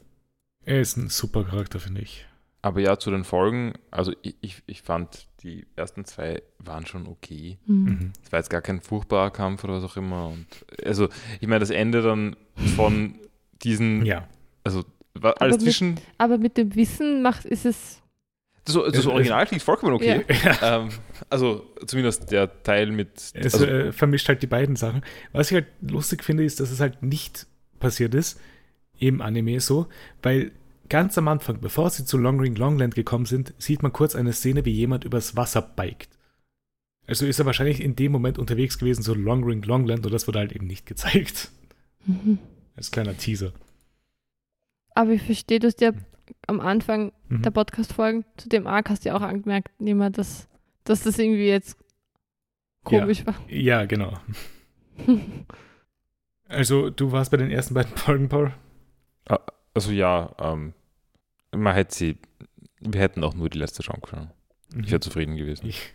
Er ist ein super Charakter, finde ich. Aber ja, zu den Folgen, also ich, ich, ich fand, die ersten zwei waren schon okay. Mhm. Mhm. Es war jetzt gar kein furchtbarer Kampf oder was auch immer. Und also, ich meine, das Ende dann von diesen, Ja. also war alles mit- zwischen, Aber mit dem Wissen macht ist es. so, das Es- Original klingt vollkommen okay. ja. Ähm, also zumindest der Teil mit, Es also, äh, vermischt halt die beiden Sachen. Was ich halt lustig finde, ist, dass es halt nicht passiert ist im Anime so, weil ganz am Anfang, bevor sie zu Long Ring Longland gekommen sind, sieht man kurz eine Szene, wie jemand übers Wasser biked. Also ist er wahrscheinlich in dem Moment unterwegs gewesen, so Long Ring Longland, und das wurde halt eben nicht gezeigt. Mhm. Als kleiner Teaser. Aber ich verstehe, du hast ja am Anfang Mhm. der Podcast-Folgen zu dem Arc hast du ja auch angemerkt, Nima, dass, dass das irgendwie jetzt komisch Ja, genau. war. Also, du warst bei den ersten beiden Folgen, Paul. also ja, ähm, man hätte sie, wir hätten auch nur die letzte schauen können. Ich wäre zufrieden gewesen. Ich,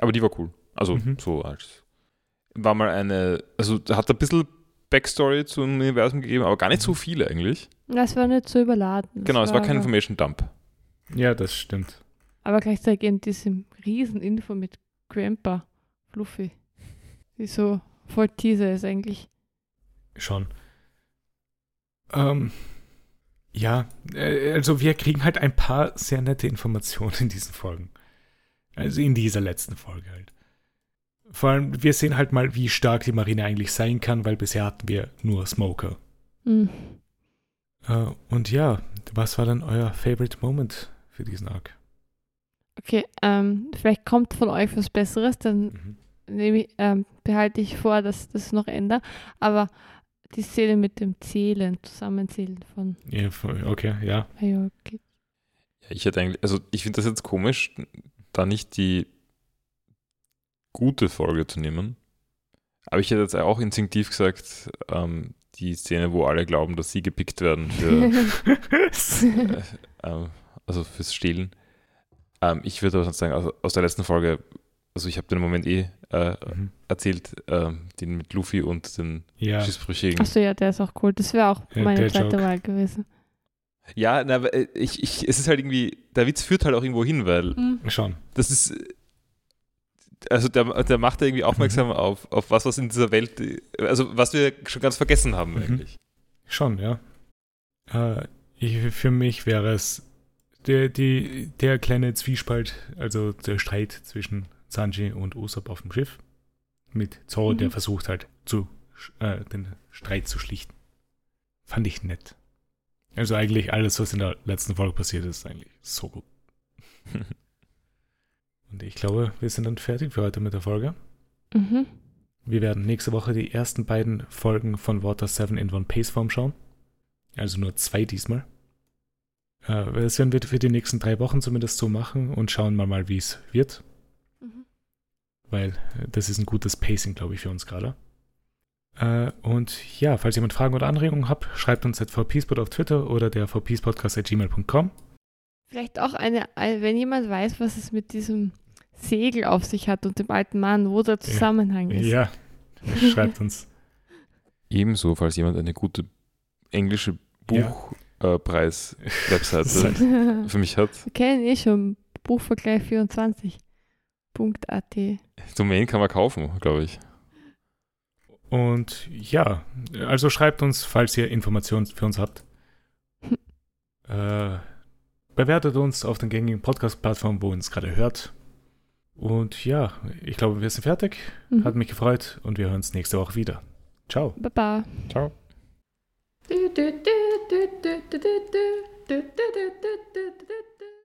Aber die war cool. Also Mhm. so als war mal eine, also hat ein bisschen Backstory zum Universum gegeben, aber gar nicht so Mhm. viel eigentlich. Das war nicht so überladen. Das genau, es war kein aber- Information Dump. ja, das stimmt. Aber gleichzeitig in diesem Rieseninfo mit Grandpa Fluffy. Die so voll Teaser ist eigentlich. Schon. Ähm, ja, äh, also wir kriegen halt ein paar sehr nette Informationen in diesen Folgen. Also in dieser letzten Folge halt. Vor allem, wir sehen halt mal, wie stark die Marine eigentlich sein kann, weil bisher hatten wir nur Smoker. Hm. Äh, und ja, was war dann euer Favorite Moment für diesen Arc? Okay, ähm, vielleicht kommt von euch was Besseres, dann Mhm. nehme ich, ähm, behalte ich vor, dass das noch ändert. Aber die Szene mit dem Zählen, Zusammenzählen von Ja, voll- okay, ja. Ja, ich hätte eigentlich, also ich finde das jetzt komisch, da nicht die gute Folge zu nehmen. Aber ich hätte jetzt auch instinktiv gesagt, ähm, die Szene, wo alle glauben, dass sie gepickt werden für, äh, ähm, also fürs Stehlen. Ähm, ich würde aber sonst sagen, also aus der letzten Folge, also ich habe den Moment eh äh, Mhm. erzählt, ähm, den mit Luffy und den Ja, Schießbrüchigen. Achso, ja, der ist auch cool. Das wäre auch Ja, meine zweite Joke. Wahl gewesen. Ja, na, aber, äh, ich, ich, es ist halt irgendwie, der Witz führt halt auch irgendwo hin, weil Mhm. schon. das ist, also der, der macht da irgendwie aufmerksam auf, auf was, was in dieser Welt, also was wir schon ganz vergessen haben Mhm. eigentlich. Schon, ja. Äh, ich, für mich wäre es der, die, der kleine Zwiespalt, also der Streit zwischen Sanji und Usopp auf dem Schiff. Mit Zoro, Mhm. der versucht halt zu, äh, den Streit zu schlichten. Fand ich nett. Also eigentlich alles, was in der letzten Folge passiert ist, eigentlich so gut. Und ich glaube, wir sind dann fertig für heute mit der Folge. Mhm. Wir werden nächste Woche die ersten beiden Folgen von Water 7 in One Pace Form schauen. Also nur zwei diesmal. Äh, das werden wir für die nächsten drei Wochen zumindest so machen und schauen mal mal, wie es wird. Weil äh, das ist ein gutes Pacing, glaube ich, für uns gerade. Äh, und ja, falls jemand Fragen oder Anregungen habt, schreibt uns at vpspot auf Twitter oder der vpspodcast at gmail.com. Vielleicht auch eine, ein- wenn jemand weiß, was es mit diesem Segel auf sich hat und dem alten Mann, wo der Zusammenhang ist. Ja, schreibt uns. Ebenso, falls jemand eine gute englische Ja. Buchpreis-Webseite Wir für mich hat. kennen eh schon Domain.at. Domain kann man kaufen, glaube ich. Und ja, also schreibt uns, falls ihr Informationen für uns habt. äh, bewertet uns auf den gängigen Podcast-Plattformen, wo ihr uns gerade hört. Und ja, ich glaube, wir sind fertig. Mhm. Hat mich gefreut und wir hören uns nächste Woche wieder. Ciao. Baba. Ciao. Du, du, du,